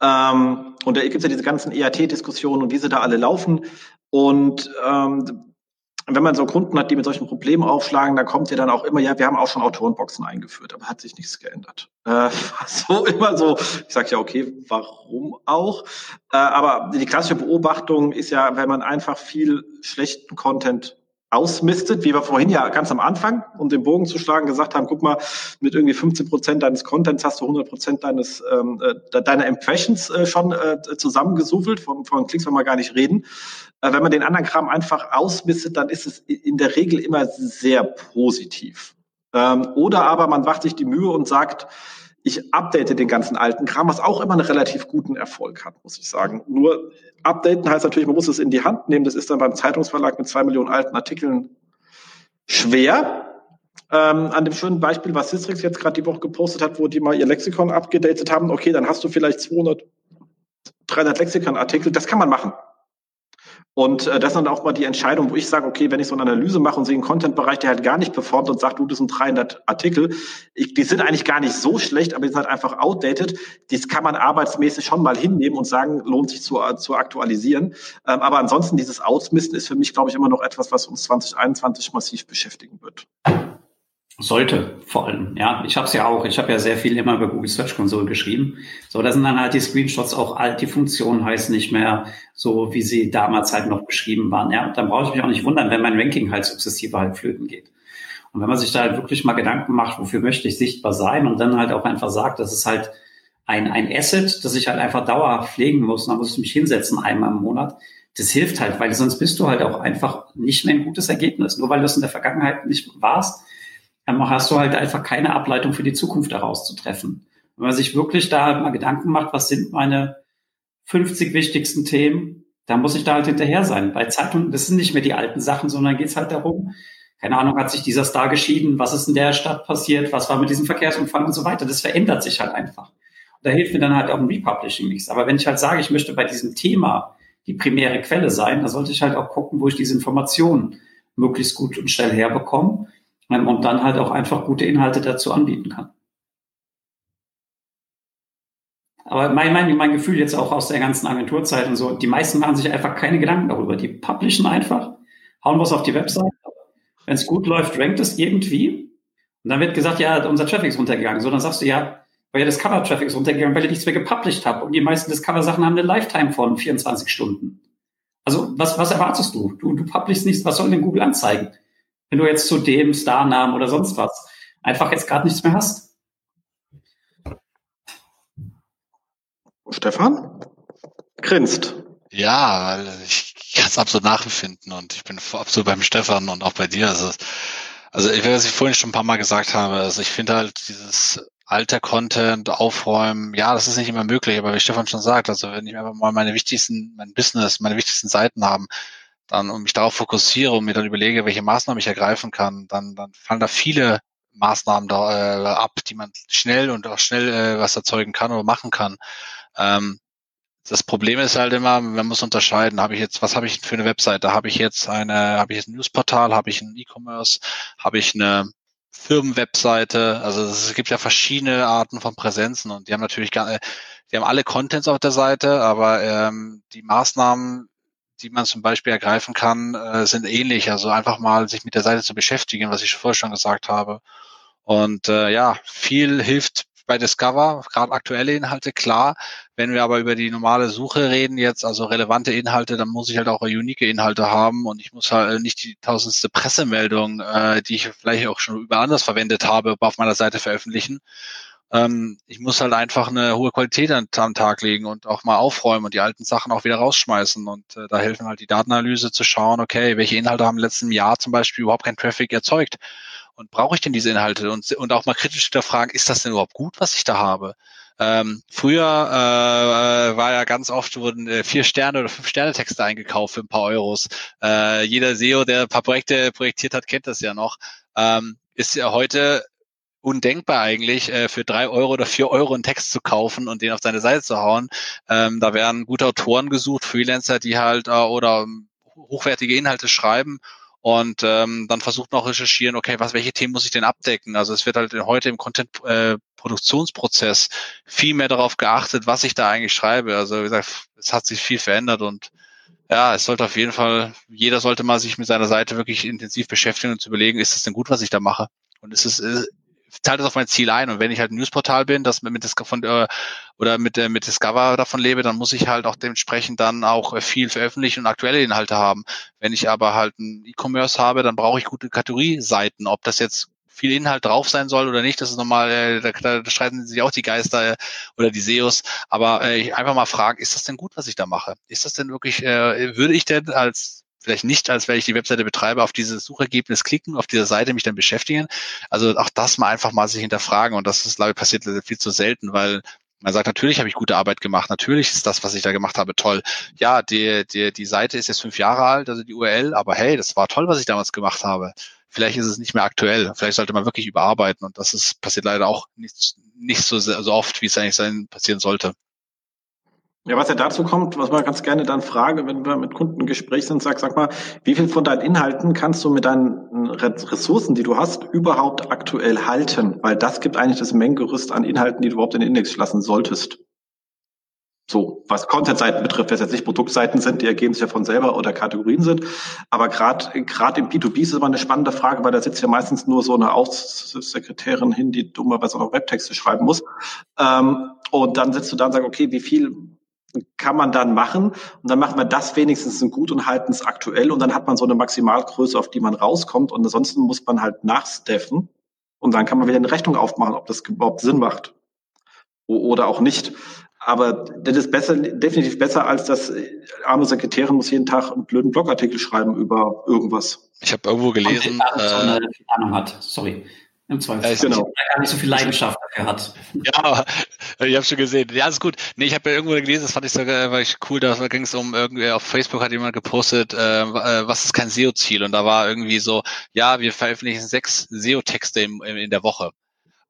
ähm, und da gibt es ja diese ganzen EAT-Diskussionen und wie sie da alle laufen. Und ähm, wenn man so Kunden hat, die mit solchen Problemen aufschlagen, dann kommt ja dann auch immer, ja, wir haben auch schon Autorenboxen eingeführt, aber hat sich nichts geändert. Äh, so immer so, ich sage ja, okay, warum auch? Äh, aber die klassische Beobachtung ist ja, wenn man einfach viel schlechten Content ausmistet, wie wir vorhin ja ganz am Anfang, um den Bogen zu schlagen, gesagt haben, guck mal, mit irgendwie 15 Prozent deines Contents hast du 100 Prozent deines, ähm, äh, deiner Impressions äh, schon äh, zusammengesuffelt, von, von Klicks wollen wir gar nicht reden. Äh, wenn man den anderen Kram einfach ausmistet, dann ist es in der Regel immer sehr positiv. Ähm, oder aber man macht sich die Mühe und sagt, ich update den ganzen alten Kram, was auch immer einen relativ guten Erfolg hat, muss ich sagen. Nur updaten heißt natürlich, man muss es in die Hand nehmen. Das ist dann beim Zeitungsverlag mit zwei Millionen alten Artikeln schwer. Ähm, an dem schönen Beispiel, was Sistrix jetzt gerade die Woche gepostet hat, wo die mal ihr Lexikon abgedatet haben, okay, dann hast du vielleicht 200, 300 Lexikon-Artikel. Das kann man machen. Und äh, das ist dann auch mal die Entscheidung, wo ich sage, okay, wenn ich so eine Analyse mache und sehe einen Content-Bereich, der halt gar nicht performt und sagt, du, das sind 300 Artikel, ich, die sind eigentlich gar nicht so schlecht, aber die sind halt einfach outdated. Das kann man arbeitsmäßig schon mal hinnehmen und sagen, lohnt sich zu, zu aktualisieren. Ähm, aber ansonsten, dieses Ausmisten ist für mich, glaube ich, immer noch etwas, was uns 2021 massiv beschäftigen wird. Sollte vor allem, ja. Ich habe es ja auch. Ich habe ja sehr viel immer über Google Search Console geschrieben. So, da sind dann halt die Screenshots auch alt. Die Funktionen heißen nicht mehr so, wie sie damals halt noch beschrieben waren. Ja, und dann brauche ich mich auch nicht wundern, wenn mein Ranking halt sukzessive halt flöten geht. Und wenn man sich da halt wirklich mal Gedanken macht, wofür möchte ich sichtbar sein und dann halt auch einfach sagt, das ist halt ein, ein Asset, das ich halt einfach dauerhaft pflegen muss, und dann muss ich mich hinsetzen einmal im Monat. Das hilft halt, weil sonst bist du halt auch einfach nicht mehr ein gutes Ergebnis. Nur weil du es in der Vergangenheit nicht warst, hast du halt einfach keine Ableitung für die Zukunft daraus zu treffen. Wenn man sich wirklich da mal Gedanken macht, was sind meine 50 wichtigsten Themen, dann muss ich da halt hinterher sein. Bei Zeitungen, das sind nicht mehr die alten Sachen, sondern geht es halt darum, keine Ahnung, hat sich dieser Star geschieden, was ist in der Stadt passiert, was war mit diesem Verkehrsunfall und so weiter. Das verändert sich halt einfach. Und da hilft mir dann halt auch ein Republishing nichts. Aber wenn ich halt sage, ich möchte bei diesem Thema die primäre Quelle sein, dann sollte ich halt auch gucken, wo ich diese Informationen möglichst gut und schnell herbekomme und dann halt auch einfach gute Inhalte dazu anbieten kann. Aber mein, mein, mein Gefühl jetzt auch aus der ganzen Agenturzeit und so, die meisten machen sich einfach keine Gedanken darüber. Die publishen einfach, hauen was auf die Website. Wenn es gut läuft, rankt es irgendwie. Und dann wird gesagt, ja, unser Traffic ist runtergegangen. So, dann sagst du, ja, weil ja das Cover-Traffic ist runtergegangen, weil ich nichts mehr gepublished habe. Und die meisten Discover-Sachen haben eine Lifetime von 24 Stunden. Also, was, was erwartest du? Du, du publishst nichts, was soll denn Google anzeigen? Wenn du jetzt zu dem Starnamen oder sonst was einfach jetzt gerade nichts mehr hast. Stefan? Grinst. Ja, ich kann es absolut nachempfinden und ich bin absolut beim Stefan und auch bei dir. Also, also ich, was ich vorhin schon ein paar Mal gesagt habe, also ich finde halt dieses alter Content aufräumen, ja, das ist nicht immer möglich, aber wie Stefan schon sagt, also wenn ich einfach mal meine wichtigsten, mein Business, meine wichtigsten Seiten haben, dann und mich darauf fokussiere und mir dann überlege, welche Maßnahmen ich ergreifen kann, dann, dann fallen da viele Maßnahmen da äh, ab, die man schnell und auch schnell äh, was erzeugen kann oder machen kann. Ähm, das Problem ist halt immer, man muss unterscheiden, habe ich jetzt, was habe ich für eine Webseite? Habe ich jetzt eine, habe ich jetzt ein Newsportal, habe ich ein E-Commerce, habe ich eine Firmenwebseite? Also es gibt ja verschiedene Arten von Präsenzen und die haben natürlich gar, die haben alle Contents auf der Seite, aber ähm, die Maßnahmen, die man zum Beispiel ergreifen kann, äh, sind ähnlich. Also einfach mal sich mit der Seite zu beschäftigen, was ich vorher schon gesagt habe. Und äh, ja, viel hilft bei Discover, gerade aktuelle Inhalte, klar. Wenn wir aber über die normale Suche reden jetzt, also relevante Inhalte, dann muss ich halt auch unique Inhalte haben und ich muss halt nicht die tausendste Pressemeldung, äh, die ich vielleicht auch schon über anders verwendet habe, auf meiner Seite veröffentlichen. Ähm, ich muss halt einfach eine hohe Qualität an, am Tag legen und auch mal aufräumen und die alten Sachen auch wieder rausschmeißen. Und äh, da helfen halt die Datenanalyse zu schauen, okay, welche Inhalte haben im letzten Jahr zum Beispiel überhaupt kein Traffic erzeugt und brauche ich denn diese Inhalte? Und, und auch mal kritisch hinterfragen, ist das denn überhaupt gut, was ich da habe? Ähm, früher äh, war ja ganz oft wurden äh, vier Sterne oder fünf Sterne Texte eingekauft für ein paar Euros. Äh, jeder SEO, der ein paar Projekte projektiert hat, kennt das ja noch. Ähm, ist ja heute undenkbar eigentlich, äh, für drei Euro oder vier Euro einen Text zu kaufen und den auf seine Seite zu hauen. Ähm, da werden gute Autoren gesucht, Freelancer, die halt äh, oder hochwertige Inhalte schreiben und ähm, dann versucht noch recherchieren, okay, was, welche Themen muss ich denn abdecken? Also es wird halt heute im Content-Produktionsprozess äh, viel mehr darauf geachtet, was ich da eigentlich schreibe. Also wie gesagt, es hat sich viel verändert und ja, es sollte auf jeden Fall, jeder sollte mal sich mit seiner Seite wirklich intensiv beschäftigen und zu überlegen, ist es denn gut, was ich da mache? Und ist es, äh, zahlt das auf mein Ziel ein. Und wenn ich halt ein Newsportal bin, das mit, mit von, äh, oder mit, äh, mit Discover davon lebe, dann muss ich halt auch dementsprechend dann auch äh, viel veröffentlichen und aktuelle Inhalte haben. Wenn ich aber halt ein E-Commerce habe, dann brauche ich gute Kategorieseiten. Ob das jetzt viel Inhalt drauf sein soll oder nicht, das ist nochmal, äh, da, da streiten sich auch die Geister äh, oder die SEOs. Aber äh, einfach mal fragen, ist das denn gut, was ich da mache? Ist das denn wirklich, äh, würde ich denn als vielleicht nicht, als wenn ich die Webseite betreibe, auf dieses Suchergebnis klicken, auf dieser Seite mich dann beschäftigen. Also auch das mal einfach mal sich hinterfragen und das ist, glaube ich, passiert viel zu selten, weil man sagt, natürlich habe ich gute Arbeit gemacht, natürlich ist das, was ich da gemacht habe, toll. Ja, die, die, die Seite ist jetzt fünf Jahre alt, also die URL, aber hey, das war toll, was ich damals gemacht habe. Vielleicht ist es nicht mehr aktuell, vielleicht sollte man wirklich überarbeiten und das ist, passiert leider auch nicht, nicht so, so oft, wie es eigentlich sein, passieren sollte. Ja, was ja dazu kommt, was man ganz gerne dann frage, wenn wir mit Kunden im Gespräch sind, sag, sag mal, wie viel von deinen Inhalten kannst du mit deinen Ressourcen, die du hast, überhaupt aktuell halten? Weil das gibt eigentlich das Mengengerüst an Inhalten, die du überhaupt in den Index lassen solltest. So, was Content-Seiten betrifft, es jetzt nicht Produktseiten sind, die ergeben sich ja von selber oder Kategorien sind. Aber gerade gerade im B2B ist es immer eine spannende Frage, weil da sitzt ja meistens nur so eine Außensekretärin hin, die dummerweise auch noch Webtexte schreiben muss. Ähm, und dann sitzt du da und sagst, okay, wie viel kann man dann machen und dann macht man das wenigstens gut und halten es aktuell und dann hat man so eine Maximalgröße, auf die man rauskommt und ansonsten muss man halt nachsteffen und dann kann man wieder eine Rechnung aufmachen, ob das überhaupt Sinn macht oder auch nicht. Aber das ist besser, definitiv besser, als das äh, arme Sekretärin muss jeden Tag einen blöden Blogartikel schreiben über irgendwas. Ich habe irgendwo gelesen. Äh, Ahnung hat. Sorry. Im Zweifel. Ja, genau. gar nicht so viel Leidenschaft dafür hat. Ja, ich habe schon gesehen. Ja, ist gut. Nee, ich habe ja irgendwo gelesen, das fand ich sogar war ich cool, da ging es um irgendwie auf Facebook hat jemand gepostet, äh, äh was ist kein SEO-Ziel? Und da war irgendwie so, ja, wir veröffentlichen sechs SEO-Texte in, in der Woche.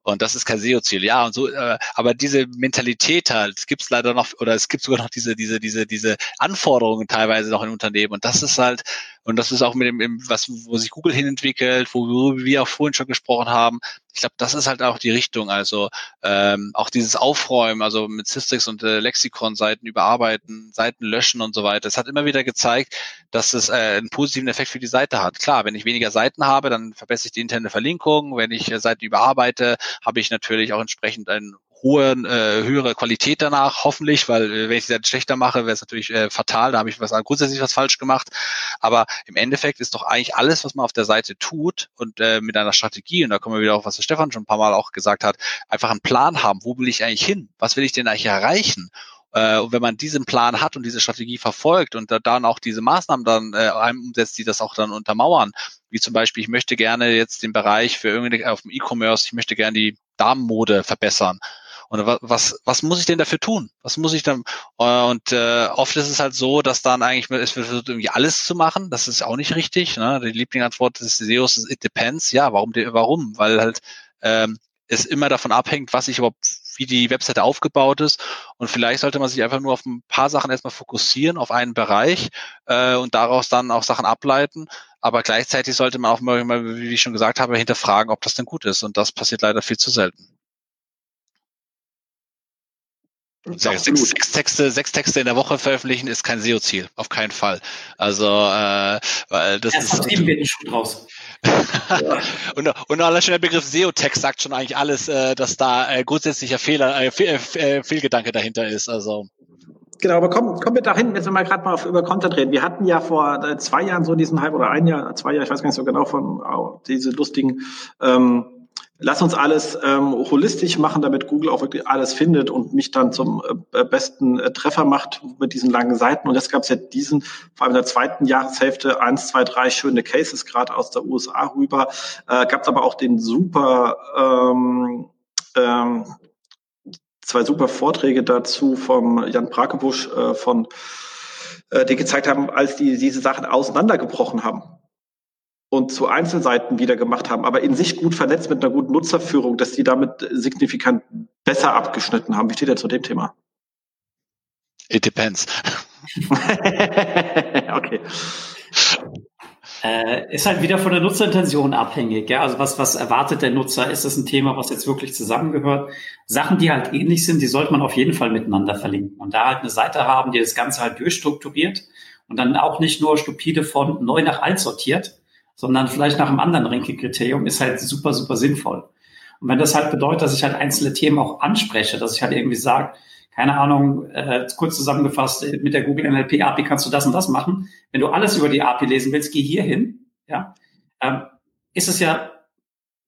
Und das ist kein SEO-Ziel, ja. Und so, äh, aber diese Mentalität halt, es gibt leider noch, oder es gibt sogar noch diese, diese, diese, diese Anforderungen teilweise noch in Unternehmen. Und das ist halt, und das ist auch mit dem, was, wo sich Google hinentwickelt, wo wir auch vorhin schon gesprochen haben. Ich glaube, das ist halt auch die Richtung. Also ähm, auch dieses Aufräumen, also mit Systrix und äh, Lexikon-Seiten überarbeiten, Seiten löschen und so weiter. Es hat immer wieder gezeigt, dass es äh, einen positiven Effekt für die Seite hat. Klar, wenn ich weniger Seiten habe, dann verbessere ich die interne Verlinkung. Wenn ich äh, Seiten überarbeite, habe ich natürlich auch entsprechend einen hohe, äh, höhere Qualität danach, hoffentlich, weil äh, wenn ich es schlechter mache, wäre es natürlich äh, fatal, da habe ich was grundsätzlich was falsch gemacht. Aber im Endeffekt ist doch eigentlich alles, was man auf der Seite tut und äh, mit einer Strategie, und da kommen wir wieder auf, was der Stefan schon ein paar Mal auch gesagt hat, einfach einen Plan haben, wo will ich eigentlich hin? Was will ich denn eigentlich erreichen? Äh, und wenn man diesen Plan hat und diese Strategie verfolgt und da, dann auch diese Maßnahmen dann äh, umsetzt, die das auch dann untermauern, wie zum Beispiel, ich möchte gerne jetzt den Bereich für irgendwie auf dem E-Commerce, ich möchte gerne die Damenmode verbessern. Und was, was muss ich denn dafür tun? Was muss ich dann? Und äh, oft ist es halt so, dass dann eigentlich es wird irgendwie alles zu machen. Das ist auch nicht richtig. Ne? Die Lieblingsantwort des SEOs ist It depends. Ja, warum? Warum? Weil halt ähm, es immer davon abhängt, was ich überhaupt, wie die Webseite aufgebaut ist. Und vielleicht sollte man sich einfach nur auf ein paar Sachen erstmal fokussieren, auf einen Bereich äh, und daraus dann auch Sachen ableiten. Aber gleichzeitig sollte man auch mal, wie ich schon gesagt habe, hinterfragen, ob das denn gut ist. Und das passiert leider viel zu selten. Sechs, sechs, Texte, sechs Texte in der Woche veröffentlichen ist kein SEO-Ziel, auf keinen Fall. Also, äh, weil das Erst ist. Vertrieben wird ein Schuh draus. und, und allein schon der Begriff SEO-Text sagt schon eigentlich alles, äh, dass da äh, grundsätzlicher Fehler, äh, Fehl, äh, Fehlgedanke dahinter ist. Also. Genau, aber kommen, kommen wir dahin, wenn wir gerade mal auf, über Content reden. Wir hatten ja vor äh, zwei Jahren so diesen Hype oder ein Jahr, zwei Jahre, ich weiß gar nicht so genau von oh, diese lustigen ähm, lass uns alles ähm, holistisch machen, damit Google auch wirklich alles findet und mich dann zum äh, besten äh, Treffer macht mit diesen langen Seiten. Und jetzt gab es ja diesen, vor allem in der zweiten Jahreshälfte, eins, zwei, drei schöne Cases, gerade aus der USA rüber. Äh, gab es aber auch den super, ähm, ähm, zwei super Vorträge dazu vom Jan Brakebusch äh, von äh, die gezeigt haben, als die diese Sachen auseinandergebrochen haben und zu Einzelseiten wieder gemacht haben, aber in sich gut vernetzt mit einer guten Nutzerführung, dass die damit signifikant besser abgeschnitten haben. Wie steht ihr zu dem Thema? It depends. okay. Äh, ist halt wieder von der Nutzerintention abhängig. Ja? Also was, was erwartet der Nutzer? Ist das ein Thema, was jetzt wirklich zusammengehört? Sachen, die halt ähnlich sind, die sollte man auf jeden Fall miteinander verlinken. Und da halt eine Seite haben, die das Ganze halt durchstrukturiert und dann auch nicht nur stupide von neu nach alt sortiert, sondern vielleicht nach einem anderen Ranking-Kriterium ist halt super, super sinnvoll. Und wenn das halt bedeutet, dass ich halt einzelne Themen auch anspreche, dass ich halt irgendwie sage, keine Ahnung, äh, kurz zusammengefasst, mit der Google NLP API kannst du das und das machen. Wenn du alles über die API lesen willst, geh hier hin. Ja, ähm, ist es ja,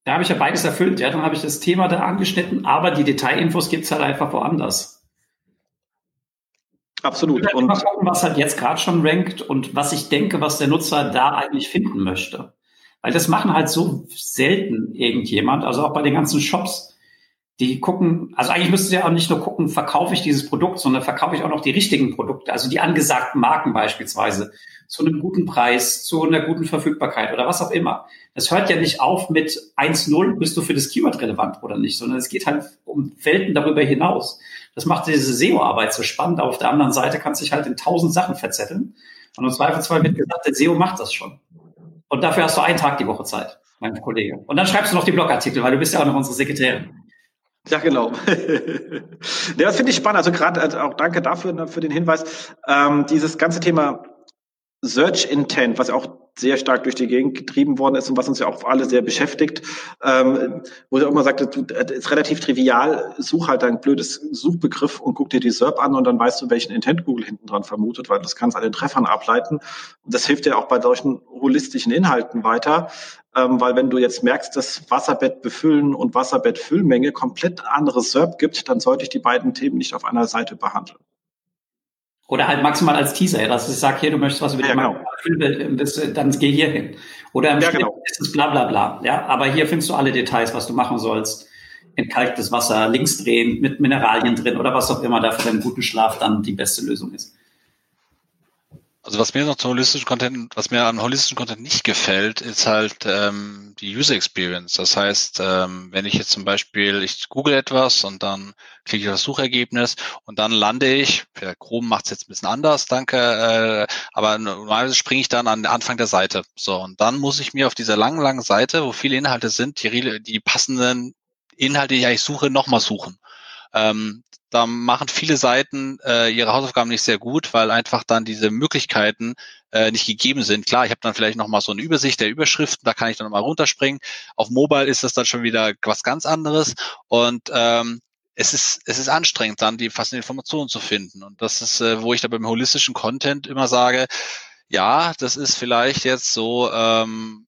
da habe ich ja beides erfüllt. Ja, dann habe ich das Thema da angeschnitten, aber die Detailinfos gibt's halt einfach woanders. Absolut. Und mal gucken, was halt jetzt gerade schon rankt und was ich denke, was der Nutzer da eigentlich finden möchte. Weil das machen halt so selten irgendjemand, also auch bei den ganzen Shops, die gucken, also eigentlich müsste ja auch nicht nur gucken, verkaufe ich dieses Produkt, sondern verkaufe ich auch noch die richtigen Produkte, also die angesagten Marken beispielsweise, zu einem guten Preis, zu einer guten Verfügbarkeit oder was auch immer. Das hört ja nicht auf mit 1.0, bist du für das Keyword relevant oder nicht, sondern es geht halt um Welten darüber hinaus. Das macht diese SEO-Arbeit so spannend. Auf der anderen Seite kannst du dich halt in tausend Sachen verzetteln. Und im Zweifelsfall wird gesagt, der SEO macht das schon. Und dafür hast du einen Tag die Woche Zeit, mein Kollege. Und dann schreibst du noch die Blogartikel, weil du bist ja auch noch unsere Sekretärin. Ja, genau. ja, das finde ich spannend. Also gerade also auch danke dafür ne, für den Hinweis. Ähm, dieses ganze Thema Search Intent, was auch sehr stark durch die Gegend getrieben worden ist und was uns ja auch alle sehr beschäftigt, ähm, wo ich auch immer sagte, du, das ist relativ trivial, such halt ein blödes Suchbegriff und guck dir die SERP an und dann weißt du, welchen Intent Google hinten dran vermutet, weil das kannst an den Treffern ableiten. Und das hilft dir auch bei solchen holistischen Inhalten weiter, ähm, weil wenn du jetzt merkst, dass Wasserbett befüllen und Wasserbettfüllmenge komplett andere SERP gibt, dann sollte ich die beiden Themen nicht auf einer Seite behandeln. Oder halt maximal als Teaser, dass ich sage, hier, du möchtest was über ja, die genau. dann geh hier hin. Oder im ja, genau. ist es bla bla bla. Ja, aber hier findest du alle Details, was du machen sollst. Entkalktes Wasser, links drehen, mit Mineralien drin oder was auch immer da für deinen guten Schlaf dann die beste Lösung ist. Also was mir noch zum holistischen Content, was mir an holistischen Content nicht gefällt, ist halt ähm, die User Experience. Das heißt, ähm, wenn ich jetzt zum Beispiel, ich google etwas und dann klicke ich auf das Suchergebnis und dann lande ich, ja, Chrome macht es jetzt ein bisschen anders, danke, äh, aber normalerweise springe ich dann an den Anfang der Seite. So, und dann muss ich mir auf dieser langen, langen Seite, wo viele Inhalte sind, die, die passenden Inhalte, die ich eigentlich suche, nochmal suchen. Ähm, da machen viele Seiten äh, ihre Hausaufgaben nicht sehr gut, weil einfach dann diese Möglichkeiten äh, nicht gegeben sind. Klar, ich habe dann vielleicht nochmal so eine Übersicht der Überschriften, da kann ich dann nochmal runterspringen. Auf Mobile ist das dann schon wieder was ganz anderes und ähm, es ist, es ist anstrengend, dann die passenden Informationen zu finden. Und das ist, äh, wo ich da beim holistischen Content immer sage, ja, das ist vielleicht jetzt so ähm,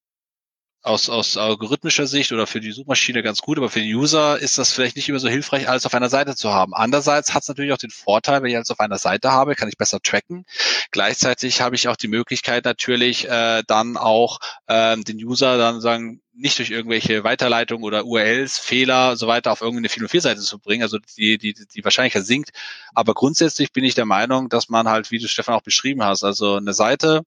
aus, aus algorithmischer Sicht oder für die Suchmaschine ganz gut, aber für den User ist das vielleicht nicht immer so hilfreich, alles auf einer Seite zu haben. Andererseits hat es natürlich auch den Vorteil, wenn ich alles auf einer Seite habe, kann ich besser tracken. Gleichzeitig habe ich auch die Möglichkeit natürlich äh, dann auch ähm, den User dann sagen, nicht durch irgendwelche Weiterleitungen oder URLs, Fehler, so weiter auf irgendeine 404-Seite zu bringen. Also die, die, die Wahrscheinlichkeit sinkt. Aber grundsätzlich bin ich der Meinung, dass man halt, wie du Stefan auch beschrieben hast, also eine Seite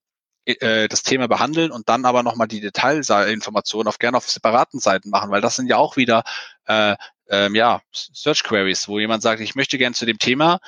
äh, das Thema behandeln und dann aber nochmal die Detailinformationen auf gerne auf separaten Seiten machen, weil das sind ja auch wieder äh, ähm, ja, Search Queries, wo jemand sagt, ich möchte gerne zu dem Thema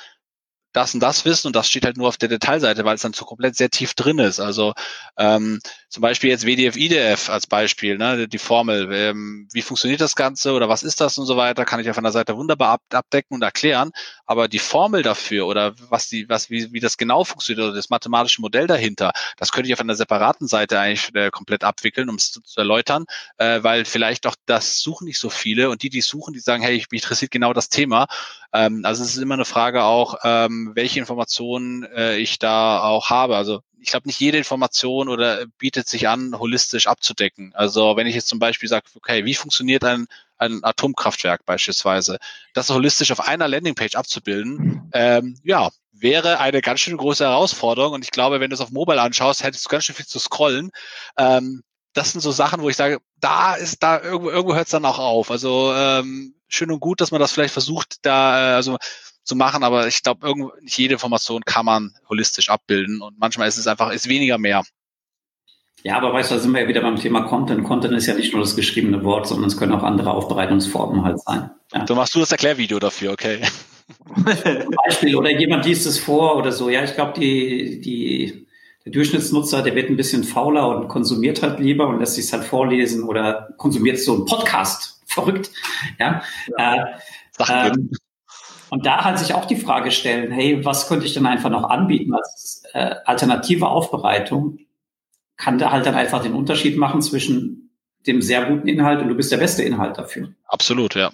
das und das wissen und das steht halt nur auf der Detailseite, weil es dann so komplett sehr tief drin ist. Also ähm, zum Beispiel jetzt WDF, IDF als Beispiel, ne, die Formel, ähm, wie funktioniert das Ganze oder was ist das und so weiter, kann ich auf einer Seite wunderbar ab, abdecken und erklären. Aber die Formel dafür oder was die, was, wie, wie das genau funktioniert oder das mathematische Modell dahinter, das könnte ich auf einer separaten Seite eigentlich äh, komplett abwickeln, um es zu, zu erläutern, äh, weil vielleicht auch das suchen nicht so viele und die, die suchen, die sagen, hey, ich, mich interessiert genau das Thema. Ähm, also es ist immer eine Frage auch, ähm, welche Informationen äh, ich da auch habe. Also ich glaube, nicht jede Information oder bietet sich an, holistisch abzudecken. Also wenn ich jetzt zum Beispiel sage, okay, wie funktioniert ein, ein Atomkraftwerk beispielsweise, das holistisch auf einer Landingpage abzubilden, ähm, ja, wäre eine ganz schön große Herausforderung. Und ich glaube, wenn du es auf Mobile anschaust, hättest du ganz schön viel zu scrollen. Ähm, das sind so Sachen, wo ich sage, da ist da irgendwo, irgendwo hört es dann auch auf. Also ähm, schön und gut, dass man das vielleicht versucht, da, äh, also zu machen, aber ich glaube, nicht jede Information kann man holistisch abbilden und manchmal ist es einfach, ist weniger mehr. Ja, aber weißt du, da sind wir ja wieder beim Thema Content. Content ist ja nicht nur das geschriebene Wort, sondern es können auch andere Aufbereitungsformen halt sein. Ja. Du machst du das Erklärvideo dafür, okay. Beispiel, oder jemand liest es vor oder so. Ja, ich glaube, die, die, der Durchschnittsnutzer, der wird ein bisschen fauler und konsumiert halt lieber und lässt sich halt vorlesen oder konsumiert so einen Podcast. Verrückt. Ja. ja. Äh, ähm, und da halt sich auch die Frage stellen, hey, was könnte ich denn einfach noch anbieten als äh, alternative Aufbereitung? Kann da halt dann einfach den Unterschied machen zwischen dem sehr guten Inhalt und du bist der beste Inhalt dafür. Absolut, ja.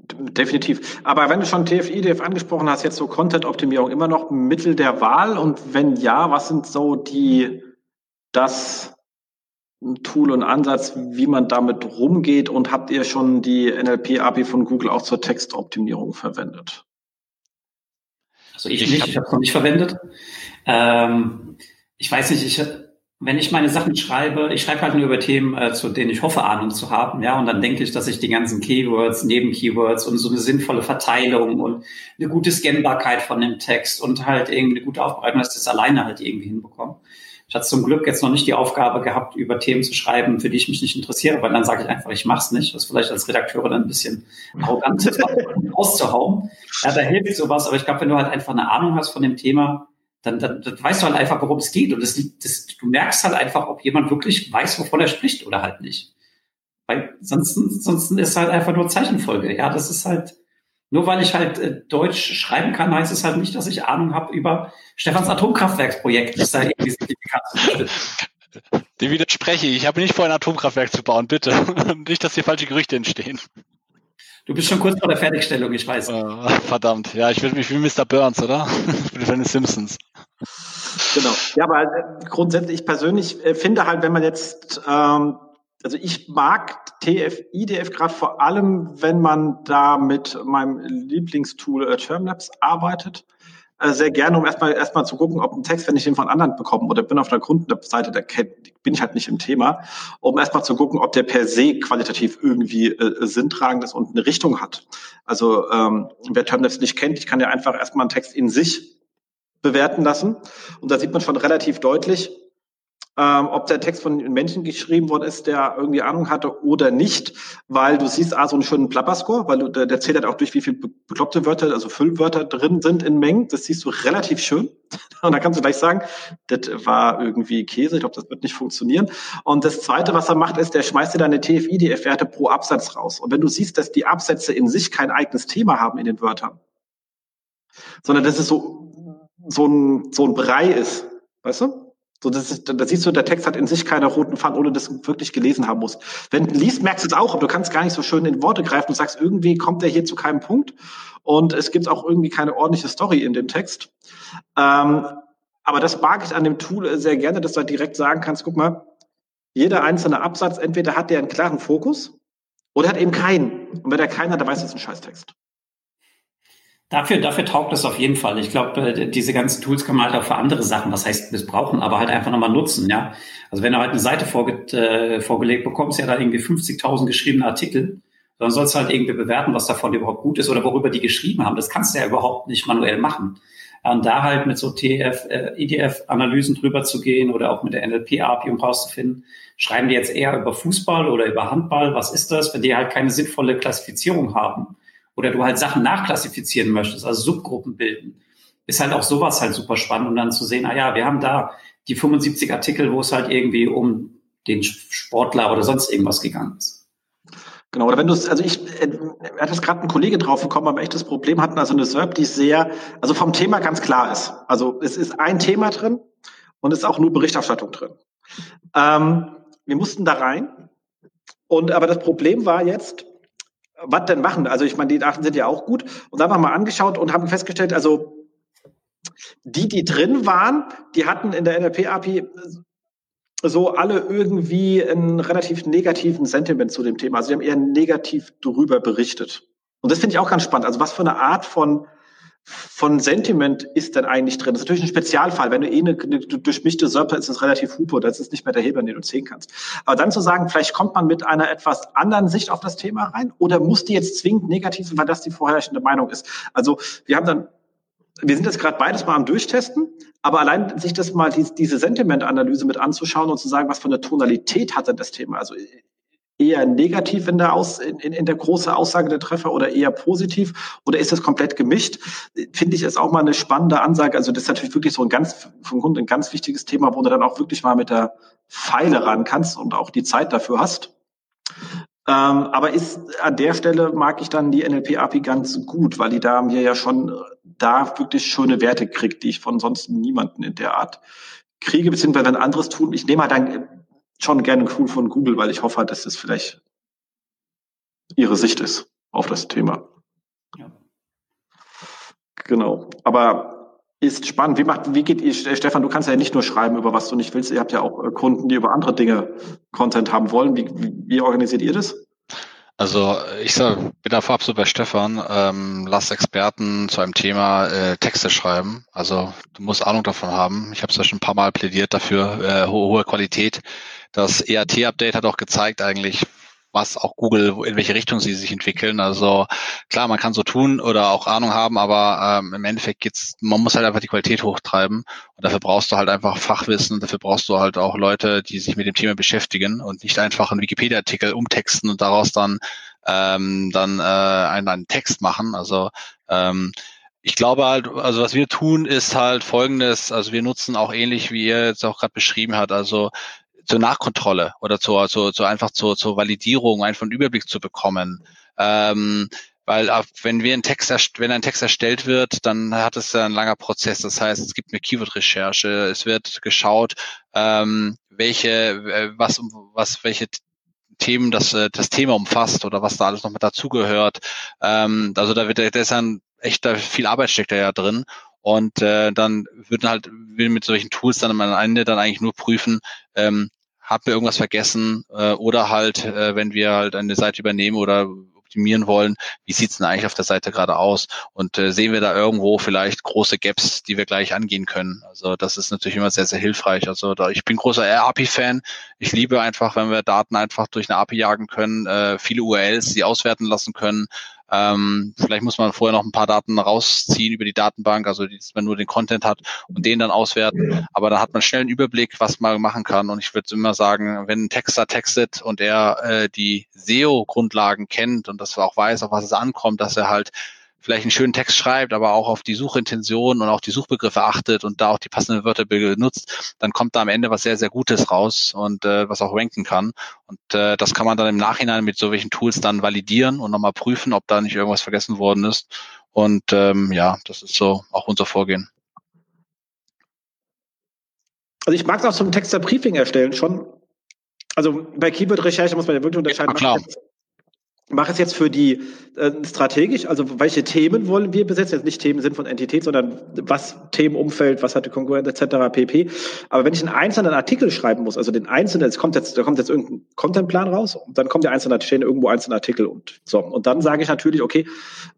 Definitiv. Aber wenn du schon TFI, DF angesprochen hast, jetzt so Content-Optimierung immer noch Mittel der Wahl und wenn ja, was sind so die, das Tool und Ansatz, wie man damit rumgeht? Und habt ihr schon die NLP-API von Google auch zur Textoptimierung verwendet? Also ich nicht, ich habe es noch nicht verwendet. Ähm, ich weiß nicht, ich, wenn ich meine Sachen schreibe, ich schreibe halt nur über Themen, äh, zu denen ich hoffe, Ahnung zu haben, ja, und dann denke ich, dass ich die ganzen Keywords, Nebenkeywords und so eine sinnvolle Verteilung und eine gute Scannbarkeit von dem Text und halt irgendwie eine gute Aufbereitung, dass ich das alleine halt irgendwie hinbekomme. Ich hatte zum Glück jetzt noch nicht die Aufgabe gehabt, über Themen zu schreiben, für die ich mich nicht interessiere, weil dann sage ich einfach, ich mach's nicht. Das vielleicht als Redakteur dann ein bisschen arrogant ist, auszuhauen. Ja, da hilft sowas, aber ich glaube, wenn du halt einfach eine Ahnung hast von dem Thema, dann, dann, dann weißt du halt einfach, worum es geht. Und das, das, du merkst halt einfach, ob jemand wirklich weiß, wovon er spricht oder halt nicht. Weil sonst, sonst ist halt einfach nur Zeichenfolge. Ja, das ist halt, Nur weil ich halt äh, Deutsch schreiben kann, heißt es halt nicht, dass ich Ahnung habe über Stefans Atomkraftwerksprojekt. Das sei irgendwie Dem widerspreche ich. Ich habe nicht vor, ein Atomkraftwerk zu bauen, bitte. nicht, dass hier falsche Gerüchte entstehen. Du bist schon kurz vor der Fertigstellung, ich weiß. Uh, verdammt. Ja, ich will mich wie Mr. Burns, oder? ich bin von den Simpsons. Genau. Ja, aber äh, grundsätzlich, ich persönlich äh, finde halt, wenn man jetzt ähm, also ich mag TF, IDF gerade vor allem, wenn man da mit meinem Lieblingstool äh, Termlabs arbeitet. Äh, sehr gerne, um erstmal erstmal zu gucken, ob ein Text, wenn ich den von anderen bekomme oder bin auf der Kundenseite, da bin ich halt nicht im Thema, um erstmal zu gucken, ob der per se qualitativ irgendwie äh, sinntragend ist und eine Richtung hat. Also ähm, wer Termlabs nicht kennt, ich kann ja einfach erstmal einen Text in sich bewerten lassen. Und da sieht man schon relativ deutlich, ähm, ob der Text von Menschen geschrieben worden ist, der irgendwie Ahnung hatte oder nicht, weil du siehst ah, so einen schönen Plapperscore, weil du, der, der zählt halt auch durch, wie viele bekloppte Wörter, also Füllwörter drin sind in Mengen. Das siehst du relativ schön. Und da kannst du gleich sagen, das war irgendwie Käse, ich glaube, das wird nicht funktionieren. Und das Zweite, was er macht, ist, der schmeißt dir deine TFI-DF-Werte pro Absatz raus. Und wenn du siehst, dass die Absätze in sich kein eigenes Thema haben in den Wörtern, sondern dass es so, so ein, so ein Brei ist, weißt du? So, das ist, da siehst du, der Text hat in sich keine roten Faden, ohne dass du wirklich gelesen haben musst. Wenn du liest, merkst du es auch, aber du kannst gar nicht so schön in Worte greifen. Du sagst, irgendwie kommt der hier zu keinem Punkt und es gibt auch irgendwie keine ordentliche Story in dem Text. Ähm, aber das mag ich an dem Tool sehr gerne, dass du halt direkt sagen kannst, guck mal, jeder einzelne Absatz, entweder hat der einen klaren Fokus oder hat eben keinen. Und wenn der keinen hat, dann weiß, das ist ein Scheißtext. Dafür, dafür taugt es auf jeden Fall. Ich glaube, äh, diese ganzen Tools kann man halt auch für andere Sachen, was heißt missbrauchen, aber halt einfach nochmal nutzen, ja. Also wenn du halt eine Seite vorge äh, vorgelegt bekommst, ja da irgendwie 50.000 geschriebene Artikel, dann sollst du halt irgendwie bewerten, was davon überhaupt gut ist oder worüber die geschrieben haben. Das kannst du ja überhaupt nicht manuell machen. Und da halt mit so TF, äh, EDF-Analysen drüber zu gehen oder auch mit der NLP-API, um rauszufinden, schreiben die jetzt eher über Fußball oder über Handball, was ist das, wenn die halt keine sinnvolle Klassifizierung haben oder du halt Sachen nachklassifizieren möchtest, also Subgruppen bilden, ist halt auch sowas halt super spannend, um dann zu sehen, ah ja, wir haben da die 75 Artikel, wo es halt irgendwie um den Sportler oder sonst irgendwas gegangen ist. Genau, oder wenn du es, also ich, äh, hat es gerade ein Kollege drauf gekommen, aber echt das Problem hatten, also eine SERP, die sehr, also vom Thema ganz klar ist. Also es ist ein Thema drin und es ist auch nur Berichterstattung drin. Ähm, wir mussten da rein. Und aber das Problem war jetzt, was denn machen? Also ich meine, die Daten sind ja auch gut. Und da haben wir mal angeschaut und haben festgestellt, also die, die drin waren, die hatten in der NLP-API so alle irgendwie einen relativ negativen Sentiment zu dem Thema. Also die haben eher negativ darüber berichtet. Und das finde ich auch ganz spannend. Also was für eine Art von von Sentiment ist denn eigentlich drin? Das ist natürlich ein Spezialfall. Wenn du eh eine, eine durchmischte Serpe ist es relativ hupo, das ist nicht mehr der Hebel, den du ziehen kannst. Aber dann zu sagen, vielleicht kommt man mit einer etwas anderen Sicht auf das Thema rein oder muss die jetzt zwingend negativ sein, weil das die vorherrschende Meinung ist. Also wir haben dann wir sind jetzt gerade beides mal am Durchtesten, aber allein sich das mal die, diese Sentiment-Analyse mit anzuschauen und zu sagen, was für eine Tonalität hat denn das Thema? Also eher negativ in der, Aus, in, in der große Aussage der Treffer oder eher positiv oder ist das komplett gemischt? Finde ich ist auch mal eine spannende Ansage. Also das ist natürlich wirklich so ein ganz, vom Grund ein ganz wichtiges Thema, wo du dann auch wirklich mal mit der Pfeile ran kannst und auch die Zeit dafür hast. Ähm, aber ist an der Stelle mag ich dann die NLP-API ganz gut, weil die da mir ja schon da wirklich schöne Werte kriegt, die ich von sonst niemanden in der Art kriege, beziehungsweise ein anderes tun. Ich nehme halt dann schon gerne cool von Google, weil ich hoffe, halt, dass das vielleicht ihre Sicht ist auf das Thema. Ja. Genau. Aber ist spannend. Wie macht, wie geht ihr, Stefan, du kannst ja nicht nur schreiben, über was du nicht willst. Ihr habt ja auch äh, Kunden, die über andere Dinge Content haben wollen. Wie, wie organisiert ihr das? Also ich sag, bin da vorab so bei Stefan, ähm, lass Experten zu einem Thema äh, Texte schreiben. Also du musst Ahnung davon haben. Ich habe es ja schon ein paar Mal plädiert dafür, äh, hohe, hohe Qualität. Das ERT-Update hat auch gezeigt eigentlich, was auch Google, in welche Richtung sie sich entwickeln. Also klar, man kann so tun oder auch Ahnung haben, aber ähm, im Endeffekt geht's, man muss halt einfach die Qualität hochtreiben und dafür brauchst du halt einfach Fachwissen, dafür brauchst du halt auch Leute, die sich mit dem Thema beschäftigen und nicht einfach einen Wikipedia-Artikel umtexten und daraus dann ähm, dann äh, einen, einen Text machen. Also ähm, ich glaube halt, also was wir tun, ist halt folgendes, also wir nutzen auch ähnlich, wie ihr jetzt auch gerade beschrieben hat, also zur Nachkontrolle oder zur, zur, zur einfach zur, zur Validierung, einfach einen Überblick zu bekommen. Ähm, weil wenn wir ein Text wenn ein Text erstellt wird, dann hat es ja ein langer Prozess. Das heißt, es gibt eine Keyword-Recherche, es wird geschaut, ähm, welche, äh, was, was, welche Themen das, äh, das Thema umfasst oder was da alles noch mit dazugehört. Ähm, also da wird da ist dann echt da viel Arbeit steckt da ja drin. Und äh, dann würden halt will mit solchen Tools dann am Ende dann eigentlich nur prüfen, ähm, haben wir irgendwas vergessen äh, oder halt, äh, wenn wir halt eine Seite übernehmen oder optimieren wollen, wie sieht's denn eigentlich auf der Seite gerade aus? Und äh, sehen wir da irgendwo vielleicht große Gaps, die wir gleich angehen können? Also das ist natürlich immer sehr, sehr hilfreich. Also da, ich bin großer API-Fan. Ich liebe einfach, wenn wir Daten einfach durch eine API jagen können, äh, viele URLs, die auswerten lassen können, ähm, vielleicht muss man vorher noch ein paar Daten rausziehen über die Datenbank, also dass man nur den Content hat und den dann auswerten. Aber da hat man schnell einen Überblick, was man machen kann. Und ich würde immer sagen, wenn ein Texter textet und er äh, die SEO-Grundlagen kennt und dass er auch weiß, auf was es ankommt, dass er halt vielleicht einen schönen Text schreibt, aber auch auf die Suchintention und auch die Suchbegriffe achtet und da auch die passenden Wörter benutzt, dann kommt da am Ende was sehr, sehr Gutes raus und äh, was auch ranken kann. Und äh, das kann man dann im Nachhinein mit solchen Tools dann validieren und nochmal prüfen, ob da nicht irgendwas vergessen worden ist. Und ähm, ja, das ist so auch unser Vorgehen. Also ich mag es auch zum Texter Briefing erstellen schon. Also bei Keyword-Recherche muss man ja wirklich unterscheiden. Ja, klar mache es jetzt für die äh, strategisch, also welche Themen wollen wir besetzen? Jetzt nicht Themen sind von Entität, sondern was Themenumfeld, was hat die Konkurrenz etc. pp. Aber wenn ich einen einzelnen Artikel schreiben muss, also den einzelnen, es kommt jetzt, da kommt jetzt irgendein Contentplan raus und dann kommt der einzelne, stehen irgendwo einzelne Artikel und so. Und dann sage ich natürlich, okay,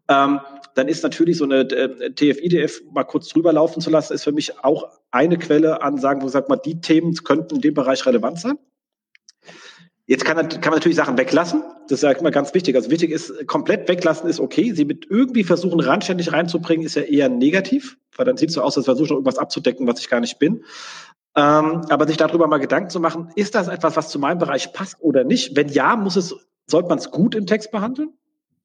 ähm, dann ist natürlich so eine äh, TF-IDF mal kurz drüber laufen zu lassen, ist für mich auch eine Quelle an sagen, wo sagt man, die Themen könnten in dem Bereich relevant sein. Jetzt kann, kann man natürlich Sachen weglassen. Das ist ja immer ganz wichtig. Also wichtig ist, komplett weglassen ist okay. Sie mit irgendwie versuchen, randständig reinzubringen, ist ja eher negativ, weil dann sieht es so aus, als versuche ich irgendwas abzudecken, was ich gar nicht bin. Ähm, aber sich darüber mal Gedanken zu machen, ist das etwas, was zu meinem Bereich passt oder nicht? Wenn ja, muss es, sollte man es gut im Text behandeln?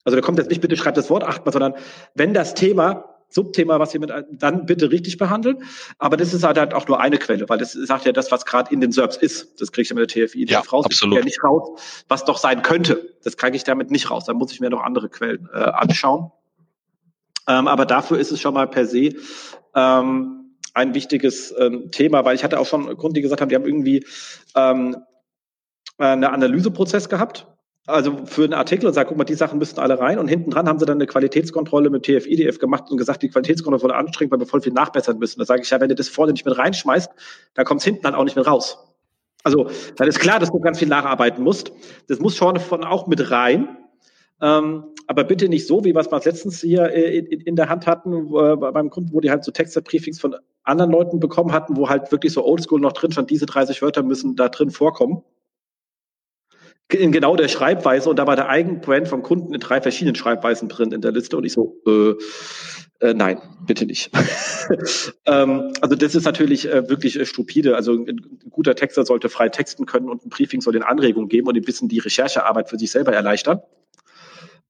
Also da kommt jetzt nicht, bitte schreibt das Wort achtmal, sondern wenn das Thema Subthema, was wir mit, dann bitte richtig behandeln. Aber das ist halt, halt auch nur eine Quelle, weil das sagt ja das, was gerade in den SERPs ist. Das kriege ich ja mit der TFI ja, raus. Absolut. Ja nicht raus, was doch sein könnte. Das kriege ich damit nicht raus. Da muss ich mir noch andere Quellen äh, anschauen. Ähm, aber dafür ist es schon mal per se ähm, ein wichtiges ähm, Thema, weil ich hatte auch schon Kunden, die gesagt haben, die haben irgendwie ähm, einen Analyseprozess gehabt also für einen Artikel und sagt, guck mal, die Sachen müssten alle rein. Und hinten dran haben sie dann eine Qualitätskontrolle mit TF-IDF gemacht und gesagt, die Qualitätskontrolle wurde anstrengend, weil wir voll viel nachbessern müssen. Da sage ich ja, wenn du das vorne nicht mit reinschmeißt, dann kommt es hinten dann auch nicht mehr raus. Also dann ist klar, dass du ganz viel nacharbeiten musst. Das muss schon von auch mit rein. Ähm, aber bitte nicht so, wie wir es letztens hier äh, in, in, der Hand hatten, äh, beim Kunden, wo die halt so Texte-Briefings von anderen Leuten bekommen hatten, wo halt wirklich so oldschool noch drin stand, diese 30 Wörter müssen da drin vorkommen in genau der Schreibweise und da war der Eigenbrand vom Kunden in drei verschiedenen Schreibweisen drin in der Liste und ich so, äh, äh, nein, bitte nicht. ähm, also das ist natürlich äh, wirklich äh, stupide. Also ein, ein, guter Texter sollte frei texten können und ein Briefing soll den Anregungen geben und ein bisschen die Recherchearbeit für sich selber erleichtern.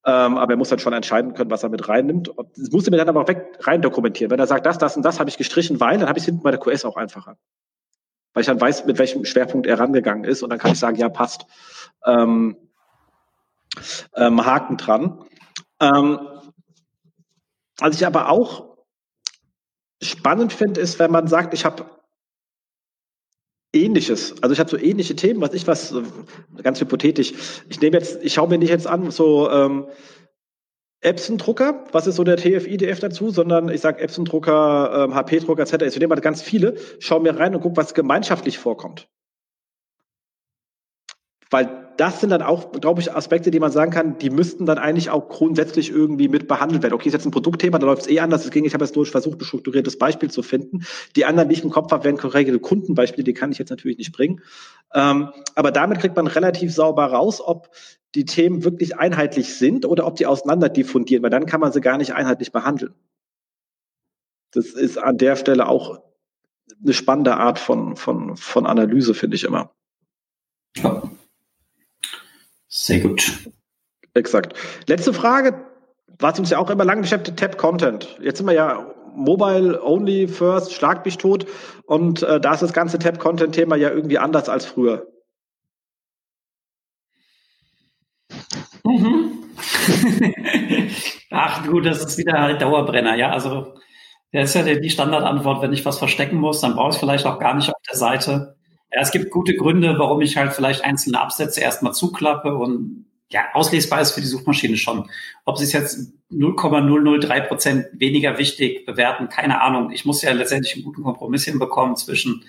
Ähm, aber er muss dann schon entscheiden können, was er mit reinnimmt. Das muss er mir dann aber auch weg rein dokumentieren. Wenn er sagt, das, das und das habe ich gestrichen, weil, dann habe ich es hinten bei der QS auch einfacher. Weil ich dann weiß, mit welchem Schwerpunkt er rangegangen ist und dann kann ich sagen, ja, passt ähm, ähm, Haken dran. Ähm, was ich aber auch spannend finde, ist, wenn man sagt, ich habe ähnliches. Also ich habe so ähnliche Themen, was ich was, ganz hypothetisch. Ich nehme jetzt, ich schaue mir nicht jetzt an, so ähm, Epson-Drucker, was ist so der TF-IDF dazu, sondern ich sage Epson-Drucker, ähm, HP-Drucker etc. Ich nehme mal ganz viele, schaue mir rein und gucke, was gemeinschaftlich vorkommt. Weil das sind dann auch, glaube ich, Aspekte, die man sagen kann, die müssten dann eigentlich auch grundsätzlich irgendwie mit behandelt werden. Okay, ist jetzt ein Produktthema, da läuft es eh anders. Deswegen, ich habe jetzt durch versucht, ein strukturiertes Beispiel zu finden. Die anderen, die ich im Kopf habe, wären korrekte Kundenbeispiele, die kann ich jetzt natürlich nicht bringen. Ähm, aber damit kriegt man relativ sauber raus, ob die Themen wirklich einheitlich sind oder ob die auseinander diffundieren, weil dann kann man sie gar nicht einheitlich behandeln. Das ist an der Stelle auch eine spannende Art von, von, von Analyse, finde ich immer. Ja. Sehr gut. Exakt. Letzte Frage, was uns ja auch immer lange beschäftigt, Tab Content. Jetzt sind wir ja Mobile Only First, schlag mich tot. Und äh, da ist das ganze Tab Content Thema ja irgendwie anders als früher. Mhm. Ach du, das ist wieder halt Dauerbrenner, ja. Also das ist ja die Standardantwort, wenn ich was verstecken muss, dann brauche ich es vielleicht auch gar nicht auf der Seite. Ja, es gibt gute Gründe, warum ich halt vielleicht einzelne Absätze erstmal zuklappe und ja, auslesbar ist für die Suchmaschine schon. Ob sie es jetzt 0,003 Prozent weniger wichtig bewerten, keine Ahnung. Ich muss ja letztendlich einen guten Kompromiss hinbekommen zwischen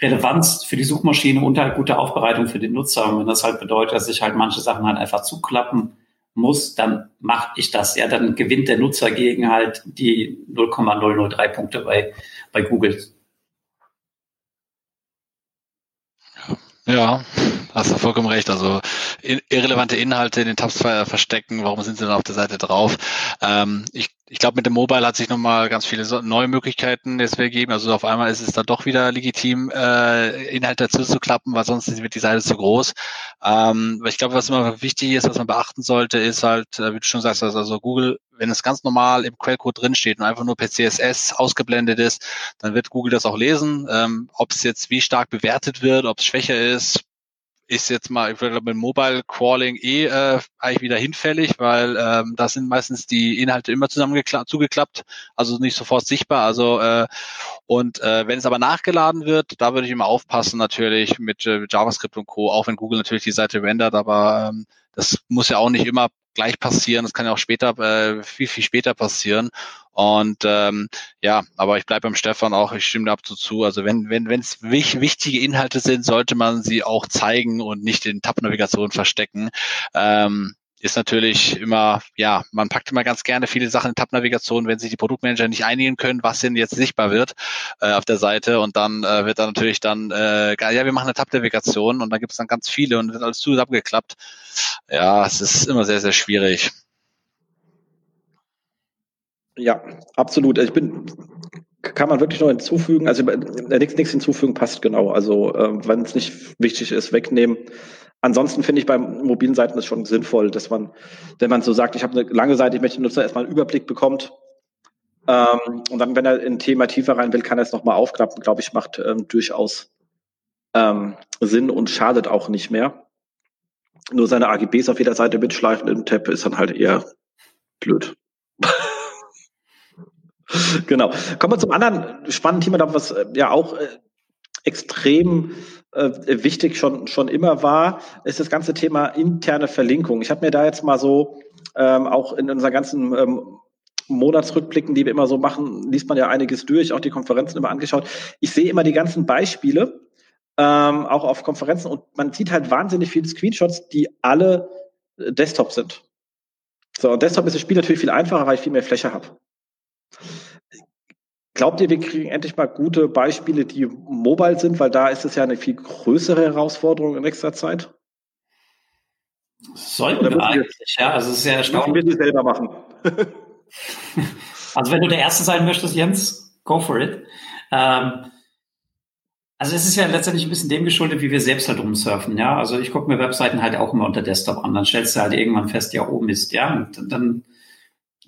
Relevanz für die Suchmaschine und halt gute Aufbereitung für den Nutzer. Und wenn das halt bedeutet, dass ich halt manche Sachen halt einfach zuklappen muss, dann mache ich das. Ja, dann gewinnt der Nutzer gegen halt die 0,003 Punkte bei, bei Google. Ja, hast du vollkommen recht. Also irrelevante Inhalte in den Tabs verstecken, warum sind sie dann auf der Seite drauf? Ähm, ich ich glaube, mit dem Mobile hat sich nochmal ganz viele neue Möglichkeiten jetzt gegeben. Also auf einmal ist es dann doch wieder legitim, äh, Inhalte dazu zu klappen, weil sonst wird die Seite zu groß. Ähm, ich glaube, was immer wichtig ist, was man beachten sollte, ist halt, äh, wie du schon sagst, also Google, wenn es ganz normal im Quellcode drinsteht und einfach nur per CSS ausgeblendet ist, dann wird Google das auch lesen. Ähm, ob es jetzt wie stark bewertet wird, ob es schwächer ist, ist jetzt mal, ich würde mit Mobile Crawling eh äh, eigentlich wieder hinfällig, weil ähm, da sind meistens die Inhalte immer zugeklappt, also nicht sofort sichtbar. Also äh, und äh, wenn es aber nachgeladen wird, da würde ich immer aufpassen natürlich mit äh, JavaScript und Co. Auch wenn Google natürlich die Seite rendert, aber ähm, das muss ja auch nicht immer gleich passieren. Das kann ja auch später, äh, viel, viel später passieren. Und ähm, ja, aber ich bleibe beim Stefan auch, ich stimme dazu zu. Also wenn wenn wenn es wichtige Inhalte sind, sollte man sie auch zeigen und nicht in Tab-Navigation verstecken. Ähm, ist natürlich immer, ja, man packt immer ganz gerne viele Sachen in Tab-Navigation, wenn sich die Produktmanager nicht einigen können, was denn jetzt sichtbar wird äh, auf der Seite und dann äh, wird dann natürlich dann, äh, ja, wir machen eine Tab-Navigation und da gibt es dann ganz viele und wird alles zusammengeklappt. Ja, es ist immer sehr, sehr schwierig. Ja, absolut. Ich bin, kann man wirklich noch hinzufügen, also äh, nichts, nichts hinzufügen passt genau. Also äh, wenn es nicht wichtig ist, wegnehmen. Ansonsten finde ich bei mobilen Seiten es schon sinnvoll, dass man, wenn man so sagt, ich habe eine lange Seite, ich möchte den Nutzer erstmal einen Überblick bekommt, ähm, und dann, wenn er in ein Thema tiefer rein will, kann er es nochmal aufklappen, glaube ich, macht ähm, durchaus ähm, Sinn und schadet auch nicht mehr. Nur seine AGBs auf jeder Seite mitschleifen im Tab ist dann halt eher blöd. genau. Kommen wir zum anderen spannenden Thema, was äh, ja auch äh, extrem äh, wichtig schon, schon immer war, ist das ganze Thema interne Verlinkung. Ich habe mir da jetzt mal so ähm, auch in unseren ganzen ähm, Monatsrückblicken, die wir immer so machen, liest man ja einiges durch, auch die Konferenzen immer angeschaut. Ich sehe immer die ganzen Beispiele, ähm, auch auf Konferenzen, und man sieht halt wahnsinnig viele Screenshots, die alle äh, Desktop sind. So, und Desktop ist das Spiel natürlich viel einfacher, weil ich viel mehr Fläche habe. Glaubt ihr, wir kriegen endlich mal gute Beispiele, die mobile sind, weil da ist es ja eine viel größere Herausforderung in nächster Zeit? Sollten wir eigentlich, ja. Also es ist ja erstaunlich. Wir selber machen. also wenn du der Erste sein möchtest, Jens, go for it. Ähm, also es ist ja letztendlich ein bisschen dem geschuldet, wie wir selbst halt rumsurfen, ja. Also ich gucke mir Webseiten halt auch immer unter Desktop an. Dann stellst du halt irgendwann fest, ja, oh Mist, ja. Und dann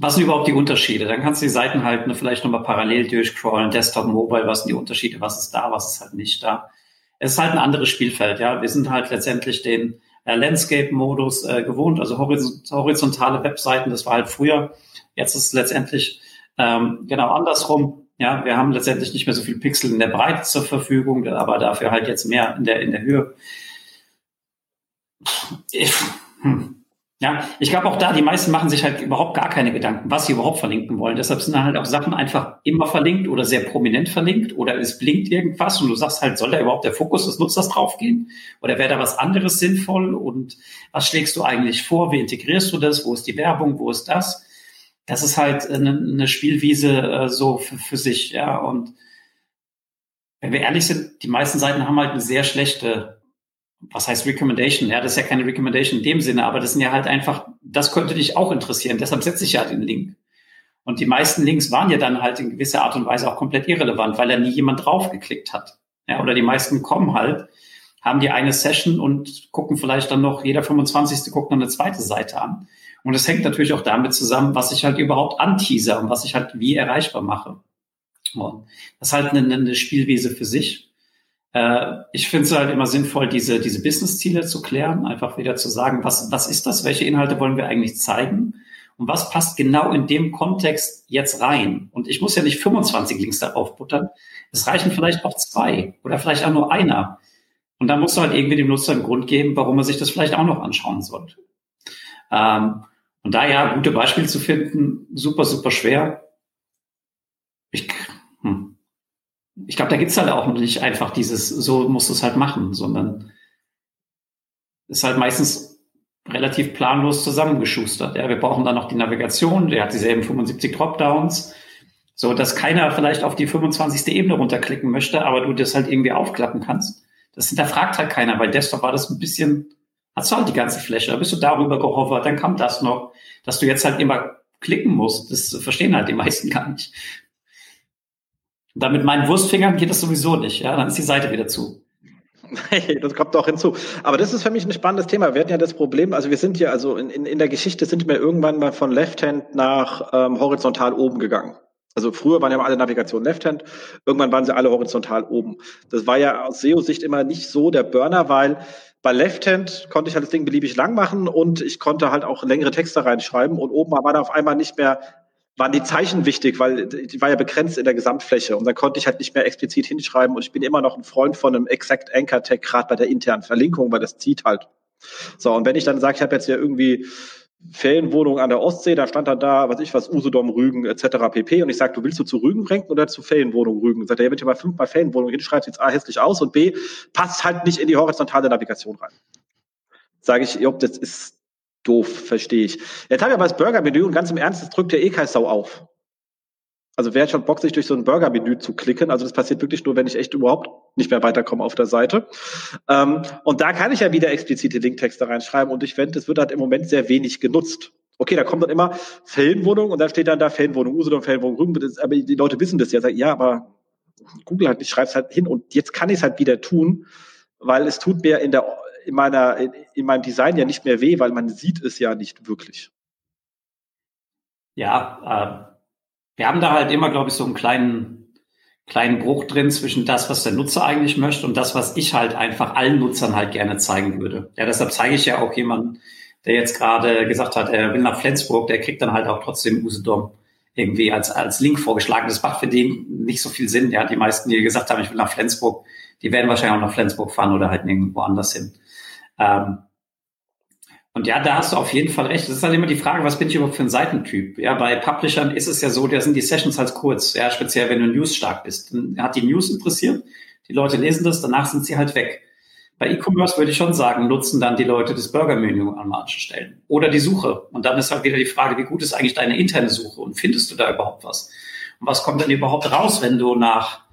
was sind überhaupt die Unterschiede? Dann kannst du die Seiten halt ne, vielleicht nochmal parallel durchcrawlen, Desktop, Mobile, was sind die Unterschiede, was ist da, was ist halt nicht da. Es ist halt ein anderes Spielfeld, ja. Wir sind halt letztendlich den äh, Landscape-Modus äh, gewohnt, also horizontale Webseiten, das war halt früher. Jetzt ist es letztendlich ähm, genau andersrum. Ja, wir haben letztendlich nicht mehr so viel Pixel in der Breite zur Verfügung, aber dafür halt jetzt mehr in der, in der Höhe. Hm. Ja, ich glaube auch da, die meisten machen sich halt überhaupt gar keine Gedanken, was sie überhaupt verlinken wollen. Deshalb sind halt auch Sachen einfach immer verlinkt oder sehr prominent verlinkt oder es blinkt irgendwas und du sagst halt, soll da überhaupt der Fokus des Nutzers draufgehen? Oder wäre da was anderes sinnvoll? Und was schlägst du eigentlich vor? Wie integrierst du das? Wo ist die Werbung? Wo ist das? Das ist halt eine, Spielwiese äh, so für, für sich, ja. Und wenn wir ehrlich sind, die meisten Seiten haben halt eine sehr schlechte was heißt Recommendation? Ja, das ist ja keine Recommendation in dem Sinne, aber das sind ja halt einfach, das könnte dich auch interessieren. Deshalb setze ich ja den Link. Und die meisten Links waren ja dann halt in gewisser Art und Weise auch komplett irrelevant, weil da nie jemand draufgeklickt hat. Ja, oder die meisten kommen halt, haben die eine Session und gucken vielleicht dann noch, jeder 25. guckt noch eine zweite Seite an. Und es hängt natürlich auch damit zusammen, was ich halt überhaupt anteaser und was ich halt wie erreichbar mache. Und das ist halt eine, eine Spielwiese für sich. Äh, ich finde es halt immer sinnvoll, diese, diese Business-Ziele zu klären, einfach wieder zu sagen, was, was ist das, welche Inhalte wollen wir eigentlich zeigen und was passt genau in dem Kontext jetzt rein. Und ich muss ja nicht 25 Links darauf buttern, es reichen vielleicht auch zwei oder vielleicht auch nur einer. Und dann musst du halt irgendwie dem Nutzer einen Grund geben, warum er sich das vielleicht auch noch anschauen sollte. Ähm, und da ja gute Beispiele zu finden, super, super schwer. Ich, hm. Ich glaube, da gibt's halt auch nicht einfach dieses, so musst du es halt machen, sondern ist halt meistens relativ planlos zusammengeschustert. Ja, wir brauchen dann noch die Navigation, der hat dieselben 75 Dropdowns, so dass keiner vielleicht auf die 25. Ebene runterklicken möchte, aber du das halt irgendwie aufklappen kannst. Das hinterfragt halt keiner. Bei Desktop war das ein bisschen, hast du halt die ganze Fläche, da bist du darüber gehovert, dann kam das noch, dass du jetzt halt immer klicken musst. Das verstehen halt die meisten gar nicht. Und dann mit meinen Wurstfingern geht das sowieso nicht. Ja, dann ist die Seite wieder zu. Das kommt auch hinzu. Aber das ist für mich ein spannendes Thema. Wir hatten ja das Problem, also wir sind ja, also in, in, in der Geschichte sind wir irgendwann mal von Left-Hand nach ähm, horizontal oben gegangen. Also früher waren ja alle Navigationen Left-Hand, irgendwann waren sie alle horizontal oben. Das war ja aus SEO-Sicht immer nicht so der Burner, weil bei Left-Hand konnte ich halt das Ding beliebig lang machen und ich konnte halt auch längere Texte reinschreiben und oben war dann auf einmal nicht mehr waren die Zeichen wichtig, weil die war ja begrenzt in der Gesamtfläche und dann konnte ich halt nicht mehr explizit hinschreiben und ich bin immer noch ein Freund von einem Exact Anchor Tag, gerade bei der internen Verlinkung, weil das zieht halt. So, und wenn ich dann sage, ich habe jetzt ja irgendwie Ferienwohnung an der Ostsee, da stand dann da, was ich was, Usedom, Rügen etc. pp. Und ich sage, du willst du zu Rügen ranken oder zu Ferienwohnung Rügen? Sagt er, ja, wenn du mal fünfmal Ferienwohnung hinschreibst, sieht A hässlich aus und B passt halt nicht in die horizontale Navigation rein. Sage ich, ob das ist doof, verstehe ich. Jetzt habe ich aber das Burger-Menü und ganz im Ernst, das drückt ja eh kein Sau auf. Also wer hat schon Bock, sich durch so ein Burger-Menü zu klicken? Also das passiert wirklich nur, wenn ich echt überhaupt nicht mehr weiterkomme auf der Seite. Ähm, und da kann ich ja wieder explizite Linktexte reinschreiben und ich finde, das wird halt im Moment sehr wenig genutzt. Okay, da kommt dann immer Ferienwohnung und dann steht dann da Ferienwohnung Usedom, Ferienwohnung Rügen. Aber die Leute wissen das ja. Sagen, ja, aber Google halt, ich schreibe es halt hin und jetzt kann ich es halt wieder tun, weil es tut mir in der in meiner, in, in meinem Design ja nicht mehr weh, weil man sieht es ja nicht wirklich. Ja, äh, wir haben da halt immer, glaube ich, so einen kleinen, kleinen Bruch drin zwischen das, was der Nutzer eigentlich möchte und das, was ich halt einfach allen Nutzern halt gerne zeigen würde. Ja, deshalb zeige ich ja auch jemanden, der jetzt gerade gesagt hat, er will nach Flensburg, der kriegt dann halt auch trotzdem Usedom irgendwie als, als Link vorgeschlagen. Das macht für den nicht so viel Sinn. Ja, die meisten, die gesagt haben, ich will nach Flensburg, die werden wahrscheinlich auch nach Flensburg fahren oder halt irgendwo anders hin. Ähm, und ja, da hast du auf jeden Fall recht. Das ist halt immer die Frage, was bin ich überhaupt für ein Seitentyp? Ja, bei Publishern ist es ja so, da sind die Sessions halt kurz, ja, speziell wenn du News stark bist. Dann hat die News interessiert, die Leute lesen das, danach sind sie halt weg. Bei E-Commerce würde ich schon sagen, nutzen dann die Leute das Burger-Menü an manchen Stellen. Oder die Suche. Und dann ist halt wieder die Frage, wie gut ist eigentlich deine interne Suche und findest du da überhaupt was? Und was kommt dann überhaupt raus, wenn du nach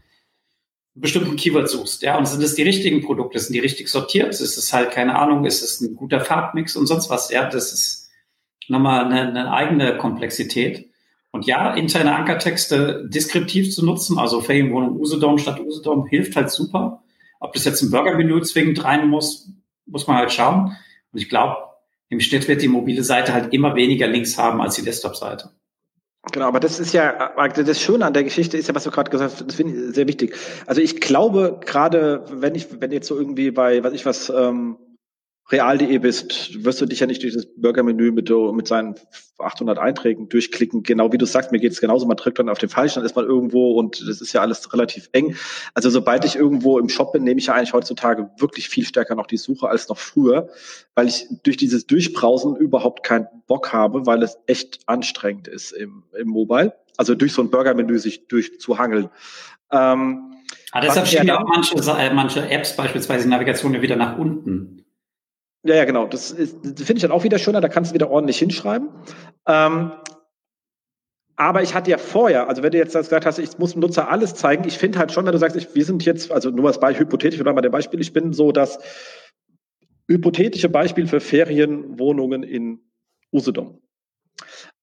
bestimmten Keyword suchst, ja, und sind es die richtigen Produkte, sind die richtig sortiert, ist es halt, keine Ahnung, ist es ein guter Farbmix und sonst was, ja, das ist nochmal eine, eine eigene Komplexität. Und ja, interne Ankertexte deskriptiv zu nutzen, also Ferienwohnung Usedom statt Usedom, hilft halt super. Ob das jetzt ein Burgermenü zwingend rein muss, muss man halt schauen. Und ich glaube, im Schnitt wird die mobile Seite halt immer weniger Links haben als die Desktop-Seite. Genau, aber das ist ja, das Schöne an der Geschichte ist ja, was du gerade gesagt hast, das finde ich sehr wichtig. Also ich glaube, gerade wenn ich, wenn jetzt so irgendwie bei, was ich was, ähm, real.de bist, wirst du dich ja nicht durch das Burgermenü mit, mit seinen 800 Einträgen durchklicken. Genau wie du sagst, mir geht es genauso. Man drückt dann auf den falschen, dann ist man irgendwo und das ist ja alles relativ eng. Also sobald ich irgendwo im Shop bin, nehme ich ja eigentlich heutzutage wirklich viel stärker noch die Suche als noch früher, weil ich durch dieses Durchbrausen überhaupt keinen Bock habe, weil es echt anstrengend ist im, im Mobile. Also durch so ein Burgermenü sich durchzuhangeln. Ähm, Ah, deshalb schieben ja auch manche, äh, manche Apps beispielsweise Navigation wieder nach unten. Ja, ja, genau. Das, das finde ich dann auch wieder schöner, da kannst du wieder ordentlich hinschreiben. Ähm, aber ich hatte ja vorher, also wenn du jetzt gesagt hast, ich muss dem Nutzer alles zeigen, ich finde halt schon, wenn du sagst, ich, wir sind jetzt, also nur als Beispiel, hypothetisch oder mal der Beispiel, ich bin so das hypothetische Beispiel für Ferienwohnungen in Usedom.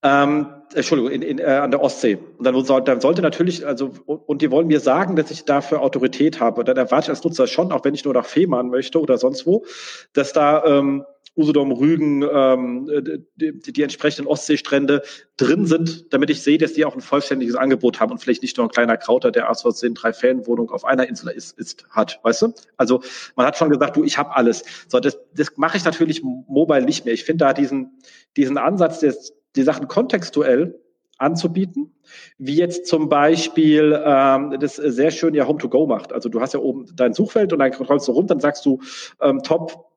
Ähm, Entschuldigung, in, in, äh, an der Ostsee. Und dann, dann sollte natürlich, also, und die wollen mir sagen, dass ich dafür Autorität habe. Und dann erwarte ich als Nutzer schon, auch wenn ich nur nach Fehmarn möchte oder sonst wo, dass da ähm, Usedom, Rügen, ähm, die, die entsprechenden Ostseestrände drin sind, damit ich sehe, dass die auch ein vollständiges Angebot haben und vielleicht nicht nur ein kleiner Krauter, der aus Versehen drei Ferienwohnungen auf einer Insel ist, ist, hat, weißt du? Also man hat schon gesagt, du, ich habe alles. So, das, das mache ich natürlich mobile nicht mehr. Ich finde da diesen, diesen Ansatz, des, die Sachen kontextuell anzubieten, wie jetzt zum Beispiel ähm, das sehr schön ja Home-to-Go macht. Also du hast ja oben dein Suchfeld und dann scrollst du rum, dann sagst du ähm, Top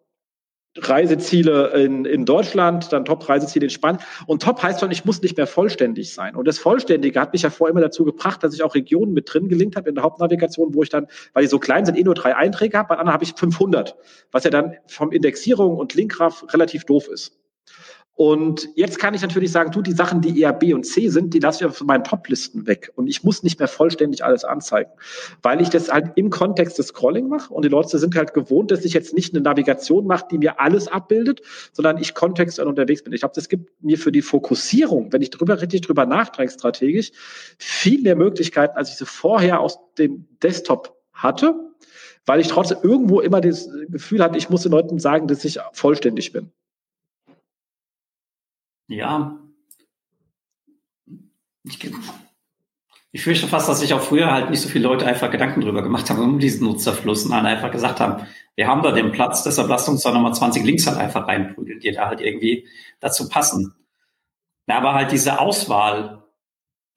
Reiseziele in, in Deutschland, dann Top-Reiseziele in Spanien. Und Top heißt schon, ich muss nicht mehr vollständig sein. Und das Vollständige hat mich ja vorher immer dazu gebracht, dass ich auch Regionen mit drin gelinkt habe in der Hauptnavigation, wo ich dann, weil die so klein sind, eh nur drei Einträge habe, bei anderen habe ich 500, was ja dann vom Indexierung und Linkgraph relativ doof ist. Und jetzt kann ich natürlich sagen, tu die Sachen, die eher B und C sind, die lasse ich von meinen Top-Listen weg. Und ich muss nicht mehr vollständig alles anzeigen, weil ich das halt im Kontext des Scrolling mache. Und die Leute sind halt gewohnt, dass ich jetzt nicht eine Navigation mache, die mir alles abbildet, sondern ich kontextuell unterwegs bin. Ich glaube, das gibt mir für die Fokussierung, wenn ich drüber richtig drüber nachdenke, strategisch, viel mehr Möglichkeiten, als ich sie vorher aus dem Desktop hatte, weil ich trotzdem irgendwo immer das Gefühl hatte, ich muss den Leuten sagen, dass ich vollständig bin. Ja. Ich, ich fürchte fast, dass sich auch früher halt nicht so viele Leute einfach Gedanken drüber gemacht haben, um diesen Nutzerfluss und dann einfach gesagt haben, wir haben da den Platz, deshalb lasst uns da nochmal 20 Links halt einfach reinprügeln, die da halt irgendwie dazu passen. Ja, aber halt diese Auswahl,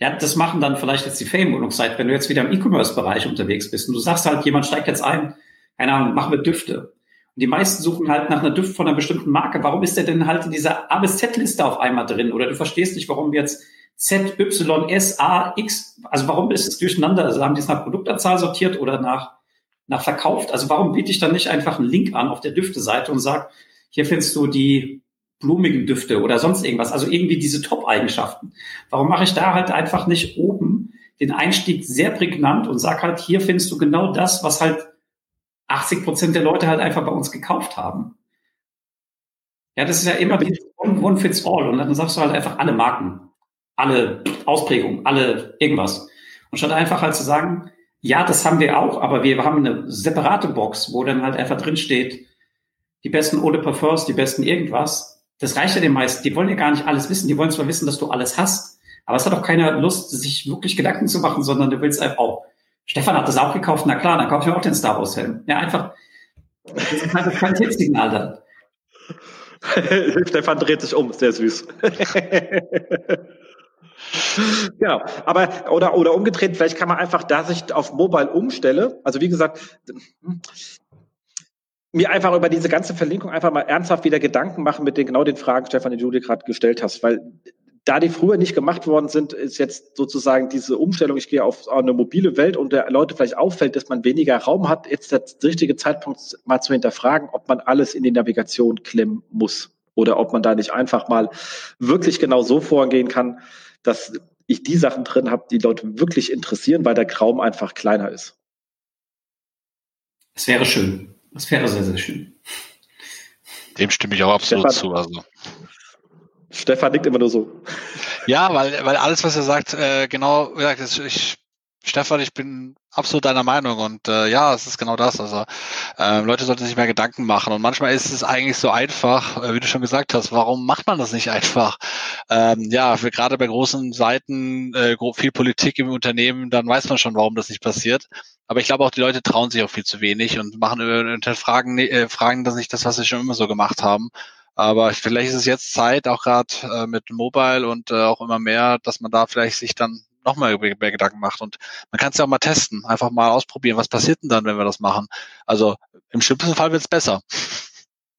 ja, das machen dann vielleicht jetzt die Ferienwohnungszeit, wenn du jetzt wieder im E-Commerce-Bereich unterwegs bist und du sagst halt, jemand steigt jetzt ein, keine Ahnung, machen wir Düfte. Die meisten suchen halt nach einer Düft von einer bestimmten Marke. Warum ist der denn halt in dieser A bis Z-Liste auf einmal drin? Oder du verstehst nicht, warum jetzt Z, Y, S, A, X, also warum ist es durcheinander? Also haben die es nach Produktanzahl sortiert oder nach, nach verkauft? Also warum biete ich dann nicht einfach einen Link an auf der Düfte-Seite und sag, hier findest du die blumigen Düfte oder sonst irgendwas, also irgendwie diese Top-Eigenschaften. Warum mache ich da halt einfach nicht oben den Einstieg sehr prägnant und sag halt, hier findest du genau das, was halt 80 Prozent der Leute halt einfach bei uns gekauft haben. Ja, das ist ja immer one, one fits all. Und dann sagst du halt einfach alle Marken, alle Ausprägungen, alle irgendwas. Und statt einfach halt zu sagen, ja, das haben wir auch, aber wir haben eine separate Box, wo dann halt einfach drin steht, die besten Eau de Parfums, die besten irgendwas. Das reicht ja den meisten. Die wollen ja gar nicht alles wissen. Die wollen zwar wissen, dass du alles hast, aber es hat auch keiner Lust, sich wirklich Gedanken zu machen, sondern du willst einfach, auch, Stefan hat das auch gekauft, na klar, dann kaufe ich mir auch den Star Wars Helm. Ja, einfach, das ist halt das Qualitätssignal dann. Stefan dreht sich um, sehr süß. genau, aber oder oder umgedreht, vielleicht kann man einfach, da sich auf Mobile umstelle, also wie gesagt, mir einfach über diese ganze Verlinkung einfach mal ernsthaft wieder Gedanken machen mit den genau den Fragen, Stefan, die du dir gerade gestellt hast, weil da die früher nicht gemacht worden sind, ist jetzt sozusagen diese Umstellung, ich gehe auf eine mobile Welt und der Leute vielleicht auffällt, dass man weniger Raum hat, jetzt der richtige Zeitpunkt mal zu hinterfragen, ob man alles in die Navigation klemmen muss oder ob man da nicht einfach mal wirklich genau so vorgehen kann, dass ich die Sachen drin habe, die Leute wirklich interessieren, weil der Raum einfach kleiner ist. Es wäre schön. Es wäre sehr, sehr schön. Dem stimme ich auch absolut Stefan, zu. Also. Stefan nickt immer nur so. Ja, weil, weil alles, was er sagt, äh, genau, ich, Stefan, ich bin absolut deiner Meinung und äh, ja, es ist genau das. Also äh, Leute sollten sich mehr Gedanken machen und manchmal ist es eigentlich so einfach, äh, wie du schon gesagt hast. Warum macht man das nicht einfach? Ähm, ja, für, gerade bei großen Seiten, äh, viel Politik im Unternehmen, dann weiß man schon, warum das nicht passiert. Aber ich glaube auch, die Leute trauen sich auch viel zu wenig und machen äh, fragen, äh, fragen das nicht das, was sie schon immer so gemacht haben. Aber vielleicht ist es jetzt Zeit, auch gerade äh, mit Mobile und äh, auch immer mehr, dass man da vielleicht sich dann nochmal mehr Gedanken macht. Und man kann es ja auch mal testen, einfach mal ausprobieren, was passiert denn dann, wenn wir das machen. Also im schlimmsten Fall wird es besser.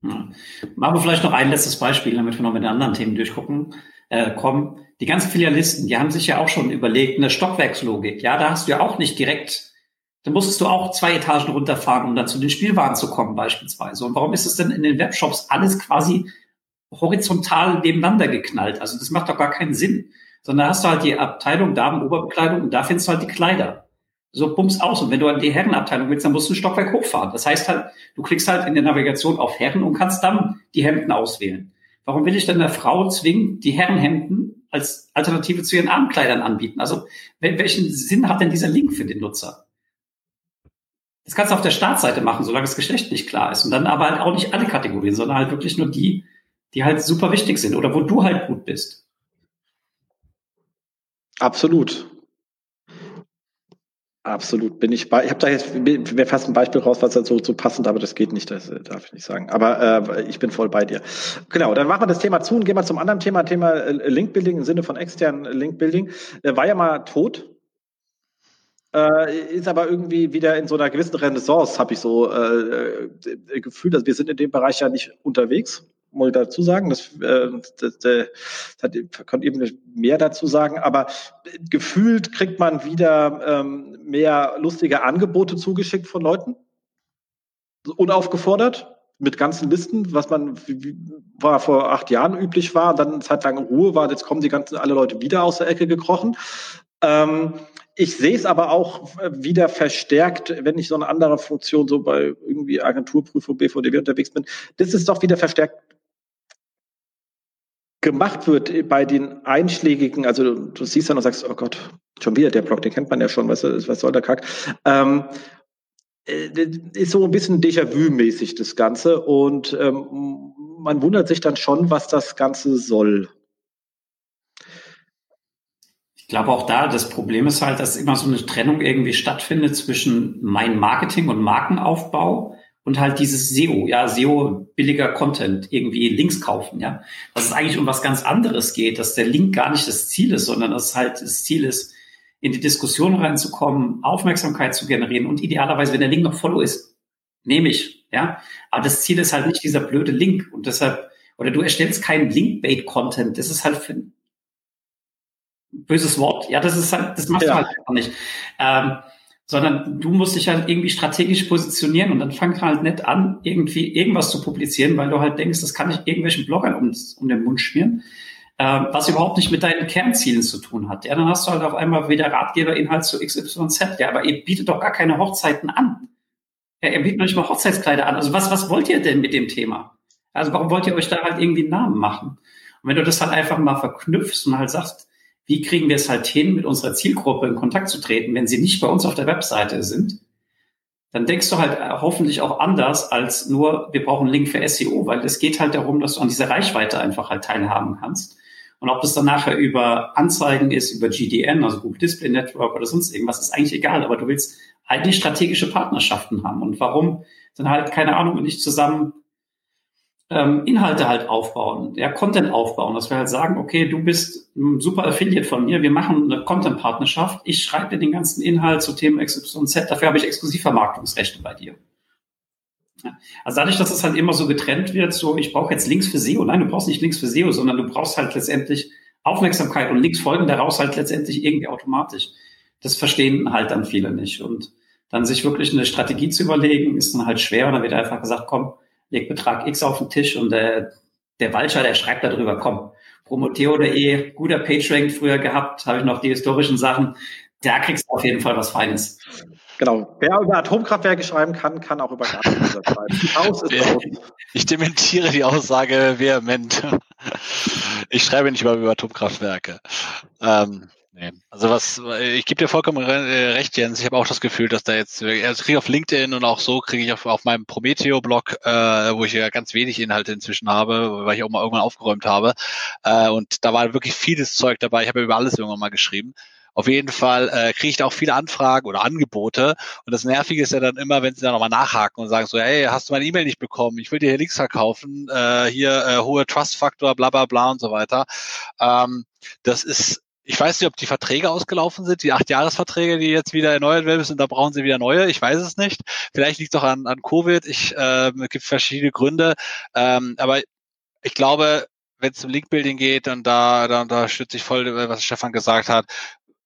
Ja. Machen wir vielleicht noch ein letztes Beispiel, damit wir noch mit den anderen Themen durchgucken äh, kommen. Die ganzen Filialisten, die haben sich ja auch schon überlegt, eine Stockwerkslogik. Ja, da hast du ja auch nicht direkt dann musstest du auch zwei Etagen runterfahren, um dann zu den Spielwaren zu kommen beispielsweise. Und warum ist es denn in den Webshops alles quasi horizontal nebeneinander geknallt? Also das macht doch gar keinen Sinn. Sondern da hast du halt die Abteilung Damen-Oberbekleidung und da findest du halt die Kleider. So bums aus. Und wenn du an die Herrenabteilung willst, dann musst du ein Stockwerk hochfahren. Das heißt halt, du klickst halt in der Navigation auf Herren und kannst dann die Hemden auswählen. Warum will ich denn der Frau zwingen, die Herrenhemden als Alternative zu ihren armen Kleidern anbieten? Also welchen Sinn hat denn dieser Link für den Nutzer? Das kannst du auf der Startseite machen, solange das Geschlecht nicht klar ist. Und dann aber halt auch nicht alle Kategorien, sondern halt wirklich nur die, die halt super wichtig sind oder wo du halt gut bist. Absolut. Absolut, bin ich bei. Ich habe da jetzt wäre fast ein Beispiel raus, was da so, so passend, aber das geht nicht, das äh, darf ich nicht sagen. Aber äh, ich bin voll bei dir. Genau, dann machen wir das Thema zu und gehen wir zum anderen Thema, Thema äh, Linkbuilding im Sinne von externen Linkbuilding. Äh, war ja mal tot. Äh, ist aber irgendwie wieder in so einer gewissen Renaissance, habe ich so äh, äh, Gefühl, dass wir sind in dem Bereich ja nicht unterwegs muss ich dazu sagen. Das, äh, das, das, das kann eben mehr dazu sagen. Aber gefühlt kriegt man wieder ähm, mehr lustige Angebote zugeschickt von Leuten. Unaufgefordert mit ganzen Listen, was man wie, war vor acht Jahren üblich war, dann eine Zeit lang Ruhe war, jetzt kommen die ganzen alle Leute wieder aus der Ecke gekrochen. Ähm, ich sehe es aber auch wieder verstärkt, wenn ich so eine andere Funktion so bei irgendwie Agenturprüfung, BVDW unterwegs bin. Das ist doch wieder verstärkt gemacht wird bei den einschlägigen, also du, du siehst dann und sagst, oh Gott, schon wieder der Blog, den kennt man ja schon, was, was soll der Kack? Ähm, äh, ist so ein bisschen Déjà-vu-mäßig das Ganze und ähm, man wundert sich dann schon, was das Ganze soll. Ich glaube auch da, das Problem ist halt, dass immer so eine Trennung irgendwie stattfindet zwischen mein Marketing und Markenaufbau und halt dieses SEO, ja, SEO billiger Content, irgendwie Links kaufen, ja. Dass es eigentlich um was ganz anderes geht, dass der Link gar nicht das Ziel ist, sondern dass halt das Ziel ist, in die Diskussion reinzukommen, Aufmerksamkeit zu generieren und idealerweise, wenn der Link noch Follow ist, nehme ich, ja. Aber das Ziel ist halt nicht dieser blöde Link und deshalb, oder du erstellst keinen Link-Bait-Content, das ist halt für böses Wort, ja, das ist halt, das machst ja. du halt einfach nicht. Ähm, sondern du musst dich halt irgendwie strategisch positionieren und dann fang halt nicht an, irgendwie irgendwas zu publizieren, weil du halt denkst, das kann ich irgendwelchen Bloggern um, um den Mund schmieren, äh, was überhaupt nicht mit deinen Kernzielen zu tun hat. Ja, dann hast du halt auf einmal wieder Ratgeberinhalt zu XYZ. Ja, aber ihr bietet doch gar keine Hochzeiten an. Ja, ihr bietet noch nicht mal Hochzeitskleider an. Also was, was wollt ihr denn mit dem Thema? Also warum wollt ihr euch da halt irgendwie einen Namen machen? Und wenn du das halt einfach mal verknüpfst und halt sagst, wie kriegen wir es halt hin, mit unserer Zielgruppe in Kontakt zu treten, wenn sie nicht bei uns auf der Webseite sind, dann denkst du halt hoffentlich auch anders als nur, wir brauchen einen Link für SEO, weil es geht halt darum, dass du an dieser Reichweite einfach halt teilhaben kannst. Und ob das dann nachher über Anzeigen ist, über GDN, also Google Display Network oder sonst irgendwas, ist eigentlich egal. Aber du willst eigentlich strategische Partnerschaften haben. Und warum dann halt, keine Ahnung, nicht zusammen ähm, Inhalte halt aufbauen, ja, Content aufbauen, dass wir halt sagen, okay, du bist super Affiliate von mir, wir machen eine Content-Partnerschaft, ich schreibe dir den ganzen Inhalt zu Themen XYZ, dafür habe ich Exklusivvermarktungsrechte bei dir. Also dadurch, dass es halt immer so getrennt wird, so ich brauche jetzt Links für SEO, nein, du brauchst nicht Links für SEO, sondern du brauchst halt letztendlich Aufmerksamkeit und Links folgen daraus halt letztendlich irgendwie automatisch. Das verstehen halt dann viele nicht. Und dann sich wirklich eine Strategie zu überlegen, ist dann halt schwer. Und dann wird einfach gesagt, komm, leg Betrag X auf den Tisch und der, der Walcher, der schreibt darüber, komm, promoteo.de, guter PageRank früher gehabt, habe ich noch die historischen Sachen, da kriegst du auf jeden Fall was Feines. Genau. Wer über Atomkraftwerke schreiben kann, kann auch über Gasfässer schreiben. Haus ist raus. Ich dementiere die Aussage vehement. Ich schreibe nicht über, über Atomkraftwerke. Ähm, Nee. Also was, ich gebe dir vollkommen äh, recht, Jens. Ich habe auch das Gefühl, dass da jetzt, also kriege ich auf LinkedIn und auch so kriege ich auf, auf meinem Prometheo-Blog, äh, wo ich ja ganz wenig Inhalte inzwischen habe, weil ich auch mal irgendwann aufgeräumt habe. Äh, und da war wirklich vieles Zeug dabei. Ich habe ja über alles irgendwann mal geschrieben. Auf jeden Fall äh, kriege ich da auch viele Anfragen oder Angebote. Und das Nervige ist ja dann immer, wenn sie dann nochmal nachhaken und sagen so, hey, hast du meine E-Mail nicht bekommen? Ich will dir hier Links verkaufen, äh, hier äh, hohe Trust-Faktor, bla bla bla und so weiter. Ähm, das ist ich weiß nicht, ob die Verträge ausgelaufen sind, die Acht-Jahres-Verträge, die jetzt wieder erneuert werden müssen, da brauchen sie wieder neue. Ich weiß es nicht. Vielleicht liegt es auch an, an Covid. Ich, äh, es gibt verschiedene Gründe. Ähm, aber ich glaube, wenn es um Link-Building geht, dann da, da, da stütze ich voll, was Stefan gesagt hat.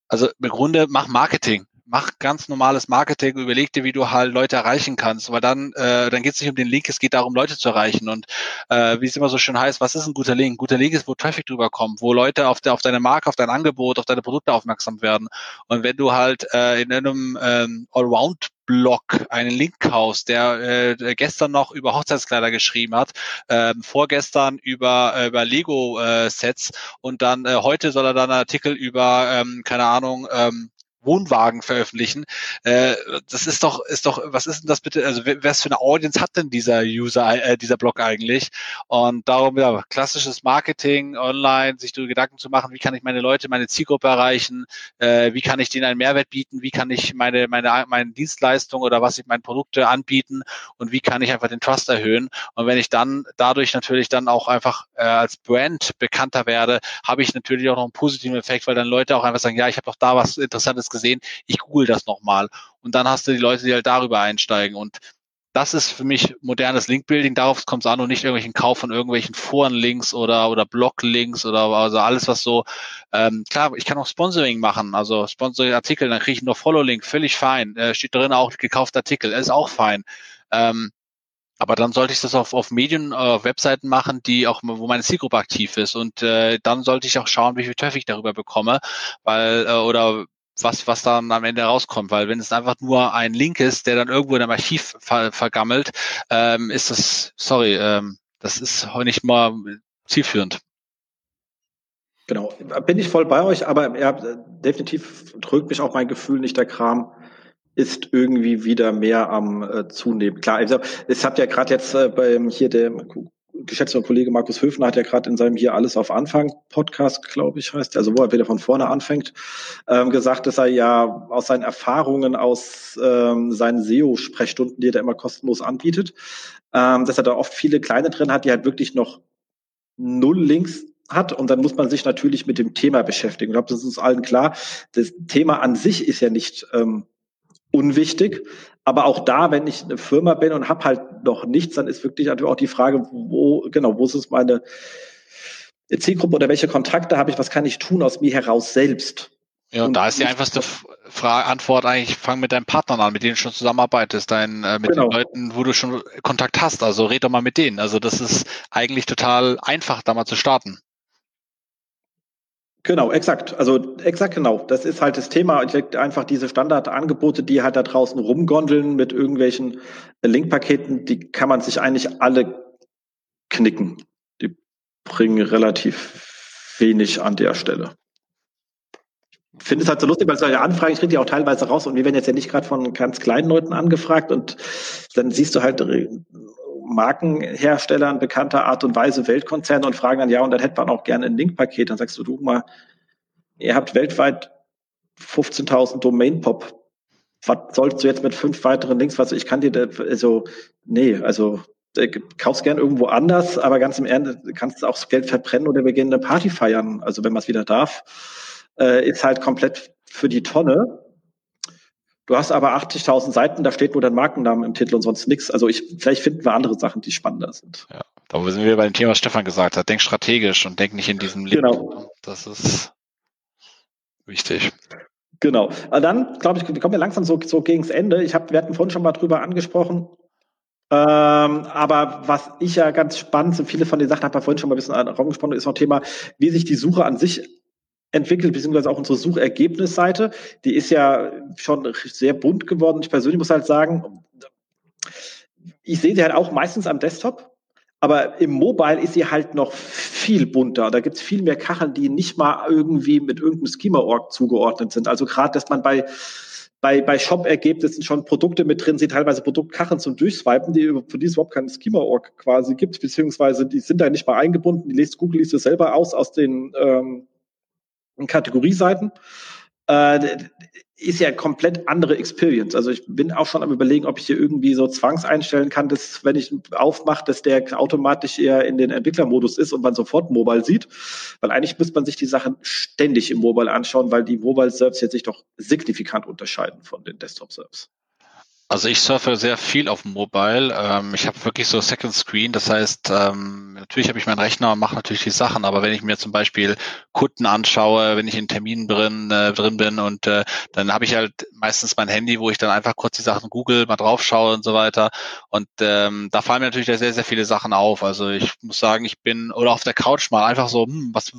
Also im Grunde mach Marketing mach ganz normales Marketing, überleg dir, wie du halt Leute erreichen kannst, weil dann, äh, dann geht es nicht um den Link, es geht darum, Leute zu erreichen. Und äh, wie es immer so schön heißt, was ist ein guter Link? Ein guter Link ist, wo Traffic drüber kommt, wo Leute auf, der, auf deine Marke, auf dein Angebot, auf deine Produkte aufmerksam werden. Und wenn du halt äh, in einem ähm, Allround Blog einen Link kaufst, der äh, gestern noch über Hochzeitskleider geschrieben hat, äh, vorgestern über, äh, über Lego-Sets äh, und dann äh, heute soll er dann einen Artikel über, ähm, keine Ahnung, ähm, Wohnwagen veröffentlichen. Äh, das ist doch, ist doch, was ist denn das bitte? Also was für eine Audience hat denn dieser User, äh, dieser Blog eigentlich? Und darum ja klassisches Marketing online, sich darüber Gedanken zu machen, wie kann ich meine Leute, meine Zielgruppe erreichen, äh, wie kann ich denen einen Mehrwert bieten, wie kann ich meine meine meine Dienstleistung oder was ich meine Produkte anbieten und wie kann ich einfach den Trust erhöhen. Und wenn ich dann dadurch natürlich dann auch einfach äh, als Brand bekannter werde, habe ich natürlich auch noch einen positiven Effekt, weil dann Leute auch einfach sagen, ja, ich habe doch da was Interessantes gesehen, ich google das nochmal. Und dann hast du die Leute, die halt darüber einsteigen. Und das ist für mich modernes Linkbuilding. Darauf kommt es an und nicht irgendwelchen Kauf von irgendwelchen Forenlinks oder oder Bloglinks oder also alles was so. Ähm, klar, ich kann auch Sponsoring machen, also Sponsoring-Artikel, dann kriege ich nur Follow-Link, völlig fein. Äh, steht drin auch gekaufter Artikel, ist auch fein. Ähm, aber dann sollte ich das auf, auf Medien, äh, Webseiten machen, die auch, wo meine Zielgruppe aktiv ist. Und äh, dann sollte ich auch schauen, wie viel Traffic ich darüber bekomme, weil, äh, oder was, was dann am Ende rauskommt. Weil wenn es einfach nur ein Link ist, der dann irgendwo in einem Archiv ver vergammelt, ähm, ist das, sorry, ähm, das ist heute nicht mal zielführend. Genau, bin ich voll bei euch, aber ja, definitiv drückt mich auch mein Gefühl nicht der Kram ist irgendwie wieder mehr am äh, zunehmen. Klar, also es hat ja gerade jetzt äh, beim hier der geschätzter Kollege Markus Höfner hat ja gerade in seinem hier alles auf Anfang Podcast, glaube ich, heißt, also wo er wieder von vorne anfängt, ähm, gesagt, dass er ja aus seinen Erfahrungen aus ähm, seinen SEO-Sprechstunden, die er da immer kostenlos anbietet, ähm, dass er da oft viele kleine drin hat, die halt wirklich noch null Links hat und dann muss man sich natürlich mit dem Thema beschäftigen. Ich glaube, das ist uns allen klar. Das Thema an sich ist ja nicht ähm, unwichtig. Aber auch da, wenn ich eine Firma bin und habe halt noch nichts, dann ist wirklich natürlich auch die Frage, wo, genau, wo ist meine Zielgruppe oder welche Kontakte habe ich, was kann ich tun aus mir heraus selbst? Ja, und, und da ist die einfachste Frage, Antwort eigentlich, fang mit deinen Partnern an, mit denen du schon zusammenarbeitest, dein, äh, mit genau. den Leuten, wo du schon Kontakt hast. Also red doch mal mit denen. Also das ist eigentlich total einfach, da mal zu starten. Genau, exakt. Also exakt genau. Das ist halt das Thema. Einfach diese Standardangebote, die halt da draußen rumgondeln mit irgendwelchen Linkpaketen, die kann man sich eigentlich alle knicken. Die bringen relativ wenig an der Stelle. Ich finde es halt so lustig, weil solche Anfragen, ich kriege die auch teilweise raus und wir werden jetzt ja nicht gerade von ganz kleinen Leuten angefragt und dann siehst du halt Markenherstellern bekannter Art und Weise, Weltkonzerne und fragen dann, ja, und dann hätte man auch gerne ein Linkpaket. Dann sagst du, du mal, ihr habt weltweit 15.000 Domain-Pop. Was sollst du jetzt mit fünf weiteren Links? Was ich kann dir, da, also, nee, also, kaufst gern irgendwo anders, aber ganz im Ernst kannst du auch das Geld verbrennen oder wir gehen eine Party feiern. Also, wenn man es wieder darf, äh, ist halt komplett für die Tonne. Du hast aber 80.000 Seiten, da steht nur dein Markennamen im Titel und sonst nichts. Also ich, vielleicht finden wir andere Sachen, die spannender sind. Ja, da sind wir bei dem Thema, was Stefan gesagt hat. Denk strategisch und denk nicht in diesem Leben. Genau. Das ist wichtig. Genau. Aber dann, glaube ich, wir kommen ja langsam so, so gegens Ende. Ich hab, wir hatten vorhin schon mal drüber angesprochen. Ähm, aber was ich ja ganz spannend, so viele von den Sachen habe ich vorhin schon mal ein bisschen Raum gesprochen, ist noch Thema, wie sich die Suche an sich entwickelt, beziehungsweise auch unsere Suchergebnisseite. Die ist ja schon sehr bunt geworden. Ich persönlich muss halt sagen, ich sehe sie halt auch meistens am Desktop, aber im Mobile ist sie halt noch viel bunter. Da gibt es viel mehr Kacheln, die nicht mal irgendwie mit irgendeinem Schema-Org zugeordnet sind. Also gerade, dass man bei bei, bei Shop-Ergebnissen schon Produkte mit drin sind, teilweise Produktkacheln zum Durchswipen, die für die es überhaupt kein Schema-Org quasi gibt, beziehungsweise die sind da nicht mal eingebunden. Die liest Google liest es selber aus aus den ähm, Kategorieseiten, äh, ist ja komplett andere Experience. Also ich bin auch schon am überlegen, ob ich hier irgendwie so Zwangs einstellen kann, dass wenn ich aufmache, dass der automatisch eher in den Entwicklermodus ist und man sofort Mobile sieht. Weil eigentlich müsste man sich die Sachen ständig im Mobile anschauen, weil die Mobile-Serves jetzt sich doch signifikant unterscheiden von den Desktop-Serves. Also ich surfe sehr viel auf Mobile. Ähm, ich habe wirklich so Second Screen. Das heißt, ähm, natürlich habe ich meinen Rechner und mache natürlich die Sachen, aber wenn ich mir zum Beispiel Kunden anschaue, wenn ich in Terminen drin, äh, drin bin und äh, dann habe ich halt meistens mein Handy, wo ich dann einfach kurz die Sachen google, mal drauf schaue und so weiter. Und ähm, da fallen mir natürlich sehr, sehr viele Sachen auf. Also ich muss sagen, ich bin oder auf der Couch mal einfach so, hm, was,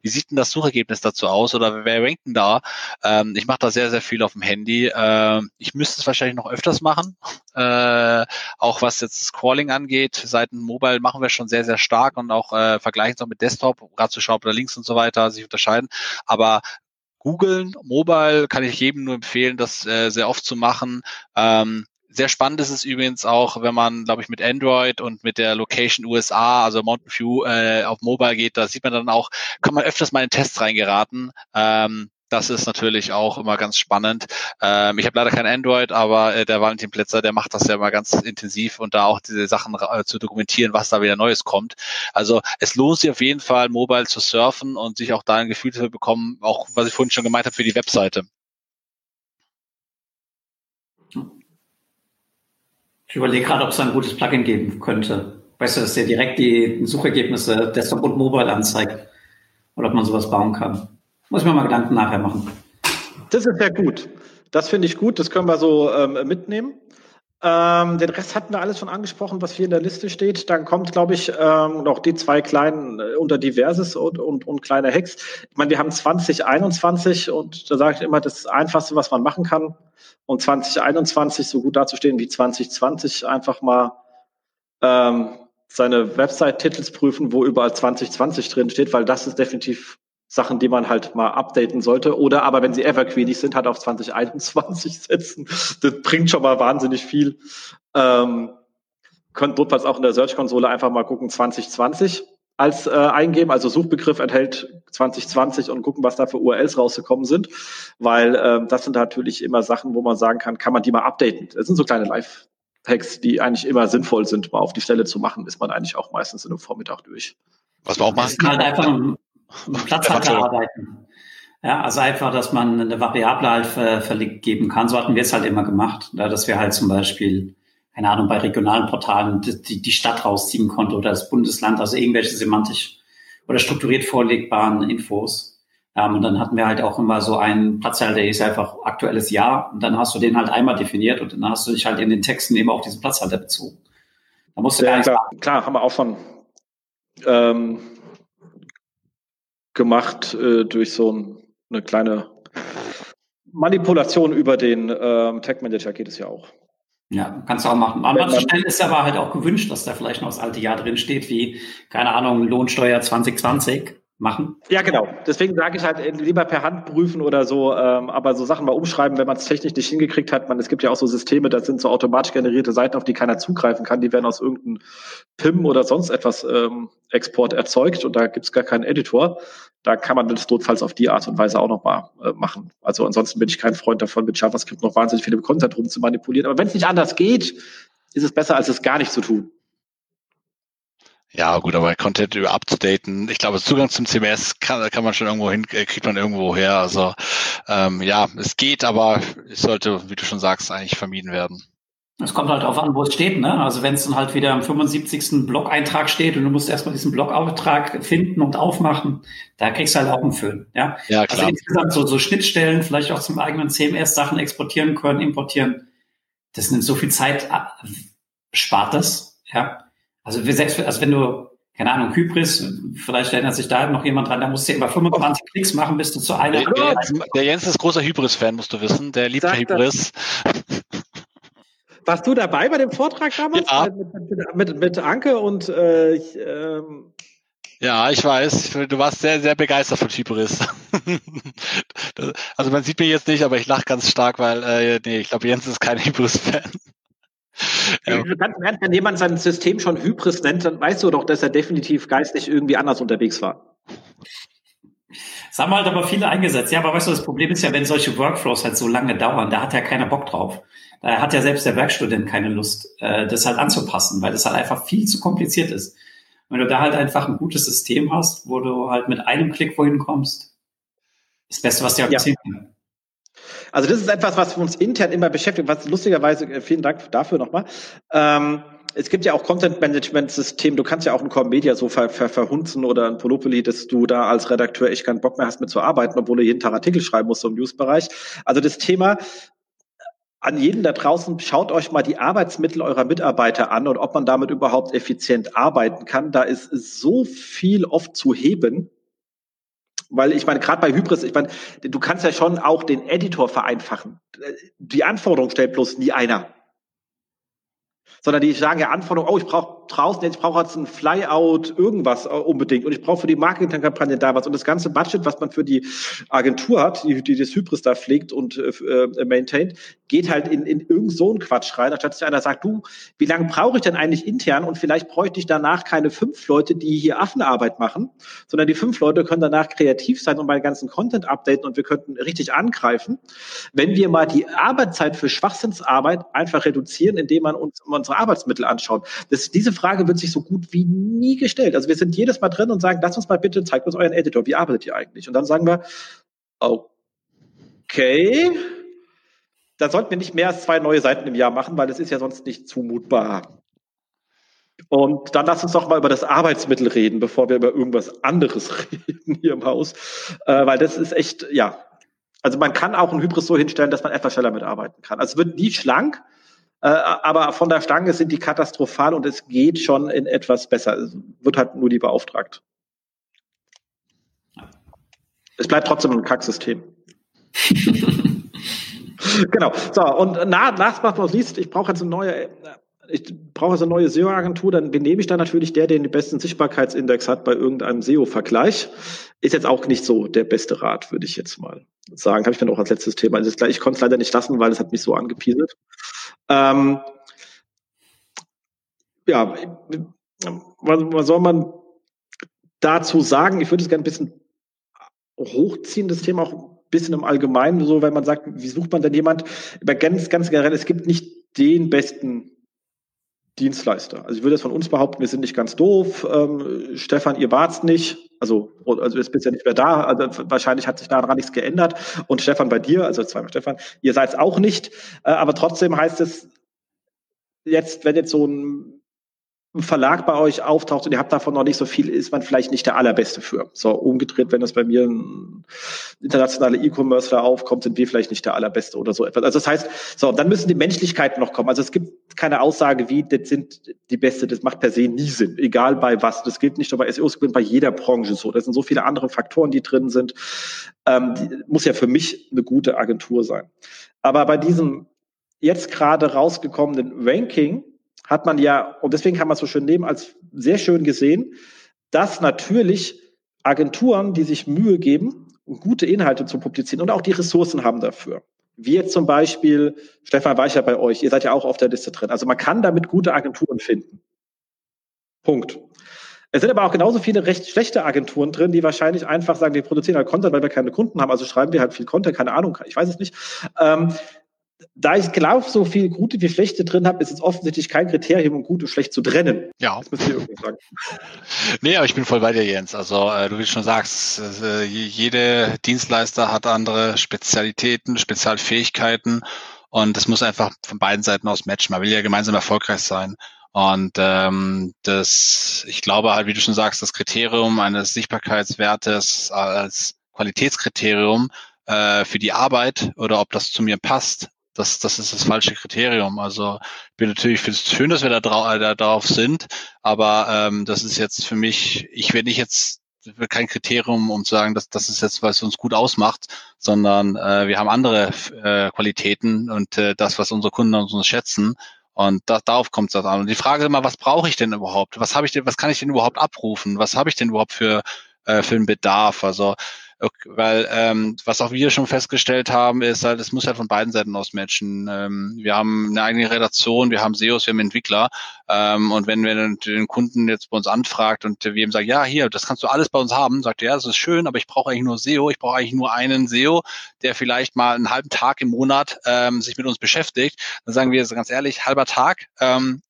wie sieht denn das Suchergebnis dazu aus oder wer rankt denn da? Ähm, ich mache da sehr, sehr viel auf dem Handy. Äh, ich müsste es wahrscheinlich noch öfters machen. Äh, auch was jetzt Scrolling angeht, Seiten Mobile machen wir schon sehr, sehr stark und auch äh, vergleichen es auch mit Desktop, gerade zu schauen, oder links und so weiter sich unterscheiden. Aber googeln. Mobile kann ich jedem nur empfehlen, das äh, sehr oft zu machen. Ähm, sehr spannend ist es übrigens auch, wenn man, glaube ich, mit Android und mit der Location USA, also Mountain View, äh, auf Mobile geht, da sieht man dann auch, kann man öfters mal in Tests reingeraten. Ähm, das ist natürlich auch immer ganz spannend. Ähm, ich habe leider kein Android, aber äh, der Valentin Plätzer, der macht das ja immer ganz intensiv und da auch diese Sachen äh, zu dokumentieren, was da wieder Neues kommt. Also es lohnt sich auf jeden Fall, mobile zu surfen und sich auch da ein Gefühl zu bekommen, auch was ich vorhin schon gemeint habe für die Webseite. Ich überlege gerade, ob es ein gutes Plugin geben könnte. Weißt du, dass der direkt die Suchergebnisse Desktop und Mobile anzeigt. Oder ob man sowas bauen kann. Muss mir mal Gedanken nachher machen. Das ist sehr gut. Das finde ich gut. Das können wir so ähm, mitnehmen. Ähm, den Rest hatten wir alles schon angesprochen, was hier in der Liste steht. Dann kommt, glaube ich, ähm, noch die zwei kleinen äh, unter Diverses und, und, und kleine Hacks. Ich meine, wir haben 2021 und da sage ich immer, das Einfachste, was man machen kann, um 2021 so gut dazustehen wie 2020, einfach mal ähm, seine Website-Titels prüfen, wo überall 2020 drin steht, weil das ist definitiv Sachen, die man halt mal updaten sollte. Oder aber, wenn sie evergreenig sind, halt auf 2021 setzen. Das bringt schon mal wahnsinnig viel. Ähm, könnt notfalls auch in der Search-Konsole einfach mal gucken, 2020 als äh, eingeben, also Suchbegriff enthält 2020 und gucken, was da für URLs rausgekommen sind, weil äh, das sind natürlich immer Sachen, wo man sagen kann, kann man die mal updaten. Das sind so kleine Live-Hacks, die eigentlich immer sinnvoll sind, mal auf die Stelle zu machen, ist man eigentlich auch meistens in einem Vormittag durch. Was man auch machen kann. Halt einfach Platzhalter arbeiten. Ja, also einfach, dass man eine Variable halt ver vergeben kann. So hatten wir es halt immer gemacht, ja, dass wir halt zum Beispiel, keine Ahnung, bei regionalen Portalen die, die Stadt rausziehen konnte oder das Bundesland, also irgendwelche semantisch oder strukturiert vorlegbaren Infos. Ja, und dann hatten wir halt auch immer so einen Platzhalter, der ist einfach aktuelles Jahr. Und dann hast du den halt einmal definiert und dann hast du dich halt in den Texten eben auf diesen Platzhalter bezogen. Da musst du ja, klar, klar, haben wir auch von ähm, gemacht äh, durch so ein, eine kleine Manipulation über den ähm, Tag Manager geht es ja auch. Ja, kannst du auch machen. An manchen Stellen ist aber halt auch gewünscht, dass da vielleicht noch das alte Jahr drin steht, wie, keine Ahnung, Lohnsteuer 2020 machen. Ja, genau. Deswegen sage ich halt äh, lieber per Hand prüfen oder so, ähm, aber so Sachen mal umschreiben, wenn man es technisch nicht hingekriegt hat. Man, es gibt ja auch so Systeme, das sind so automatisch generierte Seiten, auf die keiner zugreifen kann. Die werden aus irgendeinem PIM oder sonst etwas ähm, Export erzeugt und da gibt es gar keinen Editor. Da kann man das notfalls auf die Art und Weise auch nochmal äh, machen. Also ansonsten bin ich kein Freund davon, mit JavaScript noch wahnsinnig viele Content rum zu manipulieren. Aber wenn es nicht anders geht, ist es besser, als es gar nicht zu tun. Ja, gut, aber Content über abzudaten, ich glaube, Zugang zum CMS kann, kann man schon irgendwo hin, äh, kriegt man irgendwo her. Also ähm, ja, es geht, aber es sollte, wie du schon sagst, eigentlich vermieden werden. Es kommt halt darauf an, wo es steht. Ne? Also wenn es dann halt wieder am 75. Blog-Eintrag steht und du musst erstmal diesen Blog-Eintrag finden und aufmachen, da kriegst du halt auch einen Föhn. Ja, ja also klar. Also insgesamt so, so Schnittstellen, vielleicht auch zum eigenen CMS Sachen exportieren können, importieren. Das nimmt so viel Zeit, äh, spart das. Ja, also wir selbst, also wenn du, keine Ahnung, Hybris, vielleicht erinnert sich da noch jemand dran, da musst du immer 25 Klicks machen, bis du zu einer. Der, der Jens ist großer Hybris-Fan, musst du wissen. Der liebt Hybris. Warst du dabei bei dem Vortrag damals? Ja. Mit, mit, mit, mit Anke und äh, ich, ähm ja, ich weiß. Du warst sehr, sehr begeistert von Hybris. also man sieht mich jetzt nicht, aber ich lache ganz stark, weil äh, nee, ich glaube, Jens ist kein Hybris-Fan. Ja. wenn jemand sein System schon Hybris nennt, dann weißt du doch, dass er definitiv geistig irgendwie anders unterwegs war. Das haben halt aber viele eingesetzt. Ja, aber weißt du, das Problem ist ja, wenn solche Workflows halt so lange dauern, da hat ja keiner Bock drauf. Da hat ja selbst der Werkstudent keine Lust, äh, das halt anzupassen, weil das halt einfach viel zu kompliziert ist. Wenn du da halt einfach ein gutes System hast, wo du halt mit einem Klick wohin kommst, ist das Beste, was dir passieren ja. kann. Also das ist etwas, was uns intern immer beschäftigt, was lustigerweise, äh, vielen Dank dafür nochmal. Ähm, es gibt ja auch Content-Management-System. Du kannst ja auch ein Core Media so ver, ver, verhunzen oder ein Polypoly, dass du da als Redakteur echt keinen Bock mehr hast, mitzuarbeiten, obwohl du jeden Tag Artikel schreiben musst im Newsbereich. Also das Thema an jeden da draußen, schaut euch mal die Arbeitsmittel eurer Mitarbeiter an und ob man damit überhaupt effizient arbeiten kann. Da ist so viel oft zu heben. Weil ich meine, gerade bei Hybris, ich meine, du kannst ja schon auch den Editor vereinfachen. Die Anforderung stellt bloß nie einer. sondern die sagen ja Anforderungen, oh, ich brauche draußen, ich brauche jetzt ein Flyout, irgendwas äh, unbedingt und ich brauche für die Marketingkampagne da was und das ganze Budget, was man für die Agentur hat, die, die das Hybris da pflegt und äh, äh, maintaint, geht halt in, in irgend so einen Quatsch rein, anstatt dass einer sagt, du, wie lange brauche ich denn eigentlich intern und vielleicht bräuchte ich danach keine fünf Leute, die hier Affenarbeit machen, sondern die fünf Leute können danach kreativ sein und meinen ganzen Content updaten und wir könnten richtig angreifen, wenn wir mal die Arbeitszeit für Schwachsinnsarbeit einfach reduzieren, indem man uns unsere Arbeitsmittel anschaut. Das, diese Frage wird sich so gut wie nie gestellt. Also wir sind jedes Mal drin und sagen, lasst uns mal bitte, zeigt uns euren Editor, wie arbeitet ihr eigentlich? Und dann sagen wir, okay, da sollten wir nicht mehr als zwei neue Seiten im Jahr machen, weil das ist ja sonst nicht zumutbar. Und dann lass uns doch mal über das Arbeitsmittel reden, bevor wir über irgendwas anderes reden hier im Haus. Äh, weil das ist echt, ja. Also man kann auch ein Hybris so hinstellen, dass man etwas schneller mitarbeiten kann. Also es wird nie schlank, äh, aber von der Stange sind die katastrophal und es geht schon in etwas besser. Es wird halt nur die beauftragt. Es bleibt trotzdem ein Kacksystem. genau. So, und nach, last but not least, ich brauche jetzt eine neue, ich brauche jetzt eine neue SEO-Agentur, dann benehme ich da natürlich der, der den besten Sichtbarkeitsindex hat bei irgendeinem SEO-Vergleich. Ist jetzt auch nicht so der beste Rat, würde ich jetzt mal sagen. Habe ich dann auch als letztes Thema. Also ich konnte es leider nicht lassen, weil es hat mich so angepieselt. Ähm, ja, was, was soll man dazu sagen? Ich würde es gerne ein bisschen hochziehen, das Thema auch bisschen im Allgemeinen, so, wenn man sagt, wie sucht man denn jemand? Aber ganz, ganz generell, es gibt nicht den besten Dienstleister. Also ich würde das von uns behaupten, wir sind nicht ganz doof. Ähm, Stefan, ihr wart's nicht. Also, also jetzt bist ja nicht mehr da. Also wahrscheinlich hat sich daran nichts geändert. Und Stefan bei dir, also zweimal Stefan, ihr seid es auch nicht. Äh, aber trotzdem heißt es jetzt, wenn jetzt so ein Verlag bei euch auftaucht und ihr habt davon noch nicht so viel, ist man vielleicht nicht der allerbeste für. So umgedreht, wenn das bei mir ein internationaler E-Commercer aufkommt, sind wir vielleicht nicht der allerbeste oder so etwas. Also das heißt, so, dann müssen die Menschlichkeiten noch kommen. Also es gibt keine Aussage wie, das sind die Beste, das macht per se nie Sinn, egal bei was. Das gilt nicht nur bei SEO, es gilt bei jeder Branche so. Das sind so viele andere Faktoren, die drin sind. Ähm, die, muss ja für mich eine gute Agentur sein. Aber bei diesem jetzt gerade rausgekommenen Ranking, hat man ja, und deswegen kann man es so schön nehmen, als sehr schön gesehen, dass natürlich Agenturen, die sich Mühe geben, gute Inhalte zu publizieren und auch die Ressourcen haben dafür. Wie jetzt zum Beispiel Stefan Weicher bei euch. Ihr seid ja auch auf der Liste drin. Also man kann damit gute Agenturen finden. Punkt. Es sind aber auch genauso viele recht schlechte Agenturen drin, die wahrscheinlich einfach sagen, wir produzieren halt Content, weil wir keine Kunden haben, also schreiben wir halt viel Content, keine Ahnung, ich weiß es nicht. Ähm, da ich glaube, so viel gute wie schlechte drin habe, ist es offensichtlich kein Kriterium, um gut und schlecht zu trennen. Ja. Das müsst ihr irgendwie sagen. nee, aber ich bin voll bei dir, Jens. Also äh, du wie schon sagst, äh, jede Dienstleister hat andere Spezialitäten, Spezialfähigkeiten und das muss einfach von beiden Seiten aus matchen. Man will ja gemeinsam erfolgreich sein. Und ähm, das, ich glaube halt, wie du schon sagst, das Kriterium eines Sichtbarkeitswertes als Qualitätskriterium äh, für die Arbeit oder ob das zu mir passt, das, das ist das falsche Kriterium. Also ich bin natürlich finde es schön, dass wir da, drau äh, da drauf sind, aber ähm, das ist jetzt für mich, ich werde nicht jetzt kein Kriterium, um zu sagen, dass das ist jetzt, was uns gut ausmacht, sondern äh, wir haben andere äh, Qualitäten und äh, das, was unsere Kunden uns schätzen. Und da, darauf kommt es an. Und die Frage ist immer, was brauche ich denn überhaupt? Was habe ich denn, was kann ich denn überhaupt abrufen? Was habe ich denn überhaupt für, äh, für einen Bedarf? Also weil ähm, was auch wir schon festgestellt haben, ist halt, es muss halt von beiden Seiten aus matchen. Ähm, wir haben eine eigene Redaktion, wir haben SEOs, wir haben Entwickler ähm, und wenn wir den, den Kunden jetzt bei uns anfragt und wir ihm sagen, ja hier, das kannst du alles bei uns haben, sagt er, ja, das ist schön, aber ich brauche eigentlich nur SEO, ich brauche eigentlich nur einen SEO, der vielleicht mal einen halben Tag im Monat ähm, sich mit uns beschäftigt. Dann sagen wir ganz ehrlich, halber Tag, ähm,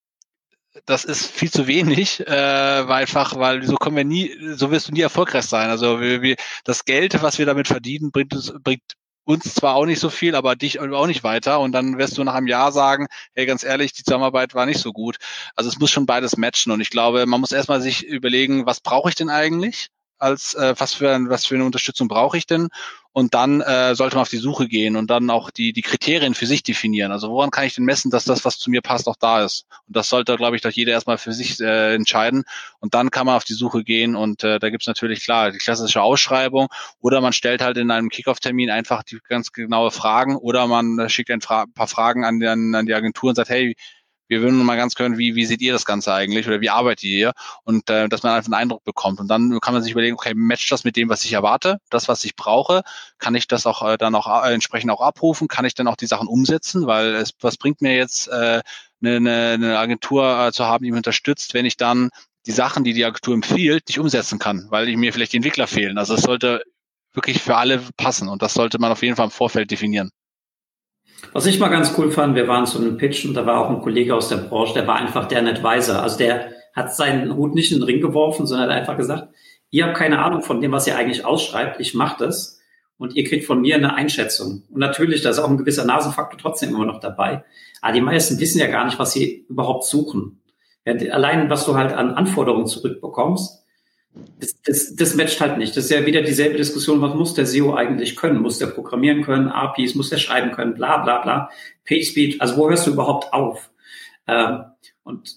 das ist viel zu wenig, äh, weil einfach, weil so kommen wir nie, so wirst du nie erfolgreich sein. Also wir, wir, das Geld, was wir damit verdienen, bringt uns, bringt uns zwar auch nicht so viel, aber dich auch nicht weiter. Und dann wirst du nach einem Jahr sagen, hey, ganz ehrlich, die Zusammenarbeit war nicht so gut. Also es muss schon beides matchen. Und ich glaube, man muss erstmal sich überlegen, was brauche ich denn eigentlich? Als äh, was für was für eine Unterstützung brauche ich denn und dann äh, sollte man auf die Suche gehen und dann auch die die Kriterien für sich definieren. Also woran kann ich denn messen, dass das was zu mir passt auch da ist? Und das sollte glaube ich doch jeder erstmal für sich äh, entscheiden und dann kann man auf die Suche gehen und äh, da gibt's natürlich klar die klassische Ausschreibung oder man stellt halt in einem Kickoff-Termin einfach die ganz genaue Fragen oder man schickt ein, Fra ein paar Fragen an, die, an die Agentur und sagt hey wir würden mal ganz hören, wie, wie seht ihr das Ganze eigentlich oder wie arbeitet ihr? Und äh, dass man einfach einen Eindruck bekommt. Und dann kann man sich überlegen, okay, matcht das mit dem, was ich erwarte, das, was ich brauche? Kann ich das auch äh, dann auch äh, entsprechend auch abrufen? Kann ich dann auch die Sachen umsetzen? Weil es, was bringt mir jetzt äh, eine, eine Agentur äh, zu haben, die mich unterstützt, wenn ich dann die Sachen, die die Agentur empfiehlt, nicht umsetzen kann, weil ich mir vielleicht die Entwickler fehlen. Also es sollte wirklich für alle passen und das sollte man auf jeden Fall im Vorfeld definieren. Was ich mal ganz cool fand, wir waren zu einem Pitch und da war auch ein Kollege aus der Branche, der war einfach der Advisor. Also der hat seinen Hut nicht in den Ring geworfen, sondern hat einfach gesagt, ihr habt keine Ahnung von dem, was ihr eigentlich ausschreibt, ich mache das und ihr kriegt von mir eine Einschätzung. Und natürlich, da ist auch ein gewisser Nasenfaktor trotzdem immer noch dabei. Aber die meisten wissen ja gar nicht, was sie überhaupt suchen. Ja, allein, was du halt an Anforderungen zurückbekommst, das, das, das matcht halt nicht. Das ist ja wieder dieselbe Diskussion, was muss der SEO eigentlich können? Muss der programmieren können, APIs, muss der schreiben können, bla bla bla, PageSpeed, also wo hörst du überhaupt auf? Ähm, und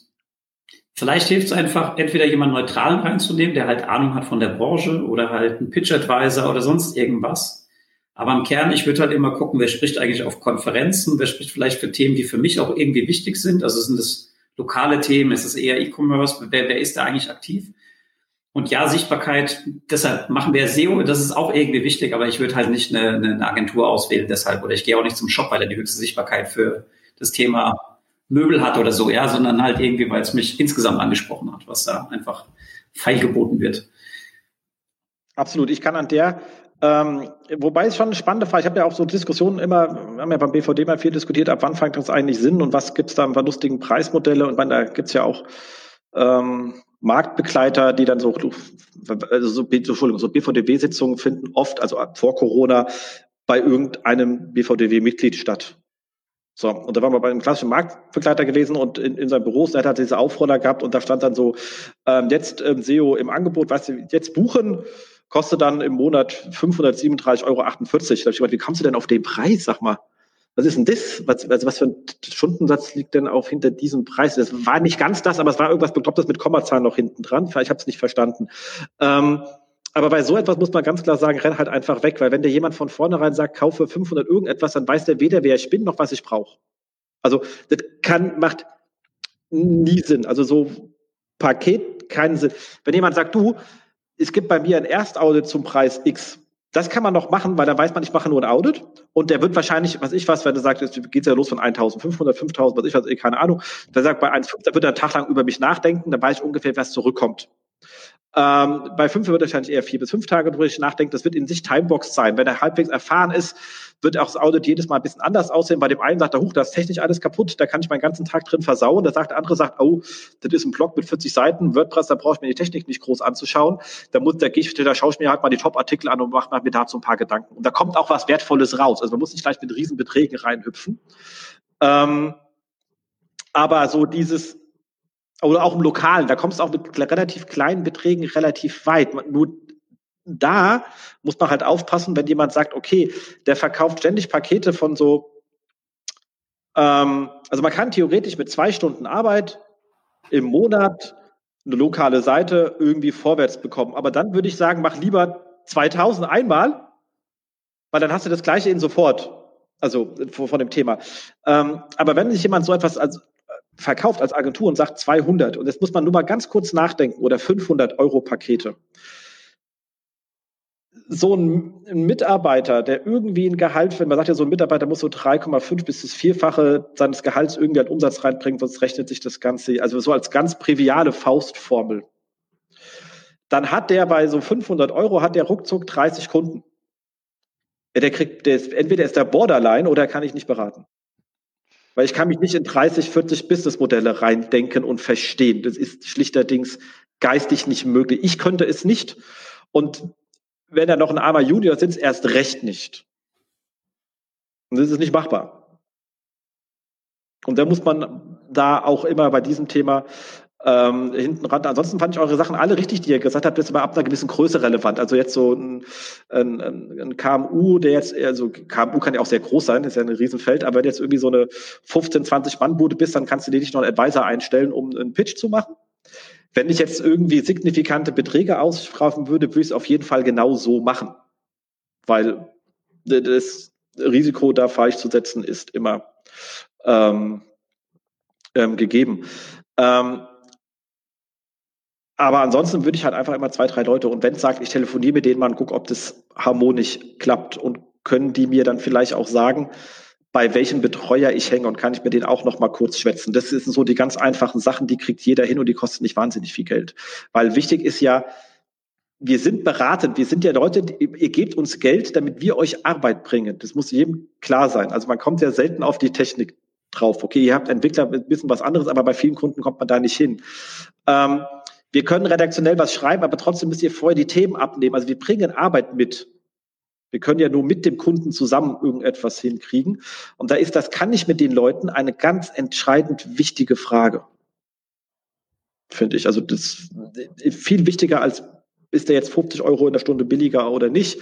vielleicht hilft es einfach, entweder jemanden Neutralen reinzunehmen, der halt Ahnung hat von der Branche oder halt ein Pitch-Advisor oder sonst irgendwas. Aber im Kern, ich würde halt immer gucken, wer spricht eigentlich auf Konferenzen, wer spricht vielleicht für Themen, die für mich auch irgendwie wichtig sind. Also sind es lokale Themen, ist es eher E-Commerce, wer, wer ist da eigentlich aktiv? Und ja, Sichtbarkeit, deshalb machen wir SEO, das ist auch irgendwie wichtig, aber ich würde halt nicht eine, eine Agentur auswählen deshalb oder ich gehe auch nicht zum Shop, weil er die höchste Sichtbarkeit für das Thema Möbel hat oder so, ja, sondern halt irgendwie, weil es mich insgesamt angesprochen hat, was da einfach feilgeboten wird. Absolut. Ich kann an der, ähm, wobei es schon eine spannende Frage, ich habe ja auch so Diskussionen immer, wir haben ja beim BVD mal viel diskutiert, ab wann fängt das eigentlich Sinn und was gibt es da an lustigen Preismodelle und man, da gibt es ja auch ähm, Marktbegleiter, die dann so, also so, Entschuldigung, so BVDW-Sitzungen finden oft, also vor Corona, bei irgendeinem BVDW-Mitglied statt. So, und da waren wir bei einem klassischen Marktbegleiter gewesen und in, in seinem Büro, da hat er diese Aufroller gehabt und da stand dann so, ähm, jetzt ähm, SEO im Angebot, weißt du, jetzt buchen, kostet dann im Monat 537,48 Euro. Da hab ich gedacht, wie kommst du denn auf den Preis, sag mal? Was ist denn das? Was, also was für ein Stundensatz liegt denn auch hinter diesem Preis? Das war nicht ganz das, aber es war irgendwas Beklopptes mit Kommazahlen noch hinten dran. Ich habe es nicht verstanden. Ähm, aber bei so etwas muss man ganz klar sagen, renn halt einfach weg, weil wenn dir jemand von vornherein sagt, kaufe 500 irgendetwas, dann weiß der weder, wer ich bin, noch was ich brauche. Also das kann, macht nie Sinn. Also so Paket keinen Sinn. Wenn jemand sagt, du, es gibt bei mir ein Erstaudit zum Preis X, das kann man noch machen, weil da weiß man, ich mache nur ein Audit und der wird wahrscheinlich, was ich was, wenn er sagt, es geht ja los von 1500, 5000, was ich was, keine Ahnung, der sagt bei 1,5, da wird er einen Tag lang über mich nachdenken, dann weiß ich ungefähr, was zurückkommt. Ähm, bei fünf wird er wahrscheinlich eher vier bis fünf Tage drüber nachdenken. Das wird in sich Timebox sein. Wenn er halbwegs erfahren ist, wird auch das Audit jedes Mal ein bisschen anders aussehen. Bei dem einen sagt er, huch, da ist technisch alles kaputt, da kann ich meinen ganzen Tag drin versauen. Da sagt der andere, sagt, oh, das ist ein Blog mit 40 Seiten, WordPress, da brauche ich mir die Technik nicht groß anzuschauen. Da muss, da gehe ich, da schaue ich mir halt mal die Top-Artikel an und mache mir dazu ein paar Gedanken. Und da kommt auch was Wertvolles raus. Also man muss nicht gleich mit Riesenbeträgen reinhüpfen. Ähm, aber so dieses, oder auch im Lokalen, da kommst du auch mit relativ kleinen Beträgen relativ weit. Nur da muss man halt aufpassen, wenn jemand sagt, okay, der verkauft ständig Pakete von so, ähm, also man kann theoretisch mit zwei Stunden Arbeit im Monat eine lokale Seite irgendwie vorwärts bekommen. Aber dann würde ich sagen, mach lieber 2000 einmal, weil dann hast du das gleiche in sofort. Also von dem Thema. Ähm, aber wenn sich jemand so etwas als verkauft als Agentur und sagt 200 und jetzt muss man nur mal ganz kurz nachdenken oder 500 Euro Pakete. So ein, Mitarbeiter, der irgendwie ein Gehalt, wenn man sagt ja, so ein Mitarbeiter muss so 3,5 bis das Vierfache seines Gehalts irgendwie an Umsatz reinbringen, sonst rechnet sich das Ganze, also so als ganz triviale Faustformel. Dann hat der bei so 500 Euro, hat der ruckzuck 30 Kunden. Der kriegt, der ist, entweder ist der Borderline oder kann ich nicht beraten. Weil ich kann mich nicht in 30, 40 Businessmodelle reindenken und verstehen. Das ist schlichterdings geistig nicht möglich. Ich könnte es nicht. Und wenn er noch ein armer Junior sind, erst recht nicht. Und das ist nicht machbar. Und da muss man da auch immer bei diesem Thema ähm, hinten ran. Ansonsten fand ich eure Sachen alle richtig, die ihr gesagt habt, jetzt aber ab einer gewissen Größe relevant. Also jetzt so ein, ein, ein KMU, der jetzt, also KMU kann ja auch sehr groß sein, ist ja ein Riesenfeld, aber wenn du jetzt irgendwie so eine 15, 20 Mann-Bude bist, dann kannst du dir nicht noch einen Advisor einstellen, um einen Pitch zu machen. Wenn ich jetzt irgendwie signifikante Beträge ausstrafen würde, würde ich es auf jeden Fall genau so machen. Weil das Risiko, da falsch zu setzen, ist immer ähm, ähm, gegeben. Ähm, aber ansonsten würde ich halt einfach immer zwei, drei Leute und wenn es sagt, ich telefoniere mit denen mal und gucke, ob das harmonisch klappt und können die mir dann vielleicht auch sagen, bei welchem Betreuer ich hänge und kann ich mir den auch noch mal kurz schwätzen. Das sind so die ganz einfachen Sachen, die kriegt jeder hin und die kosten nicht wahnsinnig viel Geld. Weil wichtig ist ja, wir sind beratend, wir sind ja Leute, ihr gebt uns Geld, damit wir euch Arbeit bringen. Das muss jedem klar sein. Also man kommt ja selten auf die Technik drauf. Okay, ihr habt Entwickler ein bisschen was anderes, aber bei vielen Kunden kommt man da nicht hin. Ähm, wir können redaktionell was schreiben, aber trotzdem müsst ihr vorher die Themen abnehmen. Also wir bringen Arbeit mit. Wir können ja nur mit dem Kunden zusammen irgendetwas hinkriegen. Und da ist das, kann ich mit den Leuten eine ganz entscheidend wichtige Frage. Finde ich. Also das ist viel wichtiger als, ist der jetzt 50 Euro in der Stunde billiger oder nicht?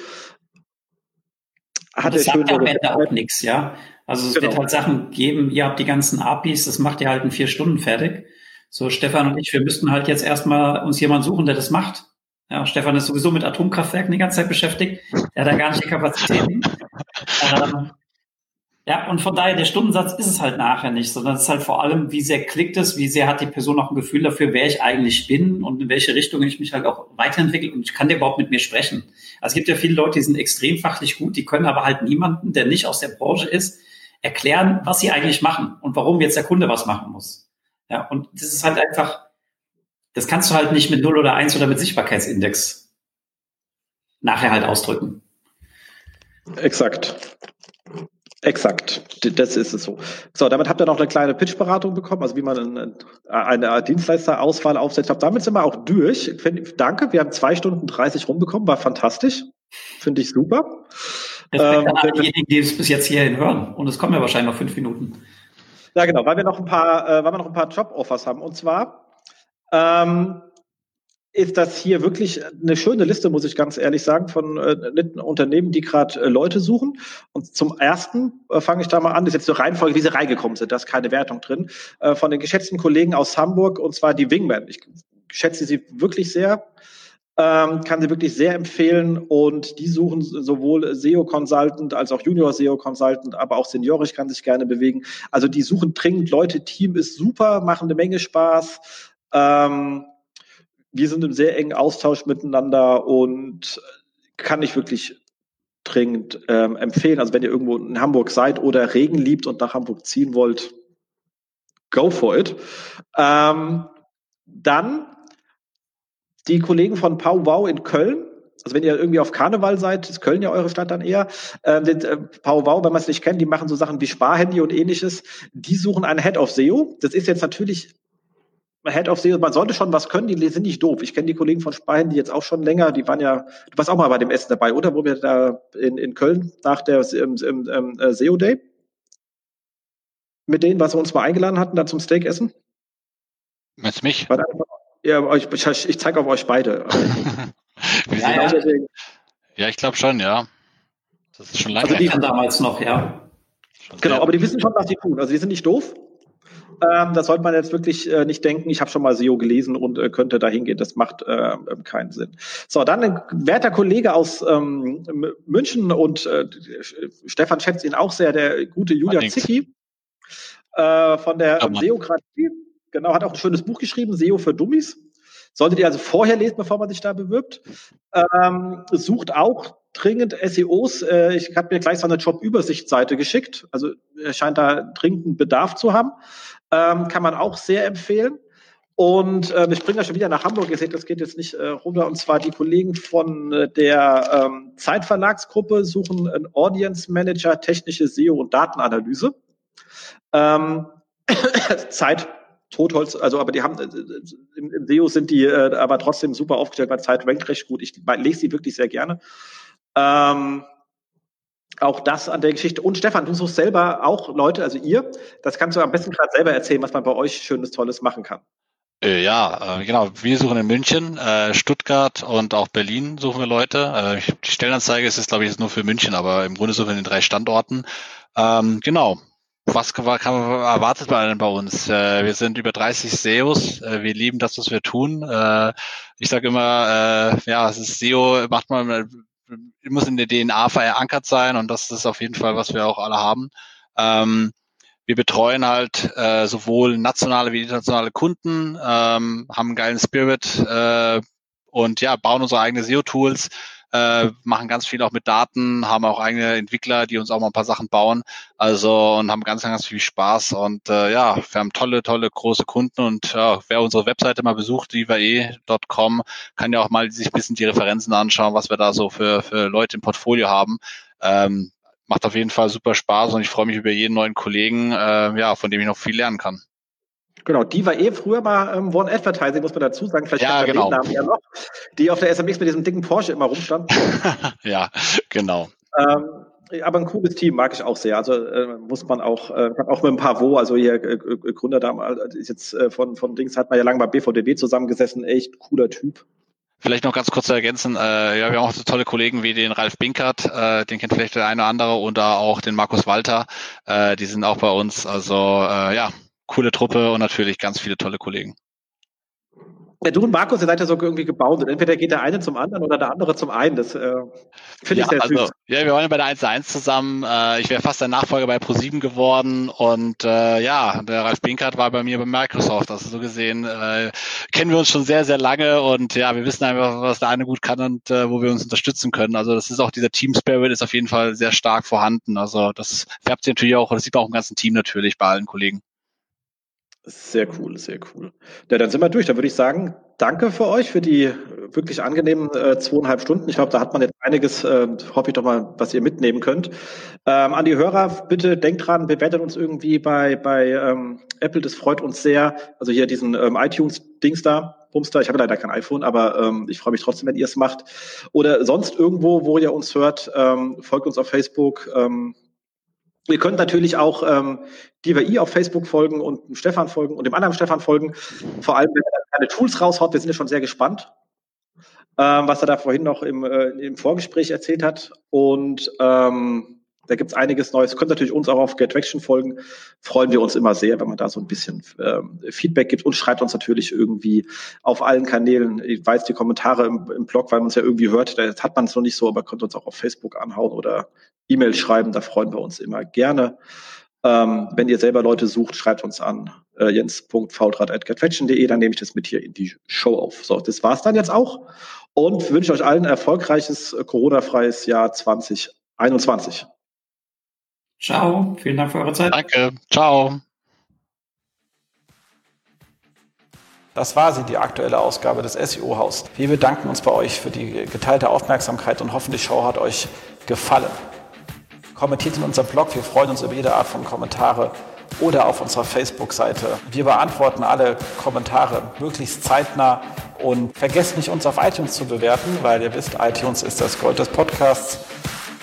Hat das sagt ja am Ende auch nichts, ja. Also es genau. wird halt Sachen geben, ihr habt die ganzen APIs, das macht ihr halt in vier Stunden fertig. So, Stefan und ich, wir müssten halt jetzt erstmal uns jemanden suchen, der das macht. Ja, Stefan ist sowieso mit Atomkraftwerken die ganze Zeit beschäftigt. Er hat da gar nicht die Kapazitäten. ähm, ja, und von daher, der Stundensatz ist es halt nachher nicht, sondern es ist halt vor allem, wie sehr klickt es, wie sehr hat die Person auch ein Gefühl dafür, wer ich eigentlich bin und in welche Richtung ich mich halt auch weiterentwickle und ich kann der überhaupt mit mir sprechen. Also es gibt ja viele Leute, die sind extrem fachlich gut, die können aber halt niemanden, der nicht aus der Branche ist, erklären, was sie eigentlich machen und warum jetzt der Kunde was machen muss. Ja, und das ist halt einfach, das kannst du halt nicht mit 0 oder 1 oder mit Sichtbarkeitsindex nachher halt ausdrücken. Exakt. Exakt, das ist es so. So, damit habt ihr noch eine kleine Pitch-Beratung bekommen, also wie man eine, Dienstleisterauswahl aufsetzt. Glaube, damit sind wir auch durch. Danke, wir haben zwei Stunden 30 rumbekommen, war fantastisch. Finde ich super. Respekt ähm, an diejenigen, die es bis jetzt hierhin hören. Und es kommen ja wahrscheinlich noch fünf Minuten. Ja, genau, weil wir noch ein paar, äh, weil wir noch ein paar Job-Offers haben. Und zwar ähm, ist das hier wirklich eine schöne Liste, muss ich ganz ehrlich sagen, von äh, Unternehmen, die gerade äh, Leute suchen. Und zum ersten äh, fange ich da mal an, das ist jetzt zur Reihenfolge, wie sie reingekommen sind, da ist keine Wertung drin, äh, von den geschätzten Kollegen aus Hamburg, und zwar die Wingman. Ich schätze sie wirklich sehr. Ähm, kann sie wirklich sehr empfehlen und die suchen sowohl SEO-Consultant als auch Junior-SEO-Consultant, aber auch seniorisch kann sich gerne bewegen. Also die suchen dringend Leute, Team ist super, machen eine Menge Spaß. Ähm, wir sind im sehr engen Austausch miteinander und kann ich wirklich dringend ähm, empfehlen. Also wenn ihr irgendwo in Hamburg seid oder Regen liebt und nach Hamburg ziehen wollt, go for it. Ähm, dann die Kollegen von Pau Wow in Köln, also wenn ihr irgendwie auf Karneval seid, ist Köln ja eure Stadt dann eher. Den, äh, Pau Wow, wenn man es nicht kennt, die machen so Sachen wie Sparhandy und ähnliches. Die suchen einen Head of SEO. Das ist jetzt natürlich Head of SEO, man sollte schon was können, die sind nicht doof. Ich kenne die Kollegen von Sparhandy jetzt auch schon länger, die waren ja, du warst auch mal bei dem Essen dabei, oder? Wo wir da in, in Köln nach der im, im, im äh, SEO Day mit denen, was wir uns mal eingeladen hatten, da zum Steak essen. Meinst mich? War da, ja, ich, ich, ich zeige auf euch beide. ja, ja. ja, ich glaube schon, ja. Das ist schon lange. Also die kann damals noch, ja. Schon genau, aber die wissen schon, was sie tun. Also die sind nicht doof. Ähm, da sollte man jetzt wirklich äh, nicht denken, ich habe schon mal SEO gelesen und äh, könnte da hingehen. Das macht äh, keinen Sinn. So, dann ein werter Kollege aus ähm, München und äh, Stefan schätzt ihn auch sehr, der gute Julia Zicki äh, von der SEOkratie. Genau, hat auch ein schönes Buch geschrieben, SEO für Dummies. Solltet ihr also vorher lesen, bevor man sich da bewirbt. Ähm, sucht auch dringend SEOs. Äh, ich habe mir gleich so eine Jobübersichtsseite geschickt. Also er scheint da dringend Bedarf zu haben. Ähm, kann man auch sehr empfehlen. Und äh, ich bringe das schon wieder nach Hamburg. Ihr seht, das geht jetzt nicht äh, runter. Und zwar die Kollegen von äh, der ähm, Zeitverlagsgruppe suchen einen Audience Manager, technische SEO und Datenanalyse. Ähm, Zeit Totholz, also aber die haben äh, im, im SEO sind die äh, aber trotzdem super aufgestellt, weil Zeit rankt recht gut. Ich lese sie wirklich sehr gerne. Ähm, auch das an der Geschichte. Und Stefan, du suchst selber auch Leute, also ihr, das kannst du am besten gerade selber erzählen, was man bei euch Schönes, Tolles machen kann. Äh, ja, äh, genau. Wir suchen in München, Stuttgart und auch Berlin suchen wir Leute. Die Stellenanzeige ist jetzt, glaube ich, nur für München, aber im Grunde suchen wir in den drei Standorten. Ähm, genau was kann, kann erwartet man denn bei uns? Äh, wir sind über 30 SEOs. Äh, wir lieben das, was wir tun. Äh, ich sage immer, äh, ja, es ist SEO, macht man, muss in der DNA verankert sein und das ist auf jeden Fall, was wir auch alle haben. Ähm, wir betreuen halt äh, sowohl nationale wie internationale Kunden, ähm, haben einen geilen Spirit äh, und ja, bauen unsere eigenen SEO-Tools, äh, machen ganz viel auch mit Daten, haben auch eigene Entwickler, die uns auch mal ein paar Sachen bauen. Also und haben ganz, ganz viel Spaß. Und äh, ja, wir haben tolle, tolle große Kunden und ja, wer unsere Webseite mal besucht, divae.com, kann ja auch mal sich ein bisschen die Referenzen anschauen, was wir da so für, für Leute im Portfolio haben. Ähm, macht auf jeden Fall super Spaß und ich freue mich über jeden neuen Kollegen, äh, ja, von dem ich noch viel lernen kann. Genau, die war eh früher mal ähm, One Advertising, muss man dazu sagen. Vielleicht ja, genau. den Namen ja noch, die auf der SMX mit diesem dicken Porsche immer rumstand. ja, genau. Ähm, aber ein cooles Team mag ich auch sehr. Also äh, muss man auch, äh, auch mit ein paar Wo, also hier äh, äh Gründer da ist jetzt äh, von, von Dings hat man ja lange bei BVDB zusammengesessen, echt cooler Typ. Vielleicht noch ganz kurz zu ergänzen, äh, ja, wir haben auch so tolle Kollegen wie den Ralf Binkert, äh, den kennt vielleicht der eine oder andere, und da auch den Markus Walter, äh, die sind auch bei uns. Also äh, ja, coole Truppe und natürlich ganz viele tolle Kollegen. Ja, du und Markus, ihr seid ja so irgendwie gebaut. Und entweder geht der eine zum anderen oder der andere zum einen. Das äh, finde ja, ich sehr also, süß. Ja, wir waren bei der 1 1 zusammen. Äh, ich wäre fast der Nachfolger bei Pro7 geworden. Und äh, ja, der Ralf Binkert war bei mir bei Microsoft. Also so gesehen äh, kennen wir uns schon sehr, sehr lange. Und ja, wir wissen einfach, was der eine gut kann und äh, wo wir uns unterstützen können. Also das ist auch dieser Team Spirit ist auf jeden Fall sehr stark vorhanden. Also das färbt sich natürlich auch, das sieht man auch im ganzen Team natürlich bei allen Kollegen. Sehr cool, sehr cool. Ja, dann sind wir durch. Dann würde ich sagen, danke für euch, für die wirklich angenehmen äh, zweieinhalb Stunden. Ich glaube, da hat man jetzt einiges, äh, hoffe ich doch mal, was ihr mitnehmen könnt. Ähm, an die Hörer, bitte denkt dran, bewertet uns irgendwie bei, bei ähm, Apple, das freut uns sehr. Also hier diesen ähm, iTunes-Dings da, Bumster. Ich habe leider kein iPhone, aber ähm, ich freue mich trotzdem, wenn ihr es macht. Oder sonst irgendwo, wo ihr uns hört, ähm, folgt uns auf Facebook. Ähm, Ihr könnt natürlich auch ähm, DVI auf Facebook folgen und dem Stefan folgen und dem anderen Stefan folgen. Vor allem, wenn er keine Tools raushaut, wir sind ja schon sehr gespannt, ähm, was er da vorhin noch im, äh, im Vorgespräch erzählt hat. Und ähm, da gibt's einiges Neues. Könnt natürlich uns auch auf GetRaction folgen. Freuen wir uns immer sehr, wenn man da so ein bisschen ähm, Feedback gibt und schreibt uns natürlich irgendwie auf allen Kanälen. Ich weiß die Kommentare im, im Blog, weil man es ja irgendwie hört. Da hat man es noch nicht so, aber könnt uns auch auf Facebook anhauen oder E-Mail schreiben. Da freuen wir uns immer gerne. Ähm, wenn ihr selber Leute sucht, schreibt uns an äh, jens.faultrat.getfetchen.de, dann nehme ich das mit hier in die Show auf. So, das war's dann jetzt auch und wünsche euch allen ein erfolgreiches äh, Corona-freies Jahr 2021. Ciao, vielen Dank für eure Zeit. Danke, ciao. Das war sie, die aktuelle Ausgabe des SEO-Haus. Wir bedanken uns bei euch für die geteilte Aufmerksamkeit und hoffen, die Show hat euch gefallen. Kommentiert in unserem Blog, wir freuen uns über jede Art von Kommentare oder auf unserer Facebook-Seite. Wir beantworten alle Kommentare möglichst zeitnah und vergesst nicht, uns auf iTunes zu bewerten, weil ihr wisst, iTunes ist das Gold des Podcasts.